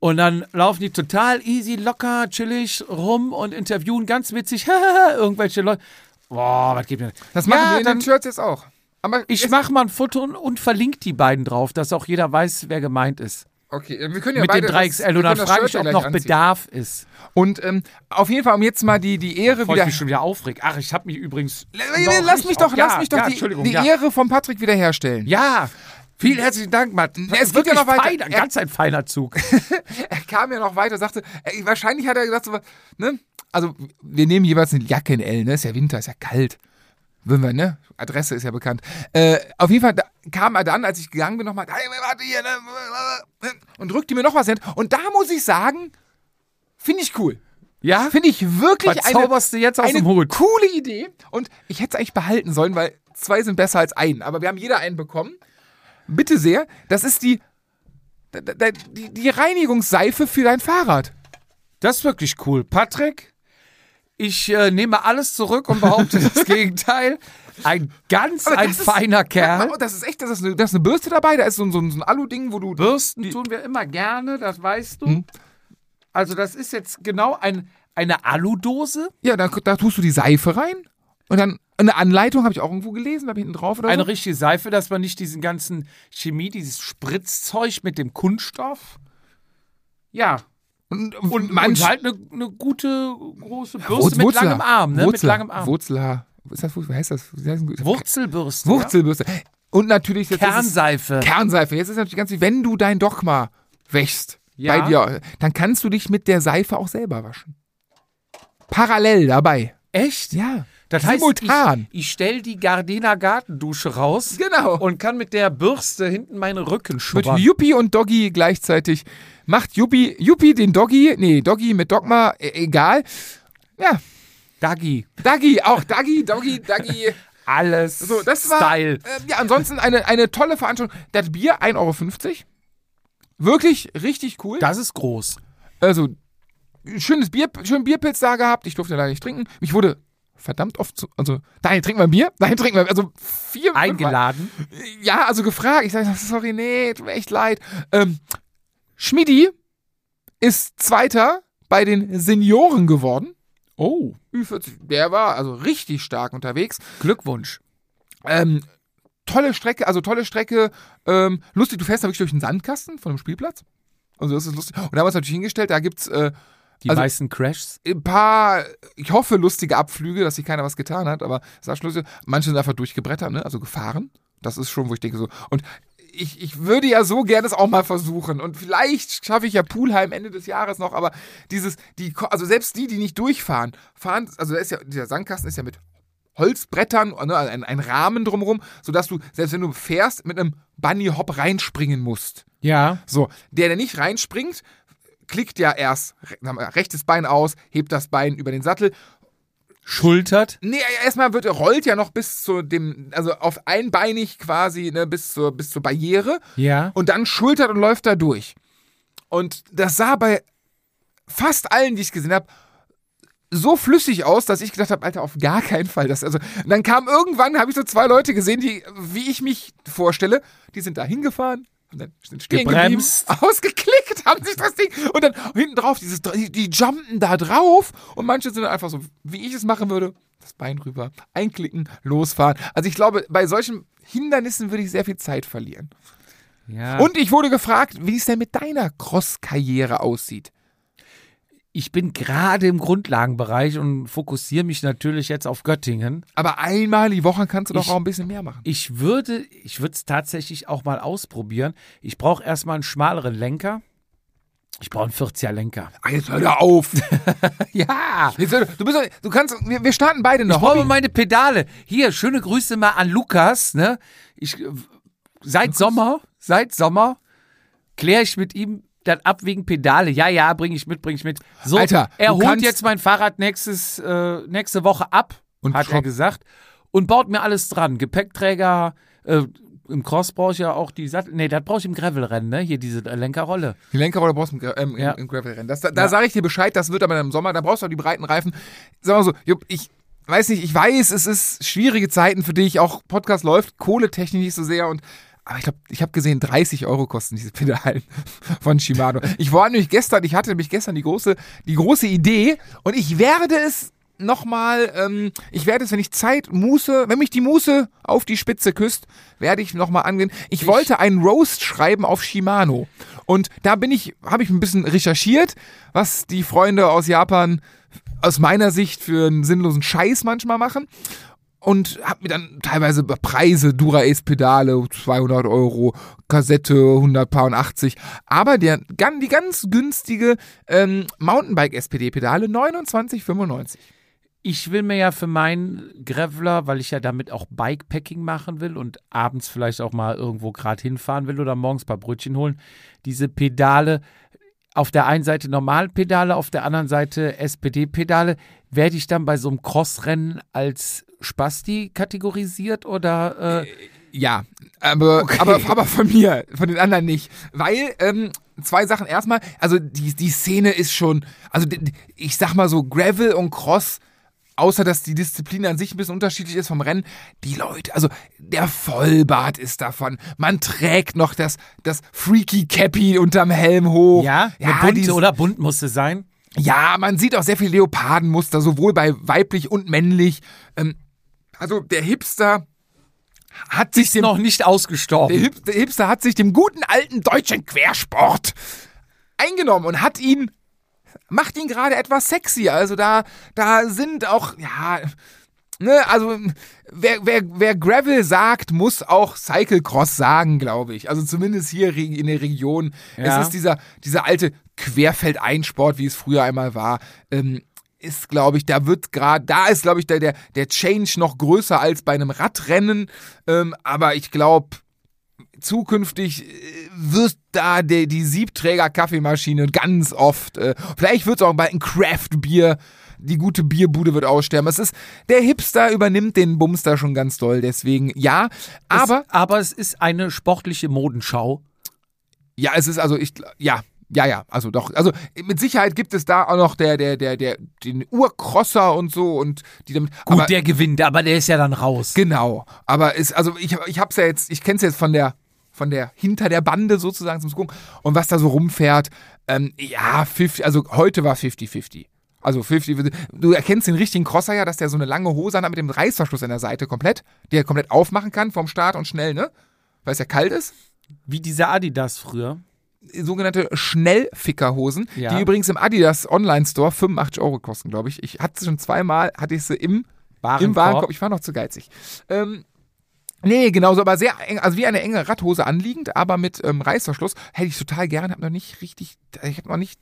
Und dann laufen die total easy, locker, chillig rum und interviewen ganz witzig irgendwelche Leute. Boah, was geht mir? Das machen ja, wir in dann, den Shirts jetzt auch. Aber ich mache mal ein Foto und, und verlinke die beiden drauf, dass auch jeder weiß, wer gemeint ist. Okay, wir können ja Mit beide den 3XL. Und dann frage ich, ob noch anziehen. Bedarf ist. Und ähm, auf jeden Fall, um jetzt mal die, die Ehre Bevor wieder. Ich mich schon wieder aufregt. Ach, ich habe mich übrigens. Lass mich doch, lass mich doch die, die Ehre von Patrick wiederherstellen. Ja. Vielen herzlichen Dank, Matt. Es geht ja noch weiter. Fein, ein ganz ein feiner Zug. er kam ja noch weiter, sagte, wahrscheinlich hat er gesagt, so, ne? Also, wir nehmen jeweils eine Jacke in L, ne? Ist ja Winter, ist ja kalt. Würden wir, ne? Adresse ist ja bekannt. Äh, auf jeden Fall kam er dann, als ich gegangen bin, nochmal, hey, warte hier, ne? und drückte mir noch was hin. Und da muss ich sagen, finde ich cool. Ja? Finde ich wirklich was eine, jetzt aus eine dem Hut? coole Idee. Und ich hätte es eigentlich behalten sollen, weil zwei sind besser als einen. Aber wir haben jeder einen bekommen. Bitte sehr. Das ist die, die, die Reinigungsseife für dein Fahrrad. Das ist wirklich cool. Patrick, ich äh, nehme alles zurück und behaupte das Gegenteil. Ein ganz ein ist, feiner Kerl. Das ist echt, das ist, eine, das ist eine Bürste dabei, da ist so, so, so ein Alu-Ding, wo du. Bürsten tun wir immer gerne, das weißt du. Hm. Also, das ist jetzt genau ein, eine Aludose. Ja, da, da tust du die Seife rein und dann eine Anleitung habe ich auch irgendwo gelesen, da hinten drauf oder Eine so. richtige Seife, dass man nicht diesen ganzen Chemie, dieses Spritzzeug mit dem Kunststoff. Ja, und, und, und halt eine, eine, gute große Bürste Wurzel, mit langem Arm, ne? Wurzel, mit langem Arm. Wurzelhaar. Was, das, heißt das? Wurzelbürste. Wurzelbürste. Ja? Und natürlich jetzt Kernseife. Kernseife. Jetzt ist natürlich ganz wenn du dein Dogma wächst ja. bei dir, dann kannst du dich mit der Seife auch selber waschen. Parallel dabei. Echt? Ja. Das Simultan. heißt, ich, ich stelle die Gardena Gartendusche raus. Genau. Und kann mit der Bürste hinten meine Rücken schubbern. Mit Yuppie und Doggy gleichzeitig. Macht Yuppie, Yuppie den Doggy, nee, Doggy mit Dogma, e egal. Ja. Dagi. Dagi, auch Dagi, Doggy, Dagi. Alles. So, das war, Style. Äh, ja, ansonsten eine, eine tolle Veranstaltung. Das Bier 1,50 Euro. Wirklich richtig cool. Das ist groß. Also, schönes Bier, schön Bierpilz da gehabt. Ich durfte leider nicht trinken. Mich wurde verdammt oft zu, also, dahin trinken wir ein Bier, dahin trinken wir, also vier Eingeladen. Ja, also gefragt. Ich sage, sorry, nee, tut mir echt leid. Ähm, Schmidi ist Zweiter bei den Senioren geworden. Oh. Ü40, der war also richtig stark unterwegs. Glückwunsch. Ähm, tolle Strecke, also tolle Strecke. Ähm, lustig, du fährst da wirklich durch den Sandkasten von dem Spielplatz. Also das ist lustig. Und da haben wir uns natürlich hingestellt, da gibt's äh, Die Also- meisten Crashs. ein paar, ich hoffe, lustige Abflüge, dass sich keiner was getan hat, aber manche sind einfach durchgebrettert, ne? Also gefahren. Das ist schon, wo ich denke so. Und ich, ich würde ja so gerne es auch mal versuchen. Und vielleicht schaffe ich ja Poolheim Ende des Jahres noch, aber dieses, die, also selbst die, die nicht durchfahren, fahren, also ist ja, dieser Sandkasten ist ja mit Holzbrettern, ne, ein, ein Rahmen drumherum, sodass du, selbst wenn du fährst, mit einem Bunny Hop reinspringen musst. Ja. So, der, der nicht reinspringt, klickt ja erst rechtes Bein aus, hebt das Bein über den Sattel. Schultert. Nee, erstmal wird rollt ja noch bis zu dem, also auf einbeinig quasi, ne, bis zur, bis zur Barriere Ja. und dann schultert und läuft da durch. Und das sah bei fast allen, die ich gesehen habe, so flüssig aus, dass ich gedacht habe, Alter, auf gar keinen Fall. Das, also, und dann kam irgendwann, habe ich so zwei Leute gesehen, die, wie ich mich vorstelle, die sind da hingefahren, und dann sind stehen Gebremst. ausgeklickt, haben sich das Ding und dann hinten drauf, dieses, die, die jumpen da drauf und manche sind dann einfach so, wie ich es machen würde, das Bein rüber, einklicken, losfahren. Also ich glaube, bei solchen Hindernissen würde ich sehr viel Zeit verlieren. ja. Und ich wurde gefragt, wie es denn mit deiner Cross-Karriere aussieht. Ich bin gerade im Grundlagenbereich und fokussiere mich natürlich jetzt auf Göttingen. Aber einmal die Woche kannst du doch Ich- auch ein bisschen mehr machen. Ich würde, ich würde es tatsächlich auch mal ausprobieren. Ich brauche erstmal einen schmaleren Lenker. Ich brauche einen 40er Lenker. Ah, Jetzt hör da auf. Ja. Jetzt du, bist, doch- du kannst, wir, wir starten beide Ich noch. brauche meine Pedale. Hier, schöne Grüße mal an Lukas. Ne? Ich, seit Sommer, seit Sommer kläre ich mit ihm dann ab wegen Pedale. Ja, ja, bringe ich mit, bringe ich mit. So, Alter, er holt jetzt mein Fahrrad nächstes, äh, nächste Woche ab, Und hat er schraubt- gesagt. Und baut mir alles dran. Gepäckträger, äh, im Cross brauche ich ja auch die Sattel. Nee, das brauche ich im Gravelrennen, ne? Hier diese Lenkerrolle. Die Lenkerrolle brauchst du im, ähm, Ja. im, Gravelrennen. Das, da da sage ich dir Bescheid, das wird aber im Sommer, da brauchst du auch die breiten Reifen. Sag mal so, Jupp, ich weiß nicht, ich weiß, es ist schwierige Zeiten für dich, auch Podcast läuft, Kohletechnik nicht so sehr und aber ich glaube, ich habe gesehen, 30 Euro kosten diese Pedalen von Shimano. Ich war nämlich gestern, ich hatte nämlich gestern die große, die große Idee und ich werde es nochmal, ähm, ich werde es, wenn ich Zeit, Muße, wenn mich die Muße auf die Spitze küsst, werde ich nochmal angehen. Ich, wollte einen Roast schreiben auf Shimano. Und da bin ich, habe ich ein bisschen recherchiert, was die Freunde aus Japan aus meiner Sicht für einen sinnlosen Scheiß manchmal machen. Und habe mir dann teilweise Preise, Dura-Ace-Pedale, 200 Euro, Kassette, 180. Aber der, die ganz günstige ähm, Mountainbike-SPD-Pedale, 29,95. Ich will mir ja für meinen Graveler, weil ich ja damit auch Bikepacking machen will und abends vielleicht auch mal irgendwo gerade hinfahren will oder morgens ein paar Brötchen holen, diese Pedale, auf der einen Seite Normalpedale, auf der anderen Seite SPD-Pedale, werde ich dann bei so einem Crossrennen als Spasti kategorisiert oder äh, Ja, aber, aber, aber von mir, von den anderen nicht. Weil, ähm, zwei Sachen. Erstmal, also die, die Szene ist schon, also ich sag mal so, Gravel und Cross, außer dass die Disziplin an sich ein bisschen unterschiedlich ist vom Rennen, die Leute, also der Vollbart ist davon. Man trägt noch das, das Freaky Cappy unterm Helm hoch. ja, ja bunte dieses- oder bunt muss es sein. ja, man sieht auch sehr viel Leopardenmuster, sowohl bei weiblich und männlich. Ähm, also der Hipster hat sich dem noch nicht der, ausgestorben. Hip der Hipster hat sich dem guten alten deutschen Quersport eingenommen und hat ihn, macht ihn gerade etwas sexy. Also da, da sind auch, ja, ne, also wer, wer, wer Gravel sagt, muss auch Cyclecross sagen, glaube ich. Also zumindest hier in der Region. Ja. Es ist dieser, dieser alte Querfeldeinsport, wie es früher einmal war. Ähm, ist, glaube ich, da wird gerade, da ist, glaube ich, der, der, der Change noch größer als bei einem Radrennen. Ähm, aber ich glaube, zukünftig äh, wird da der, die Siebträger-Kaffeemaschine ganz oft, äh, vielleicht wird es auch bald ein Craft-Bier, die gute Bierbude wird aussterben. Es ist, der Hipster übernimmt den Bums da schon ganz doll, deswegen ja, aber es, aber es ist eine sportliche Modenschau. Ja, es ist also, ich, ja, ja, ja, also doch. Also mit Sicherheit gibt es da auch noch der, der, der, der, den Urcrosser und so und die damit. Gut, aber, der gewinnt, aber der ist ja dann raus. Genau. Aber ist, also ich, ich hab's ja jetzt, ich kenn's jetzt von der, von der hinter der Bande sozusagen zum Gucken. Und was da so rumfährt, ähm, ja, 50, also heute war 50-50. Also 50, du erkennst den richtigen Crosser ja, dass der so eine lange Hose hat mit dem Reißverschluss an der Seite komplett, die er komplett aufmachen kann vom Start und schnell, ne? Weil es ja kalt ist. Wie diese Adidas früher. Sogenannte Schnellfickerhosen, Ja. die übrigens im Adidas Online Store 85 Euro kosten, glaube ich. Ich hatte sie schon zweimal, hatte ich sie im, im Warenkorb. Ich war noch zu geizig. Ähm, Nee, genauso, aber sehr eng, also wie eine enge Radhose anliegend, aber mit ähm, Reißverschluss. Hätte ich total gern, habe noch nicht richtig, ich habe noch nicht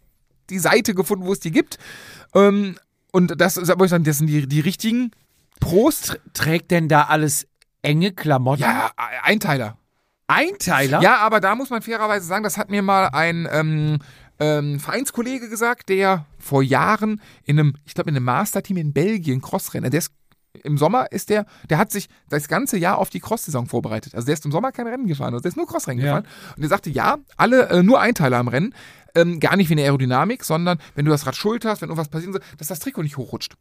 die Seite gefunden, wo es die gibt. Ähm, und das, aber ich sagen, das sind die, die richtigen Pros. Trägt denn da alles enge Klamotten? Ja, Einteiler. Einteiler? Ja, aber da muss man fairerweise sagen, das hat mir mal ein ähm, ähm, Vereinskollege gesagt, der vor Jahren in einem, ich glaube, in einem Masterteam in Belgien Crossrenner, der ist im Sommer ist der, der hat sich das ganze Jahr auf die Cross-Saison vorbereitet. Also der ist im Sommer kein Rennen gefahren, also der ist nur Crossrennen Ja. gefahren. Und der sagte, ja, alle äh, nur Einteiler am Rennen, ähm, gar nicht wie eine Aerodynamik, sondern wenn du das Rad schulterst, wenn irgendwas passieren soll, dass das Trikot nicht hochrutscht.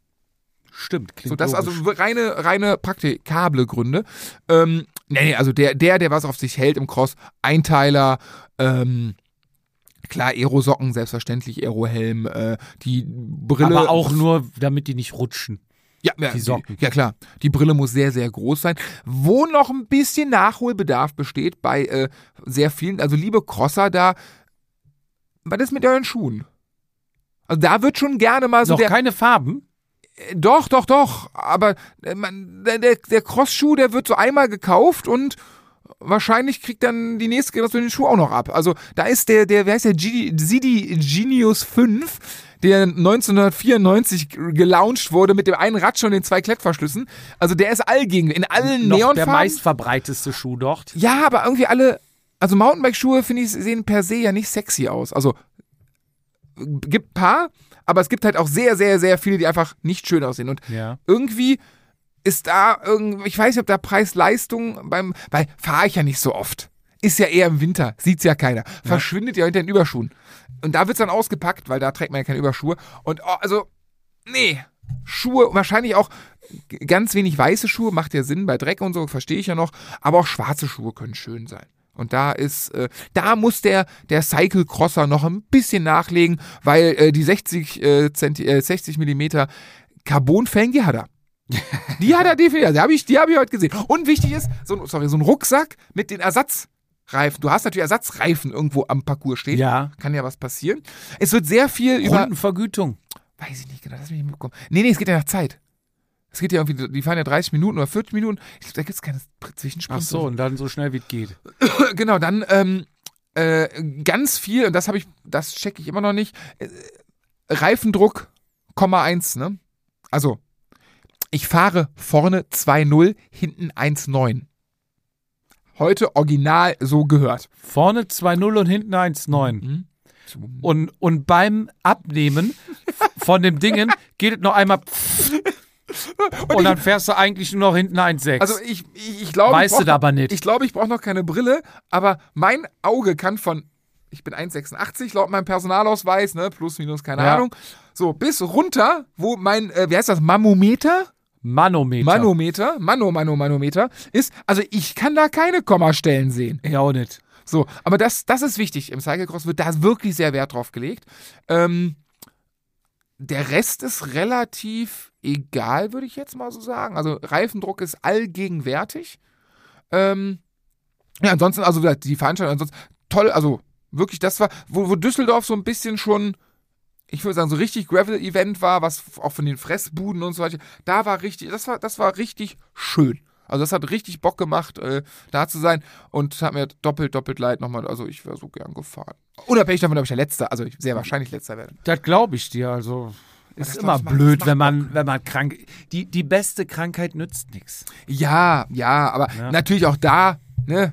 Stimmt, klingt So, das logisch. also reine, reine praktikable Gründe. Ähm, nee, nee, also der, der, der was auf sich hält im Cross, Einteiler, ähm, klar, Aerosocken, selbstverständlich, Aerohelm, äh, die Brille. aber auch nur, damit die nicht rutschen. ja, ja, die Socken. Ja, klar. Die Brille muss sehr, sehr groß sein. Wo noch ein bisschen Nachholbedarf besteht bei äh, sehr vielen, also liebe Crosser, da, was ist mit euren Schuhen? Also da wird schon gerne mal so Noch der, keine Farben? Doch, doch, doch. Aber äh, der, der, der Crossschuh, der wird so einmal gekauft und wahrscheinlich kriegt dann die nächste Generation den Schuh auch noch ab. Also da ist der, der, wie heißt der, Sidi Genius 5, der 1994 gelauncht wurde mit dem einen Rad schon den zwei Klettverschlüssen. Also der ist allgegen, in allen Noch der Neonfarben. meistverbreiteste Schuh dort. Ja, aber irgendwie alle, also Mountainbike-Schuhe, finde ich, sehen per se ja nicht sexy aus. Also gibt ein paar, aber es gibt halt auch sehr, sehr, sehr viele, die einfach nicht schön aussehen. Und Ja. irgendwie ist da irgendwie, ich weiß nicht, ob da Preis-Leistung beim, weil fahre ich ja nicht so oft. Ist ja eher im Winter, sieht's ja keiner. Verschwindet ja hinter den Überschuhen. Und da wird's dann ausgepackt, weil da trägt man ja keine Überschuhe. Und oh, also, nee. Schuhe, wahrscheinlich auch ganz wenig weiße Schuhe, macht ja Sinn bei Dreck und so, verstehe ich ja noch. Aber auch schwarze Schuhe können schön sein. Und da ist, äh, da muss der, der Cycle Crosser noch ein bisschen nachlegen, weil äh, die 60, äh, Zenti äh, 60 Millimeter Carbonfelgen, die hat er. Die hat er definitiv. Die habe ich, die hab ich heute gesehen. Und wichtig ist, so, ein- sorry, so ein Rucksack mit den Ersatzreifen. Du hast natürlich Ersatzreifen irgendwo am Parcours stehen. Ja. Kann ja was passieren. Es wird sehr viel über. Rundenvergütung. Weiß ich nicht genau, lass mich nicht mitbekommen. Nee, nee, es geht ja nach Zeit. Es geht ja irgendwie, die fahren ja 30 Minuten oder 40 Minuten. Ich glaube, da gibt es keine Zwischensprung. Ach so, und dann so schnell wie es geht. Genau, dann ähm, äh, ganz viel, und das habe ich, das checke ich immer noch nicht. Äh, Reifendruck, Komma 1, ne? Also, ich fahre vorne 2,0, hinten 1,9. Heute original so gehört. Vorne 2-0 und hinten 1-9. Mhm. Und, und beim Abnehmen von dem Dingen geht es noch einmal und dann fährst du eigentlich nur noch hinten 1,6. Also ich, ich, ich glaube, Weißt ich du aber nicht. Ich glaube, ich brauche noch keine Brille, aber mein Auge kann von, ich bin 1,86 laut meinem Personalausweis, ne, plus minus, keine Ja. Ahnung, so bis runter, wo mein, äh, wie heißt das, Mammometer? Manometer. Manometer, Mano, Mano, Manometer ist, also ich kann da keine Kommastellen sehen. Ja, auch nicht. So, aber das, das ist wichtig. Im Cyclecross wird da wirklich sehr Wert drauf gelegt. Ähm, der Rest ist relativ egal, würde ich jetzt mal so sagen. Also Reifendruck ist allgegenwärtig. Ähm, ja, ansonsten, also die Veranstaltung, ansonsten toll, also wirklich, das war, wo, wo Düsseldorf so ein bisschen schon, ich würde sagen, so richtig Gravel-Event war, was auch von den Fressbuden und so weiter, da war richtig, das war, das war richtig schön. Also das hat richtig Bock gemacht, äh, da zu sein und hat mir doppelt, doppelt leid nochmal, also ich wäre so gern gefahren. Unabhängig davon, ob ich der Letzte, also ich sehr wahrscheinlich Letzter werde. Das glaube ich dir. Also ist das immer macht- das blöd, macht wenn man, wenn man krank. Die, die beste Krankheit nützt nichts. Ja, ja, aber Ja. natürlich auch da, ne,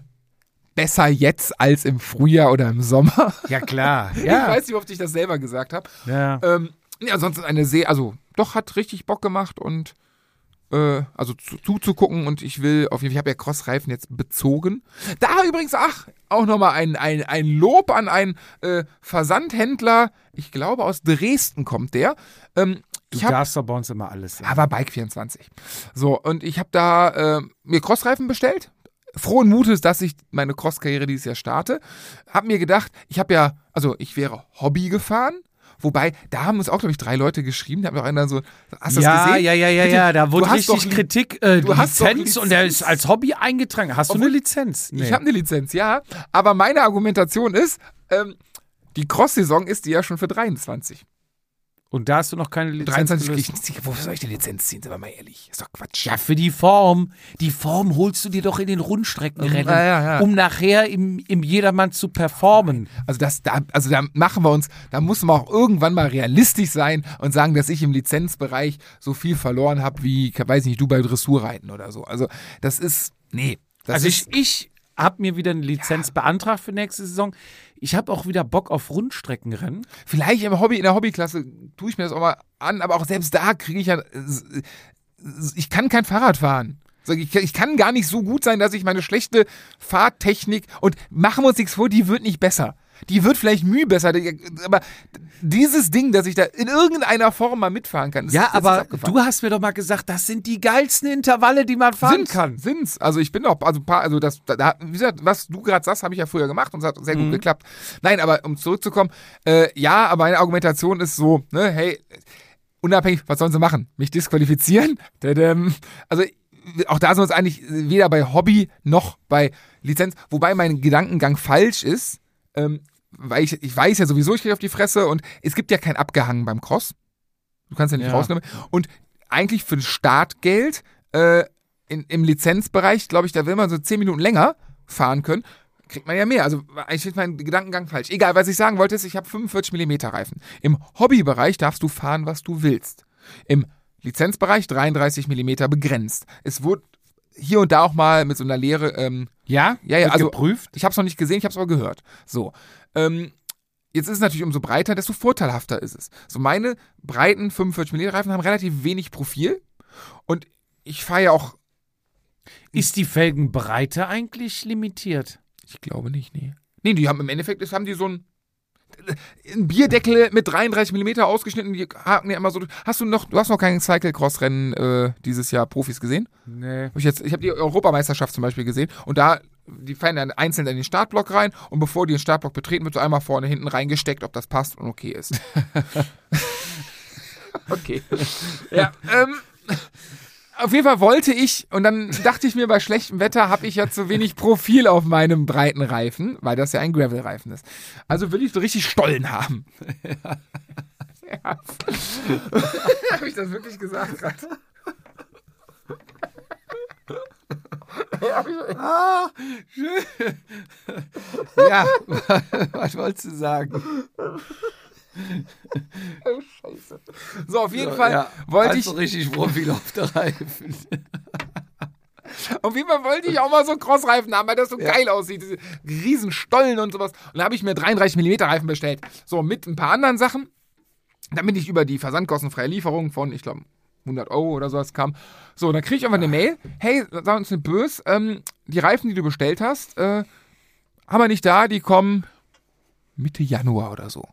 besser jetzt als im Frühjahr oder im Sommer. Ja, klar. Ich Ja. weiß nicht, oft ich das selber gesagt habe. ja. Ähm, ja, ansonsten eine sehr, also doch hat richtig Bock gemacht und äh, also zu, zuzugucken und ich will auf jeden Fall, ich habe ja Crossreifen jetzt bezogen. Da übrigens, ach, auch nochmal ein, ein, ein Lob an einen äh, Versandhändler, ich glaube aus Dresden kommt der. Ähm, Du ich hab, darfst doch bei uns immer alles sagen. aber Bike24. So, und ich habe da äh, mir Crossreifen bestellt. Frohen Mutes, dass ich meine Cross-Karriere dieses Jahr starte. Hab mir gedacht, ich habe ja, also ich wäre Hobby gefahren. Wobei, da haben uns auch, glaube ich, drei Leute geschrieben. Da haben doch einer so, hast du ja, das gesehen? ja, ja, ja, Bitte, ja, da wurde du hast richtig doch Kritik, äh, du hast doch Lizenz, und der Lizenz. ist als Hobby eingetragen. Hast du Obwohl- eine Lizenz? Ich habe eine Lizenz, ja. Aber meine Argumentation ist, ähm, die Cross-Saison ist die ja schon für 23. Und da hast du noch keine Lizenz. 23, gelöst? ich, ich, wofür soll ich die Lizenz ziehen? Sind wir mal ehrlich. Ist doch Quatsch. Ja, für die Form. Die Form holst du dir doch in den Rundstreckenrennen, Ja, ja, ja. um nachher im, im Jedermann zu performen. Also das, da, also da machen wir uns, da muss man auch irgendwann mal realistisch sein und sagen, dass ich im Lizenzbereich so viel verloren habe wie, weiß ich nicht, du bei Dressurreiten oder so. Also das ist, nee. Das also ist, ich, ich habe mir wieder eine Lizenz beantragt für nächste Saison. Ich habe auch wieder Bock auf Rundstreckenrennen. vielleicht im Hobby, in der Hobbyklasse tue ich mir das auch mal an, aber auch selbst da kriege ich ja, ich kann kein Fahrrad fahren. Ich kann gar nicht so gut sein, dass ich meine schlechte Fahrtechnik und machen wir uns nichts vor, die wird nicht besser. Die wird vielleicht mühe besser, aber dieses Ding, dass ich da in irgendeiner Form mal mitfahren kann, das, Ja, ist aber du hast mir doch mal gesagt, das sind die geilsten Intervalle, die man fahren Sind's, kann. Sind's. Also ich bin auch, also, paar- also das, da- wie gesagt, was du gerade sagst, habe ich ja früher gemacht und es hat sehr Mhm. gut geklappt. Nein, aber um zurückzukommen, äh, ja, aber meine Argumentation ist so, ne, hey, unabhängig, was sollen sie machen? Mich disqualifizieren? Also auch da sind wir uns eigentlich weder bei Hobby noch bei Lizenz, wobei mein Gedankengang falsch ist, ähm, weil ich, ich weiß ja sowieso, ich kriege auf die Fresse und es gibt ja kein Abgehangen beim Cross. Du kannst ja nicht Ja. rausnehmen. Und eigentlich für ein Startgeld äh, in, im Lizenzbereich, glaube ich, da will man so 10 Minuten länger fahren können, kriegt man ja mehr. Also eigentlich ist mein Gedankengang falsch. Egal, was ich sagen wollte, ist, ich habe 45 mm Reifen. Im Hobbybereich darfst du fahren, was du willst. Im Lizenzbereich 33 mm begrenzt. Es wurde hier und da auch mal mit so einer Lehre, ähm, Ja? ja, ja, also geprüft. ich habe es noch nicht gesehen, ich habe es aber gehört. So, ähm, jetzt ist es natürlich umso breiter, desto vorteilhafter ist es. So meine breiten 45 mm Reifen haben relativ wenig Profil und ich fahre ja auch, Ist die Felgenbreite eigentlich limitiert? ich glaube nicht, nee. Nee, die haben im Endeffekt, das haben die so ein ein Bierdeckel mit 33 mm ausgeschnitten, die haken ja immer so. Hast du noch, du hast noch kein Cyclecross-Rennen äh, dieses Jahr Profis gesehen? Nee. Hab ich jetzt, ich habe die Europameisterschaft zum Beispiel gesehen und da, die fallen dann einzeln in den Startblock rein und bevor die den Startblock betreten, wird so einmal vorne hinten reingesteckt, ob das passt und okay ist. okay. Ja, ähm, auf jeden Fall wollte ich, und dann dachte ich mir, bei schlechtem Wetter habe ich ja zu wenig Profil auf meinem breiten Reifen, weil das ja ein Gravel-Reifen ist. Also will ich so richtig Stollen haben. Ja. habe ich das wirklich gesagt gerade? Ja, was wolltest du sagen? Scheiße. So, auf jeden Fall Ja, wollte ich, also richtig Profil auf der Reifen. auf jeden Fall wollte ich auch mal so einen Crossreifen haben, weil das so geil aussieht, diese riesen Stollen und sowas. Und da habe ich mir 33 mm Reifen bestellt. So, mit ein paar anderen Sachen, damit ich über die versandkostenfreie Lieferung von, ich glaube, 100 Euro oder sowas kam. So, dann kriege ich einfach eine Mail. Hey, sag uns nicht böse, ähm, die Reifen, die du bestellt hast, äh, haben wir nicht da, die kommen Mitte Januar oder so.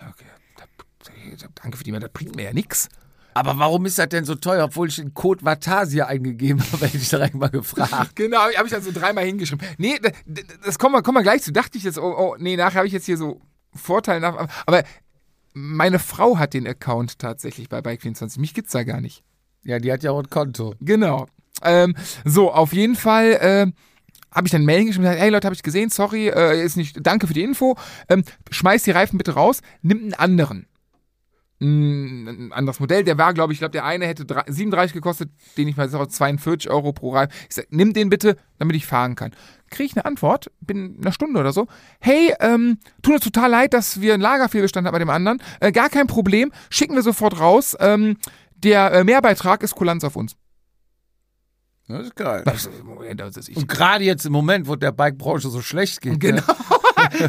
Okay, da- danke für die Mail, das bringt mir ja nichts. Aber warum ist das denn so teuer, obwohl ich den Code Vatasia eingegeben habe, hätte ich direkt mal gefragt. Genau, habe ich dann so dreimal hingeschrieben. Nee, da- da- das kommen wir, kommen wir gleich zu. Dachte ich jetzt, oh, oh nee, nachher habe ich jetzt hier so Vorteile nach. Aber meine Frau hat den Account tatsächlich bei Bike24. Mich gibt's da gar nicht. Ja, die hat ja auch ein Konto. Genau. Ähm, so, auf jeden Fall äh, habe ich dann Mail geschrieben und gesagt, hey Leute, habe ich gesehen, sorry, äh, ist nicht, danke für die Info. Ähm, schmeiß die Reifen bitte raus, nimm einen anderen. Ein anderes Modell, der war, glaube ich, ich glaube, der eine hätte drei- 37 gekostet, den ich mal sage, 42 Euro pro Reifen. Ich sag, nimm den bitte, damit ich fahren kann. Kriege ich eine Antwort, bin in einer Stunde oder so. Hey, ähm, tut uns total leid, dass wir einen Lagerfehlbestand haben bei dem anderen. Äh, gar kein Problem, schicken wir sofort raus. Ähm, der äh, Mehrbeitrag ist Kulanz auf uns. Das ist geil. Das ist, Moment, das ist. Und gerade jetzt im Moment, wo der Bike-Branche so schlecht geht. Genau. Ne?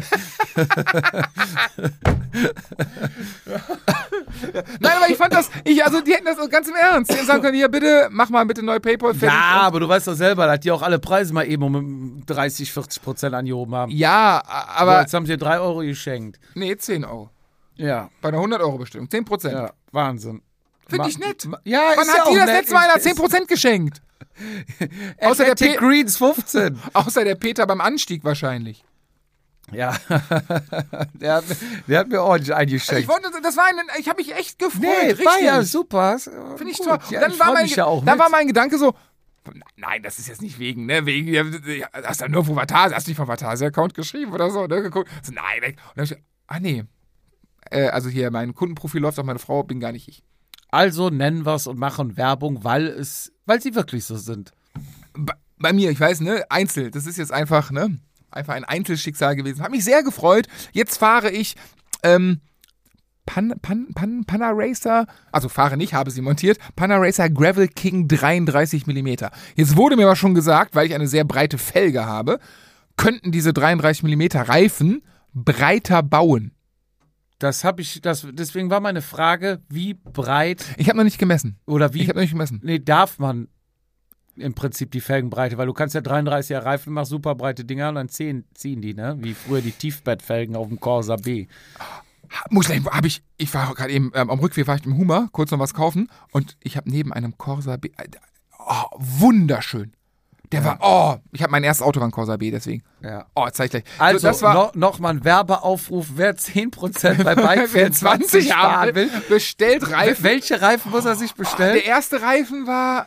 Nein, aber ich fand das, ich, also die hätten das ganz im Ernst. Die hätten sagen können, hier bitte, mach mal bitte neue Paypal. Ja, aber du weißt doch selber, dass die auch alle Preise mal eben um 30, 40 Prozent angehoben haben. Ja, aber, jetzt haben sie dir 3 Euro geschenkt. nee, 10 Euro. Ja, Bei einer 100-Euro-Bestellung, 10 Prozent. ja, Wahnsinn. Finde ich nett. Ja, Wann ja hat die auch das nett. letzte Mal einer Ist- 10 Prozent geschenkt? Außer der, Pe Greens 15. außer der Peter beim Anstieg wahrscheinlich. Ja, der, hat, der hat mir ordentlich Ich eingeschenkt. wollte, das war ein, ich habe mich echt gefreut. Nee, richtig. war ja super. Finde ich Gut. toll. Ja, dann ich war mein, ja auch dann mit. war mein Gedanke so, nein, das ist jetzt nicht wegen, ne, wegen, hast du nur von Vatasia, hast du nicht von Vatasia-Account geschrieben oder so, ne, geguckt. So, nein, weg. Und dann hab ich, ah, nee. Äh, also hier, mein Kundenprofil läuft auf meine Frau, bin gar nicht ich. Also nennen wir es und machen Werbung, weil es, weil sie wirklich so sind. Bei, bei mir, ich weiß, ne, Einzel, das ist jetzt einfach, ne, einfach ein Einzelschicksal gewesen. Hat mich sehr gefreut. Jetzt fahre ich, ähm, Pan, Pan, Pan, Panna Racer, also fahre nicht, habe sie montiert, Panna Racer Gravel King 33 mm. Jetzt wurde mir aber schon gesagt, weil ich eine sehr breite Felge habe, könnten diese 33 mm Reifen breiter bauen. Das habe ich, das, deswegen war meine Frage, wie breit Ich habe noch nicht gemessen. oder wie Ich habe noch nicht gemessen. nee, darf man im Prinzip die Felgenbreite, weil du kannst ja 33er Reifen, machst super breite Dinger und dann ziehen, ziehen die, ne? Wie früher die Tiefbettfelgen auf dem Corsa B. Muss ich, habe ich, ich war gerade eben ähm, am Rückweg war ich im Hummer, kurz noch was kaufen und ich habe neben einem Corsa B, äh, oh, wunderschön. Der war, oh, ich habe mein erstes Auto war ein Corsa B, deswegen. Ja. Oh, zeig ich gleich. Also, so, das war no, noch mal ein Werbeaufruf, wer 10% bei Bike 24 haben sparen will. bestellt Reifen. Welche Reifen muss er sich bestellen? Der erste Reifen war,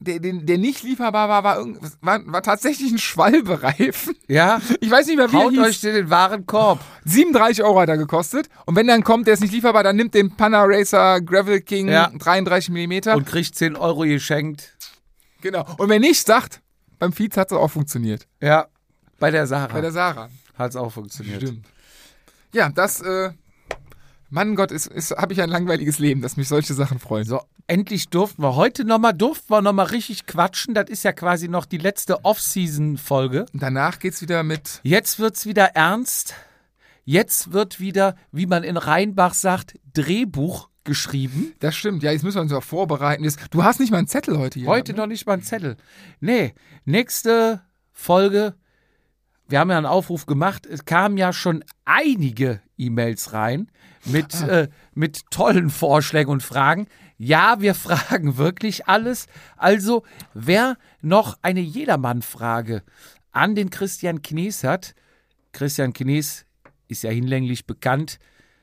der, der, der nicht lieferbar war, war, war, war tatsächlich ein Schwalbereifen. ja, Ich weiß nicht mehr, wie haut er euch hieß. den, den wahren Korb. 37 Euro hat er gekostet. Und wenn dann kommt, der ist nicht lieferbar, dann nimmt den Panna Racer Gravel King Ja. 33 mm. Und kriegt 10 Euro geschenkt. Genau. Und wenn nicht, sagt, beim Fietz hat es auch funktioniert. Ja, bei der Sarah Bei der Sarah. hat es auch funktioniert. Stimmt. Ja, das, äh, Mann Gott, ist, ist, habe ich ein langweiliges Leben, dass mich solche Sachen freuen. So, endlich durften wir heute nochmal, durften wir nochmal richtig quatschen. Das ist ja quasi noch die letzte Off-Season-Folge. Danach geht's wieder mit Jetzt wird's wieder ernst. Jetzt wird wieder, wie man in Rheinbach sagt, Drehbuch geschrieben. Das stimmt, ja, jetzt müssen wir uns auch vorbereiten. Du hast nicht mal einen Zettel heute hier. Heute ne? noch nicht mal ein Zettel. Nee, nächste Folge. Wir haben ja einen Aufruf gemacht. Es kamen ja schon einige E-Mails rein mit, äh, mit tollen Vorschlägen und Fragen. Ja, wir fragen wirklich alles. Also, wer noch eine Jedermann-Frage an den Christian Knies hat, Christian Knies ist ja hinlänglich bekannt.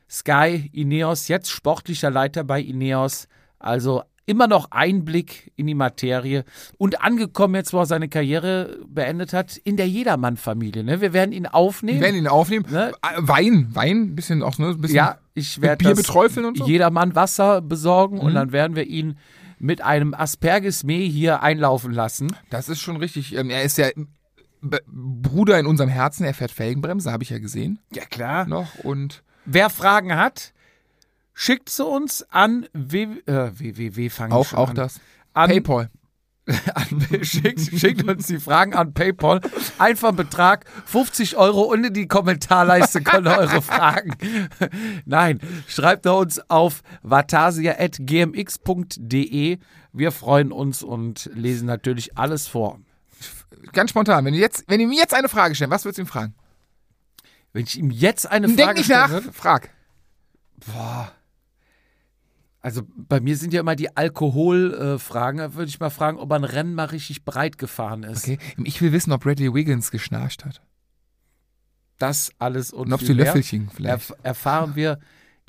Sky, Ineos, jetzt sportlicher Leiter bei Ineos. Also immer noch Einblick in die Materie und angekommen jetzt, wo er seine Karriere beendet hat, in der Jedermann-Familie. Ne? Wir werden ihn aufnehmen. Wir werden ihn aufnehmen. Ne? Äh, Wein, Wein, ein bisschen auch, ne? Ein bisschen ja, ich werde Bier beträufeln und so? Jedermann Wasser besorgen und Mhm. dann werden wir ihn mit einem Asperges-Mee hier einlaufen lassen. Das ist schon richtig. Ähm, er ist ja Bruder in unserem Herzen. Er fährt Felgenbremse, habe ich ja gesehen Ja, klar. noch. Und Wer Fragen hat, schickt sie uns an w äh, www. wir auch, auch an. das. An, Paypal. an, schickt, schickt uns die Fragen an PayPal. Einfach Betrag 50 Euro und in die Kommentarleiste können eure Fragen. Nein, schreibt er uns auf vatasia.gmx.de. Wir freuen uns und lesen natürlich alles vor. Ganz spontan, wenn jetzt, wenn du mir jetzt eine Frage stellen, was würdest du ihm fragen? Wenn ich ihm jetzt eine Frage Denk nicht nach, frag. Also bei mir sind ja immer die Alkoholfragen. Da würde ich mal fragen, ob er ein Rennen mal richtig breit gefahren ist. Okay. Ich will wissen, ob Bradley Wiggins geschnarcht hat. Das alles und, Und ob die Löffelchen vielleicht. erf erfahren wir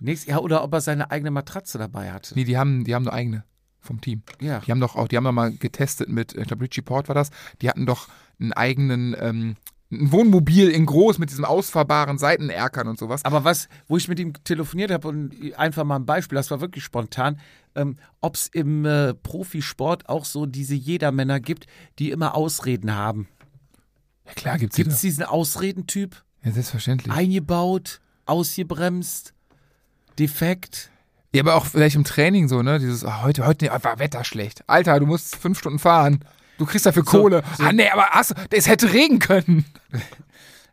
nächstes Jahr. Oder ob er seine eigene Matratze dabei hatte. Nee, die haben, die haben nur eigene vom Team. Ja. Die haben doch auch, die haben doch mal getestet mit, ich glaube, Richie Port war das. Die hatten doch einen eigenen, ähm, ein Wohnmobil in groß mit diesem ausfahrbaren Seitenerkern und sowas. Aber was, wo ich mit ihm telefoniert habe und einfach mal ein Beispiel, das war wirklich spontan, ähm, ob es im äh, Profisport auch so diese Jedermänner gibt, die immer Ausreden haben. Ja klar, gibt's Gibt die es diesen Ausredentyp? Ja, selbstverständlich. Eingebaut, ausgebremst, defekt? Ja, aber auch vielleicht im Training so, ne? Dieses, ah, heute, heute war Wetter schlecht. Alter, du musst fünf Stunden fahren. Du kriegst dafür Kohle. Ah, nee, aber hast, es hätte regen können.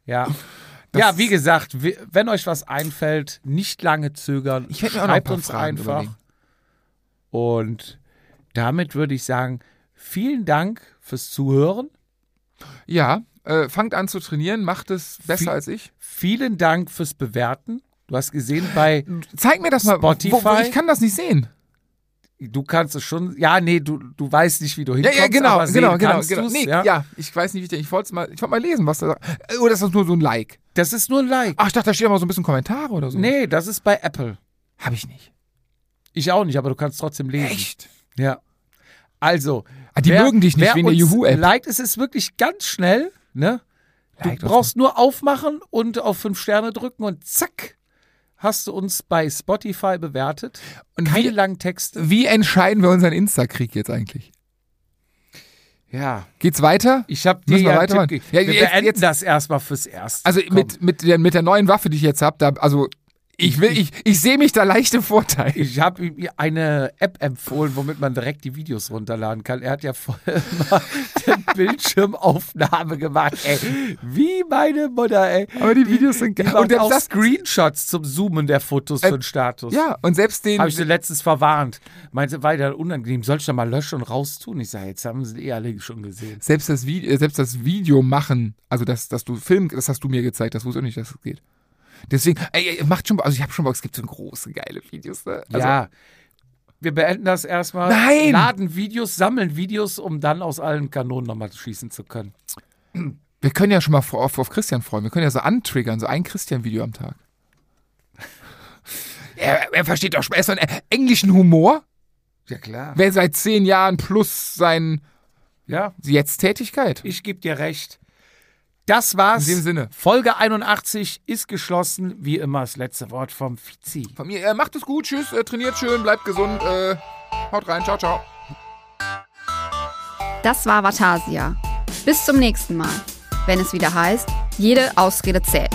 Ja, Das- ja, wie gesagt, wenn euch was einfällt, nicht lange zögern. Ich hätte ein schreibt paar uns Fragen einfach. überlegen. Und damit würde ich sagen, vielen Dank fürs Zuhören. Ja, äh, fangt an zu trainieren, macht es besser Viel- als ich. Vielen Dank fürs Bewerten. Du hast gesehen, bei Zeig mir das mal. Wo, wo, Spotify? ich kann das nicht sehen. Du kannst es schon. Ja, nee, du, du weißt nicht, wie du Ja, hinkommst. ja, genau, aber genau, genau, genau. Nee, ja? ja? ich weiß nicht, wie ich, ich wollte mal, ich wollte mal lesen, was da sagt. Äh, Oder ist das nur so ein Like? Das ist nur ein Like. Ach, ich dachte, da steht mal so ein bisschen Kommentare oder so. Nee, das ist bei Apple. Hab ich nicht. Ich auch nicht, aber du kannst trotzdem lesen. Echt? Ja. Also. Ah, die mögen dich nicht wer wegen der Juhu-App. Liked, es ist wirklich ganz schnell, ne? Du Liked brauchst nur aufmachen und auf fünf Sterne drücken und zack, hast du uns bei Spotify bewertet. Und Keine wie- langen Texte. Wie entscheiden wir unseren Insta-Krieg jetzt eigentlich? Ja. Geht's weiter? Ich habe dir Müssen wir ja weitermachen? Tipp. Ja, Wir jetzt- beenden jetzt- das erstmal fürs Erste. Also Komm. mit, mit, der, mit der neuen Waffe, die ich jetzt habe, da, also ich will, ich, ich sehe mich da leicht im Vorteil. Ich habe ihm eine App empfohlen, womit man direkt die Videos runterladen kann. Er hat ja vorher mal eine Bildschirmaufnahme gemacht. Ey, wie meine Mutter, ey. Aber die Videos sind Die geil. Und auch das, Screenshots zum Zoomen der Fotos Äh, für den Status. ja, und selbst den, Habe ich sie letztens verwarnt. Meinte, weiter unangenehm. Soll ich da mal löschen und raustun? Ich sage, jetzt haben sie eh alle schon gesehen. selbst das Video, selbst das Video machen, also dass, dass du Film, das hast du mir gezeigt, das wusste ich nicht, dass es geht. Deswegen, ey, macht schon, also ich habe schon Bock, es gibt so große, geile Videos. Ne? Also, ja. Wir beenden das erstmal. Nein! Laden Videos, sammeln Videos, um dann aus allen Kanonen nochmal schießen zu können. Wir können ja schon mal auf, auf Christian freuen. Wir können ja so antriggern, so ein Christian-Video am Tag. er, er versteht doch, er ist so einen englischen Humor. Ja, klar. Wer seit zehn Jahren plus sein Ja, Jetzt-Tätigkeit. ich gebe dir recht. Das war's. In dem Sinne. Folge 81 ist geschlossen. Wie immer das letzte Wort vom Fizi. Von mir, äh, macht es gut, tschüss, äh, trainiert schön, bleibt gesund, äh, haut rein, ciao, ciao. Das war Vatasia. Bis zum nächsten Mal, wenn es wieder heißt, jede Ausrede zählt.